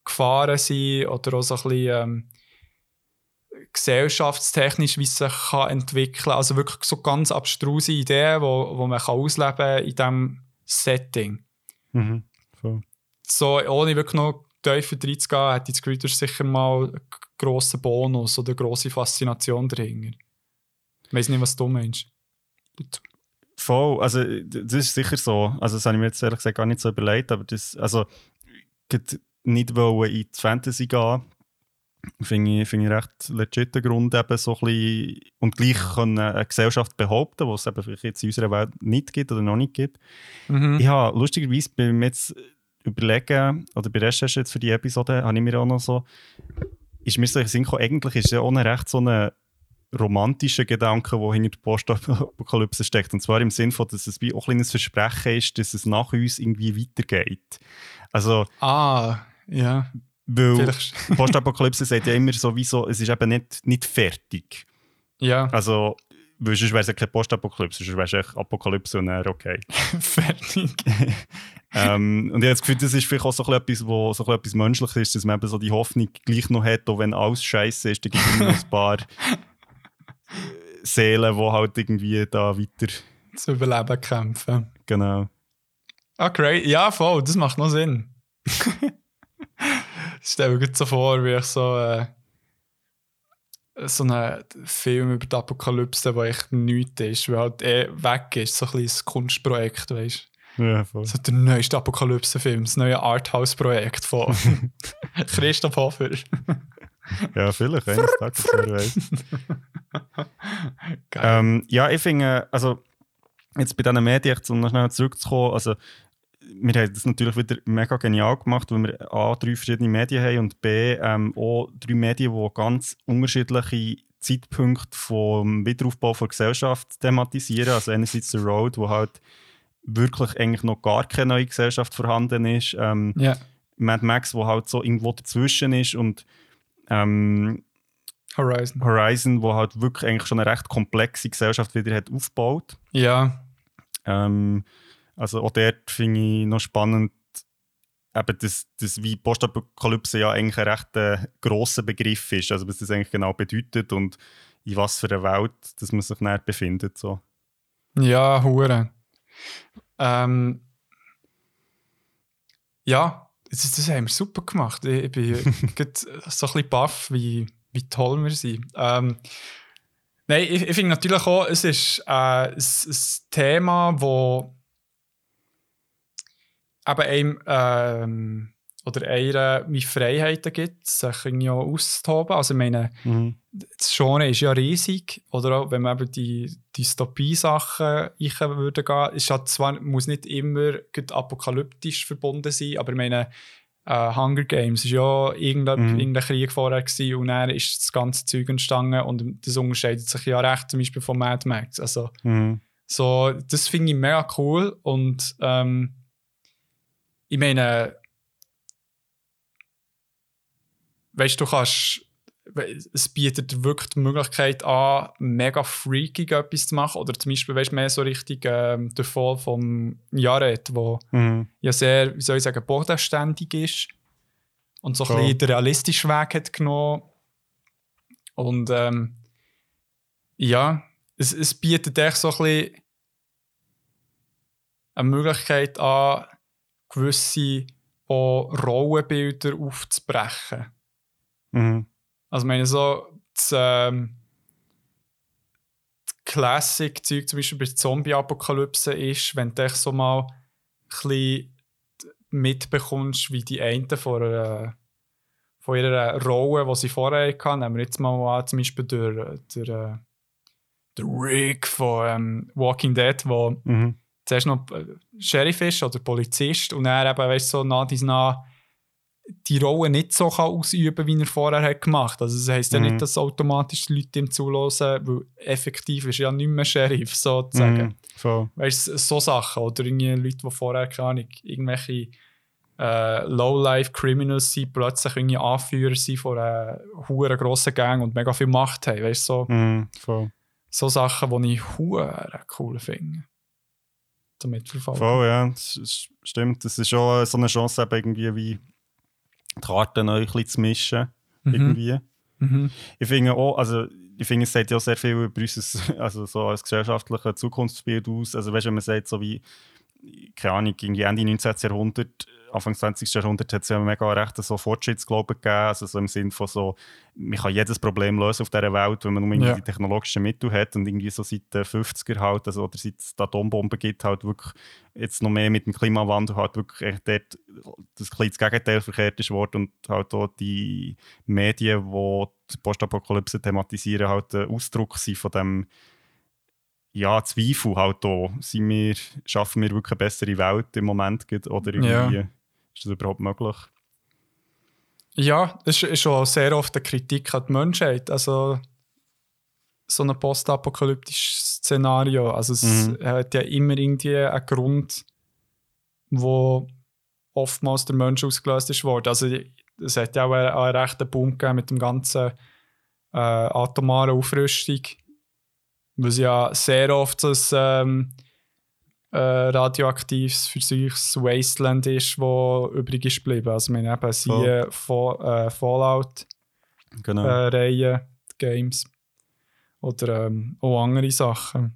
Speaker 1: Gefahren sind oder auch so ein bisschen ähm, gesellschaftstechnisch, wie es sich kann entwickeln kann. Also wirklich so ganz abstruse Ideen, wo, wo man kann ausleben kann in diesem Setting.
Speaker 2: Mhm. So.
Speaker 1: so, ohne wirklich noch tiefer reinzugehen, hätte das Gefühl, sicher mal einen grossen Bonus oder eine grosse Faszination dahinter. Ich weiß nicht, was du meinst.
Speaker 2: Voll, also das ist sicher so. Also das habe ich mir jetzt ehrlich gesagt gar nicht so überlegt, aber das, also nicht wollen in die Fantasy gehen, finde ich, find ich recht legit Grund, eben so ein bisschen, und gleich können eine Gesellschaft behaupten, was es eben vielleicht jetzt in unserer Welt nicht gibt oder noch nicht gibt. Mhm. Ich habe lustigerweise beim jetzt überlegen, oder bei Recherche jetzt für die Episode, habe ich mir auch noch so, ist mir so in Sinn eigentlich ist ja eine recht so eine romantischer Gedanke, der hinter der Postapokalypse steckt. Und zwar im Sinne von, dass es wie auch ein Versprechen ist, dass es nach uns irgendwie weitergeht. Also,
Speaker 1: ah, ja.
Speaker 2: Weil Postapokalypse sagt ja immer sowieso, es ist eben nicht, nicht fertig.
Speaker 1: Ja.
Speaker 2: Also, weil sonst wäre es ja keine Postapokalypse, sonst wäre es echt Apokalypse und dann okay.
Speaker 1: fertig.
Speaker 2: ähm, und ich habe das Gefühl, das ist vielleicht auch so etwas, wo so etwas Menschliches ist, dass man eben so die Hoffnung gleich noch hat, auch wenn alles scheiße ist, dann gibt es noch ein paar Seelen, die halt irgendwie da weiter
Speaker 1: zu überleben kämpfen.
Speaker 2: Genau.
Speaker 1: Ah, great. Ja, voll, das macht noch Sinn. Ich stelle mir so vor, wie ich so, äh, so einen Film über die Apokalypse, der echt nichts ist, weil halt eh weg ist, so ein kleines Kunstprojekt, weißt
Speaker 2: du? Ja, voll.
Speaker 1: So der neueste Apokalypse-Film, das neue Arthouse-Projekt von Christoph Hofer.
Speaker 2: ja, vielleicht, eines Tages, wer weiß. ähm, ja, ich finde, also jetzt bei diesen Medien, um noch schnell zurückzukommen, also wir haben das natürlich wieder mega genial gemacht, weil wir A, drei verschiedene Medien haben und B, ähm, auch drei Medien, die ganz unterschiedliche Zeitpunkte vom Wiederaufbau der Gesellschaft thematisieren. Also einerseits The Road, wo halt wirklich eigentlich noch gar keine neue Gesellschaft vorhanden ist. Ähm,
Speaker 1: yeah.
Speaker 2: Mad Max, wo halt so irgendwo dazwischen ist und ähm,
Speaker 1: Horizon.
Speaker 2: Horizon, wo halt wirklich eigentlich schon eine recht komplexe Gesellschaft wieder hat aufgebaut.
Speaker 1: Ja.
Speaker 2: Ähm, also auch dort finde ich noch spannend, eben dass, dass wie Postapokalypse ja eigentlich ein recht äh, grosser Begriff ist, also was das eigentlich genau bedeutet und in was für einer Welt dass man sich näher befindet. So.
Speaker 1: Ja, hure. Ähm, ja, das, das haben wir super gemacht. Ich, bin so ein bisschen baff, wie, wie toll wir sind. Ähm, nein, ich, ich finde natürlich auch, es ist äh, ein, ein Thema, das eben einem ähm, oder einer wie Freiheiten gibt, sich irgendwie auch auszutoben. Also ich meine, mhm. das Genre ist ja riesig. Oder auch, wenn man eben die Dystopie-Sachen würde gehen, ist halt zwar, muss nicht immer apokalyptisch verbunden sein, aber ich meine, Uh, Hunger Games war ja irgendein, mhm. irgendein Krieg vorher gewesen, und dann ist das ganze Zeug entstanden und das unterscheidet sich ja recht zum Beispiel von Mad Max. Also,
Speaker 2: mhm.
Speaker 1: so, das finde ich mega cool und ähm, ich meine, weißt du, kannst, es bietet wirklich die Möglichkeit an, mega freakig etwas zu machen. Oder zum Beispiel, weißt du, mehr so richtig ähm, der Fall vom Jared, wo
Speaker 2: mhm.
Speaker 1: ja sehr, wie soll ich sagen, bodenständig ist und so cool. ein bisschen den realistischen Weg hat genommen. Und ähm, ja, es, es bietet echt so ein bisschen eine Möglichkeit an, gewisse auch Rollenbilder aufzubrechen.
Speaker 2: Mhm.
Speaker 1: Also ich meine, so das, ähm, das Classic-Zeug zum Beispiel bei Zombie-Apokalypse ist, wenn du so mal ein mitbekommst, wie die einen von, einer, von ihrer Rolle, die sie vorher hatten, nehmen wir jetzt mal an, zum Beispiel der, der, der Rick von ähm, Walking Dead, wo
Speaker 2: Mhm.
Speaker 1: Zuerst noch äh, Sheriff ist oder Polizist und er eben, weißt so nach dies nach die Rolle nicht so kann ausüben wie er vorher hat gemacht. Also das heisst ja
Speaker 2: Mhm.
Speaker 1: nicht, dass automatisch die Leute ihm zulassen, weil effektiv ist er ja nicht mehr Sheriff, sozusagen.
Speaker 2: Mhm. Voll.
Speaker 1: Weißt du, so Sachen. Oder irgendwie Leute, die vorher, keine Ahnung, irgendwelche äh, Low-Life-Criminals sind, plötzlich irgendwie Anführer sind von einer hohen grossen Gang und mega viel Macht haben. Weißt du, so,
Speaker 2: Mhm. Voll.
Speaker 1: so Sachen, die ich hure cool finde. Zum Mitverfolgen.
Speaker 2: Voll, ja, stimmt. Das ist schon so eine Chance, eben irgendwie wie die Karten neu ein bisschen zu mischen.
Speaker 1: Mhm.
Speaker 2: Irgendwie.
Speaker 1: Mhm.
Speaker 2: Ich finde auch, also ich finde, es sagt ja auch sehr viel über unser, also so als gesellschaftliches Zukunftsbild aus. Also weißt du, wenn man sagt, so wie, keine Ahnung, irgendwie Ende 19. Jahrhundert, Anfang 20. Jahrhundert hat es ja mega recht so Fortschrittsglauben gegeben, also so im Sinn von so, man kann jedes Problem lösen auf dieser Welt, wenn man nur irgendwie
Speaker 1: Ja.
Speaker 2: die technologischen Mittel hat und irgendwie so seit den 50er halt, also, oder seit es die Atombomben gibt, halt wirklich jetzt noch mehr mit dem Klimawandel halt wirklich dort das, das Gegenteil verkehrt ist worden und halt auch die Medien, die die Postapokalypse thematisieren, halt ein Ausdruck sind von dem ja, Zweifel halt auch. Sind wir, schaffen wir wirklich eine bessere Welt im Moment oder irgendwie
Speaker 1: Ja.
Speaker 2: Ist das überhaupt möglich?
Speaker 1: Ja, es ist schon sehr oft eine Kritik an die Menschheit. Also so ein postapokalyptisches Szenario. Also es
Speaker 2: Mhm.
Speaker 1: hat ja immer irgendwie einen Grund, wo oftmals der Mensch ausgelöst ist worden. Also es hat ja auch einen, einen rechten Boom gegeben mit dem ganzen äh, atomaren Aufrüstung, was ja sehr oft so ein ähm, äh, radioaktives, verseuchtes Wasteland ist, wo übrig ist geblieben. Also wir haben eben siehe Fall, äh, Fallout
Speaker 2: Genau.
Speaker 1: äh, Reihe, Games oder ähm, auch andere Sachen.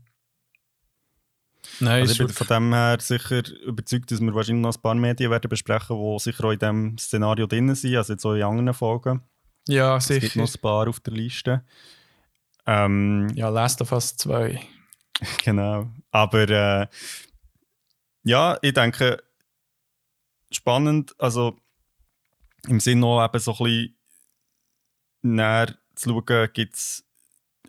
Speaker 1: Nein,
Speaker 2: also ich bin von dem her sicher überzeugt, dass wir wahrscheinlich noch ein paar Medien werden besprechen, die sicher auch in diesem Szenario drin sind, also jetzt auch in anderen Folgen.
Speaker 1: ja,
Speaker 2: Es gibt
Speaker 1: sicher.
Speaker 2: noch ein paar auf der Liste. Ähm,
Speaker 1: Ja, Last of Us 2.
Speaker 2: Genau. Aber äh, ja, ich denke, spannend, also im Sinne auch eben so ein bisschen näher zu schauen, gibt es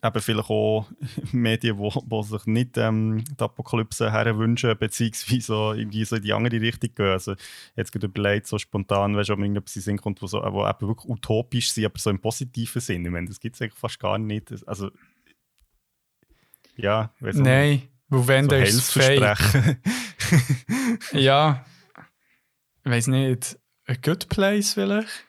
Speaker 2: eben vielleicht auch Medien, die wo, wo sich nicht ähm, die Apokalypse herwünschen, beziehungsweise so irgendwie so in die andere Richtung gehen. Also jetzt gerade überlegt, so spontan, weißt du, ob mir irgendetwas in Sinn kommt, wo, so, wo eben wirklich utopisch sind, aber so im positiven Sinn. Ich meine, das gibt es eigentlich fast gar nicht. Also ja, auch nicht.
Speaker 1: Nein, weil wenn
Speaker 2: so
Speaker 1: der ist fake. Ja, ich weiß nicht. A Good Place vielleicht?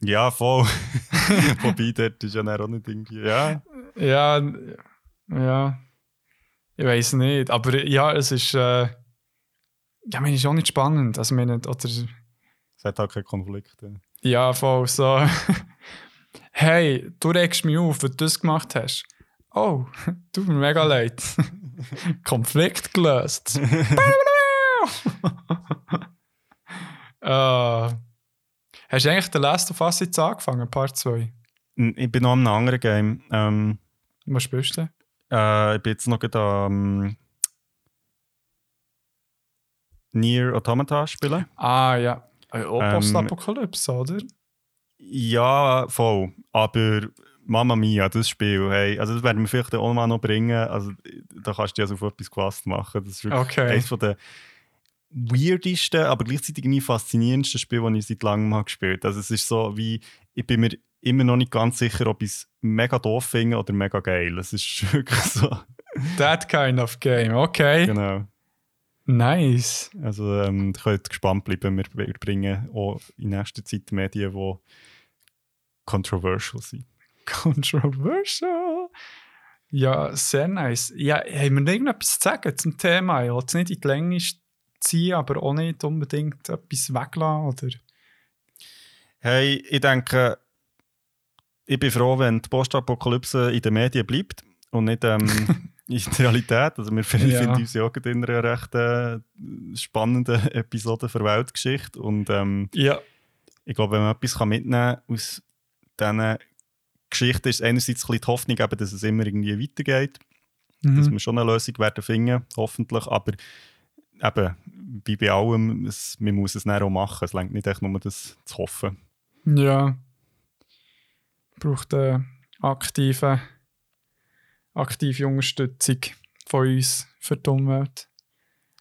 Speaker 2: ja, voll. Wobei, dort ist ja auch nicht irgendwie. Ja,
Speaker 1: Ja, ja. Ich weiß nicht. Aber ja, es ist. Äh, ja, ich meine, ist auch nicht spannend. Also, ich meine, oder.
Speaker 2: es hat halt keine Konflikte.
Speaker 1: Ja, voll so. hey, du regst mich auf, weil du das gemacht hast. Oh, tut mir mega leid. Konflikt gelöst. äh, hast du eigentlich den Last of Us jetzt angefangen, Part 2?
Speaker 2: Ich bin noch an einem anderen Game. Ähm,
Speaker 1: Was spielst du?
Speaker 2: äh, ich bin jetzt noch gerade am Nier Automata spielen.
Speaker 1: Ah, ja. Äh, Auch
Speaker 2: Ähm,
Speaker 1: Postapokalypse, oder?
Speaker 2: Ja, voll. Aber Mama Mia, das Spiel, hey, also das werden wir vielleicht auch mal noch bringen. Also da kannst du dich also auf etwas gefasst machen. Das ist wirklich
Speaker 1: Okay.
Speaker 2: eines von der weirdesten, aber gleichzeitig irgendwie faszinierendsten Spiele, die ich seit langem habe gespielt Also es ist so wie, ich bin mir immer noch nicht ganz sicher, ob ich es mega doof finde oder mega geil. Es ist wirklich so.
Speaker 1: That kind of game, okay.
Speaker 2: genau.
Speaker 1: Nice.
Speaker 2: Also ähm, ihr könnt gespannt bleiben. Wir wir bringen auch in nächster Zeit Medien, die controversial sind.
Speaker 1: Controversial. Ja, sehr nice. Ja, haben wir irgendetwas zu sagen zum Thema? Ich will es nicht in die Länge ziehen, aber auch nicht unbedingt etwas weglassen, oder?
Speaker 2: Hey, ich denke, ich bin froh, wenn die Postapokalypse in den Medien bleibt und nicht ähm, in der Realität. Also wir finden
Speaker 1: Ja.
Speaker 2: uns ja in einer recht äh, spannenden Episode für Weltgeschichte. Und ähm,
Speaker 1: Ja.
Speaker 2: ich glaube, wenn man etwas kann mitnehmen kann aus diesen Geschichten, ist einerseits ein bisschen die Hoffnung, eben, dass es immer irgendwie weitergeht. dass
Speaker 1: Mhm.
Speaker 2: wir schon eine Lösung werden finden, hoffentlich. Aber eben, wie bei allem, es, man muss es dann auch machen. Es reicht nicht echt nur, das zu hoffen.
Speaker 1: Ja. Braucht einen aktiven, aktive Unterstützung von uns für die Umwelt.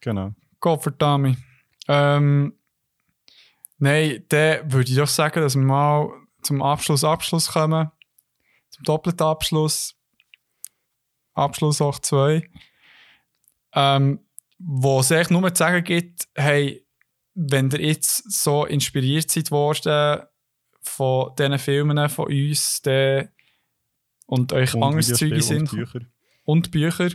Speaker 2: Genau.
Speaker 1: Gott verdammt. Ähm, nein, dann würde ich doch sagen, dass wir mal zum Abschluss Abschluss kommen. Zum doppelten Abschluss. Abschluss auch 2. Ähm, wo es eigentlich nur zu sagen gibt, hey, wenn ihr jetzt so inspiriert seid worden von diesen Filmen von uns der, und euch
Speaker 2: Und
Speaker 1: anderes Zeug sind
Speaker 2: und Bücher.
Speaker 1: und Bücher,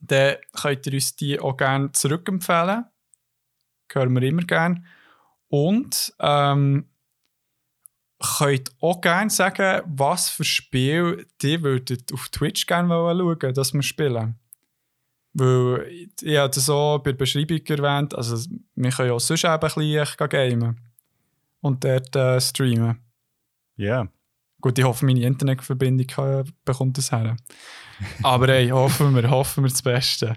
Speaker 1: dann könnt ihr uns die auch gerne zurückempfehlen. Hören wir immer gerne. Und ähm, könnt auch gerne sagen, was für Spiel die würdet auf Twitch gerne schauen, dass wir spielen. Weil ich habe das auch bei der Beschreibung erwähnt, also wir können ja auch sonst eben ein bisschen gamen und dort äh, streamen.
Speaker 2: Ja.
Speaker 1: Gut, ich hoffe, meine Internetverbindung kann- bekommt das her. Aber hey, hoffen wir, hoffen wir das Beste.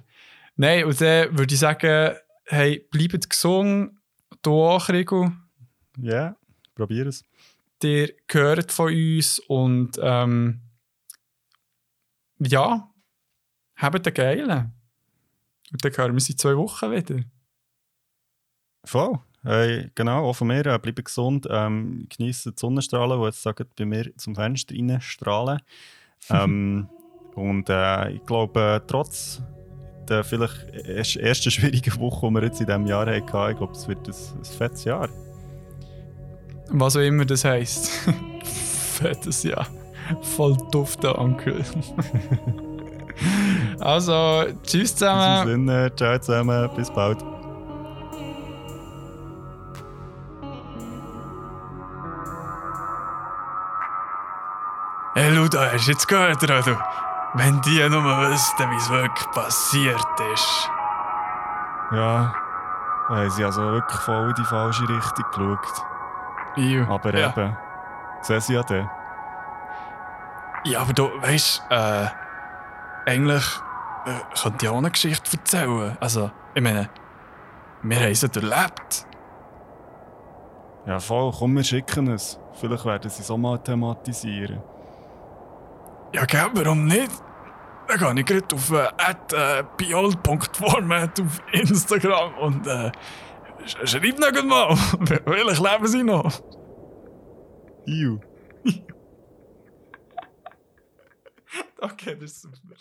Speaker 1: Nein, und dann würde ich sagen, hey, bleibt gesund, du auch, Rigo.
Speaker 2: Ja. Probier es.
Speaker 1: Ihr gehört von uns und ähm, ja, habt einen geilen. Und dann hören wir uns in zwei Wochen wieder.
Speaker 2: Voll. Hey, genau, auch von mir. Äh, bleibt gesund. Ähm, geniessen die Sonnenstrahlen, die jetzt sagen, bei mir zum Fenster rein strahlen. ähm, und äh, ich glaube, trotz der vielleicht erst- ersten schwierigen Woche, die wir jetzt in diesem Jahr hatten, ich glaube, es wird ein, ein fettes Jahr.
Speaker 1: Was auch immer das heisst. Fettes Jahr. Voll dufter Onkel. also, tschüss
Speaker 2: In diesem
Speaker 1: zusammen.
Speaker 2: Sinne, ciao zusammen, bis bald.
Speaker 1: Hey Luda, hast du jetzt gehört, oder? du? Wenn die nur wüssten, wie es wirklich passiert ist.
Speaker 2: Ja, haben sie also wirklich voll in die falsche Richtung geschaut. Aber
Speaker 1: ja.
Speaker 2: eben, sehen sie ja
Speaker 1: aber du, weißt äh, eigentlich äh, könnte ich auch eine Geschichte erzählen. Also, ich meine, wir haben es erlebt.
Speaker 2: Ja, voll, komm, wir schicken es. Vielleicht werden sie es auch mal thematisieren.
Speaker 1: Ja, gell, warum nicht? Dann gehe ich gerade auf äh, at, äh, auf Instagram und äh, sch schreib noch mal, welch leben sie noch?
Speaker 2: Iu.
Speaker 1: Okay, das ist super.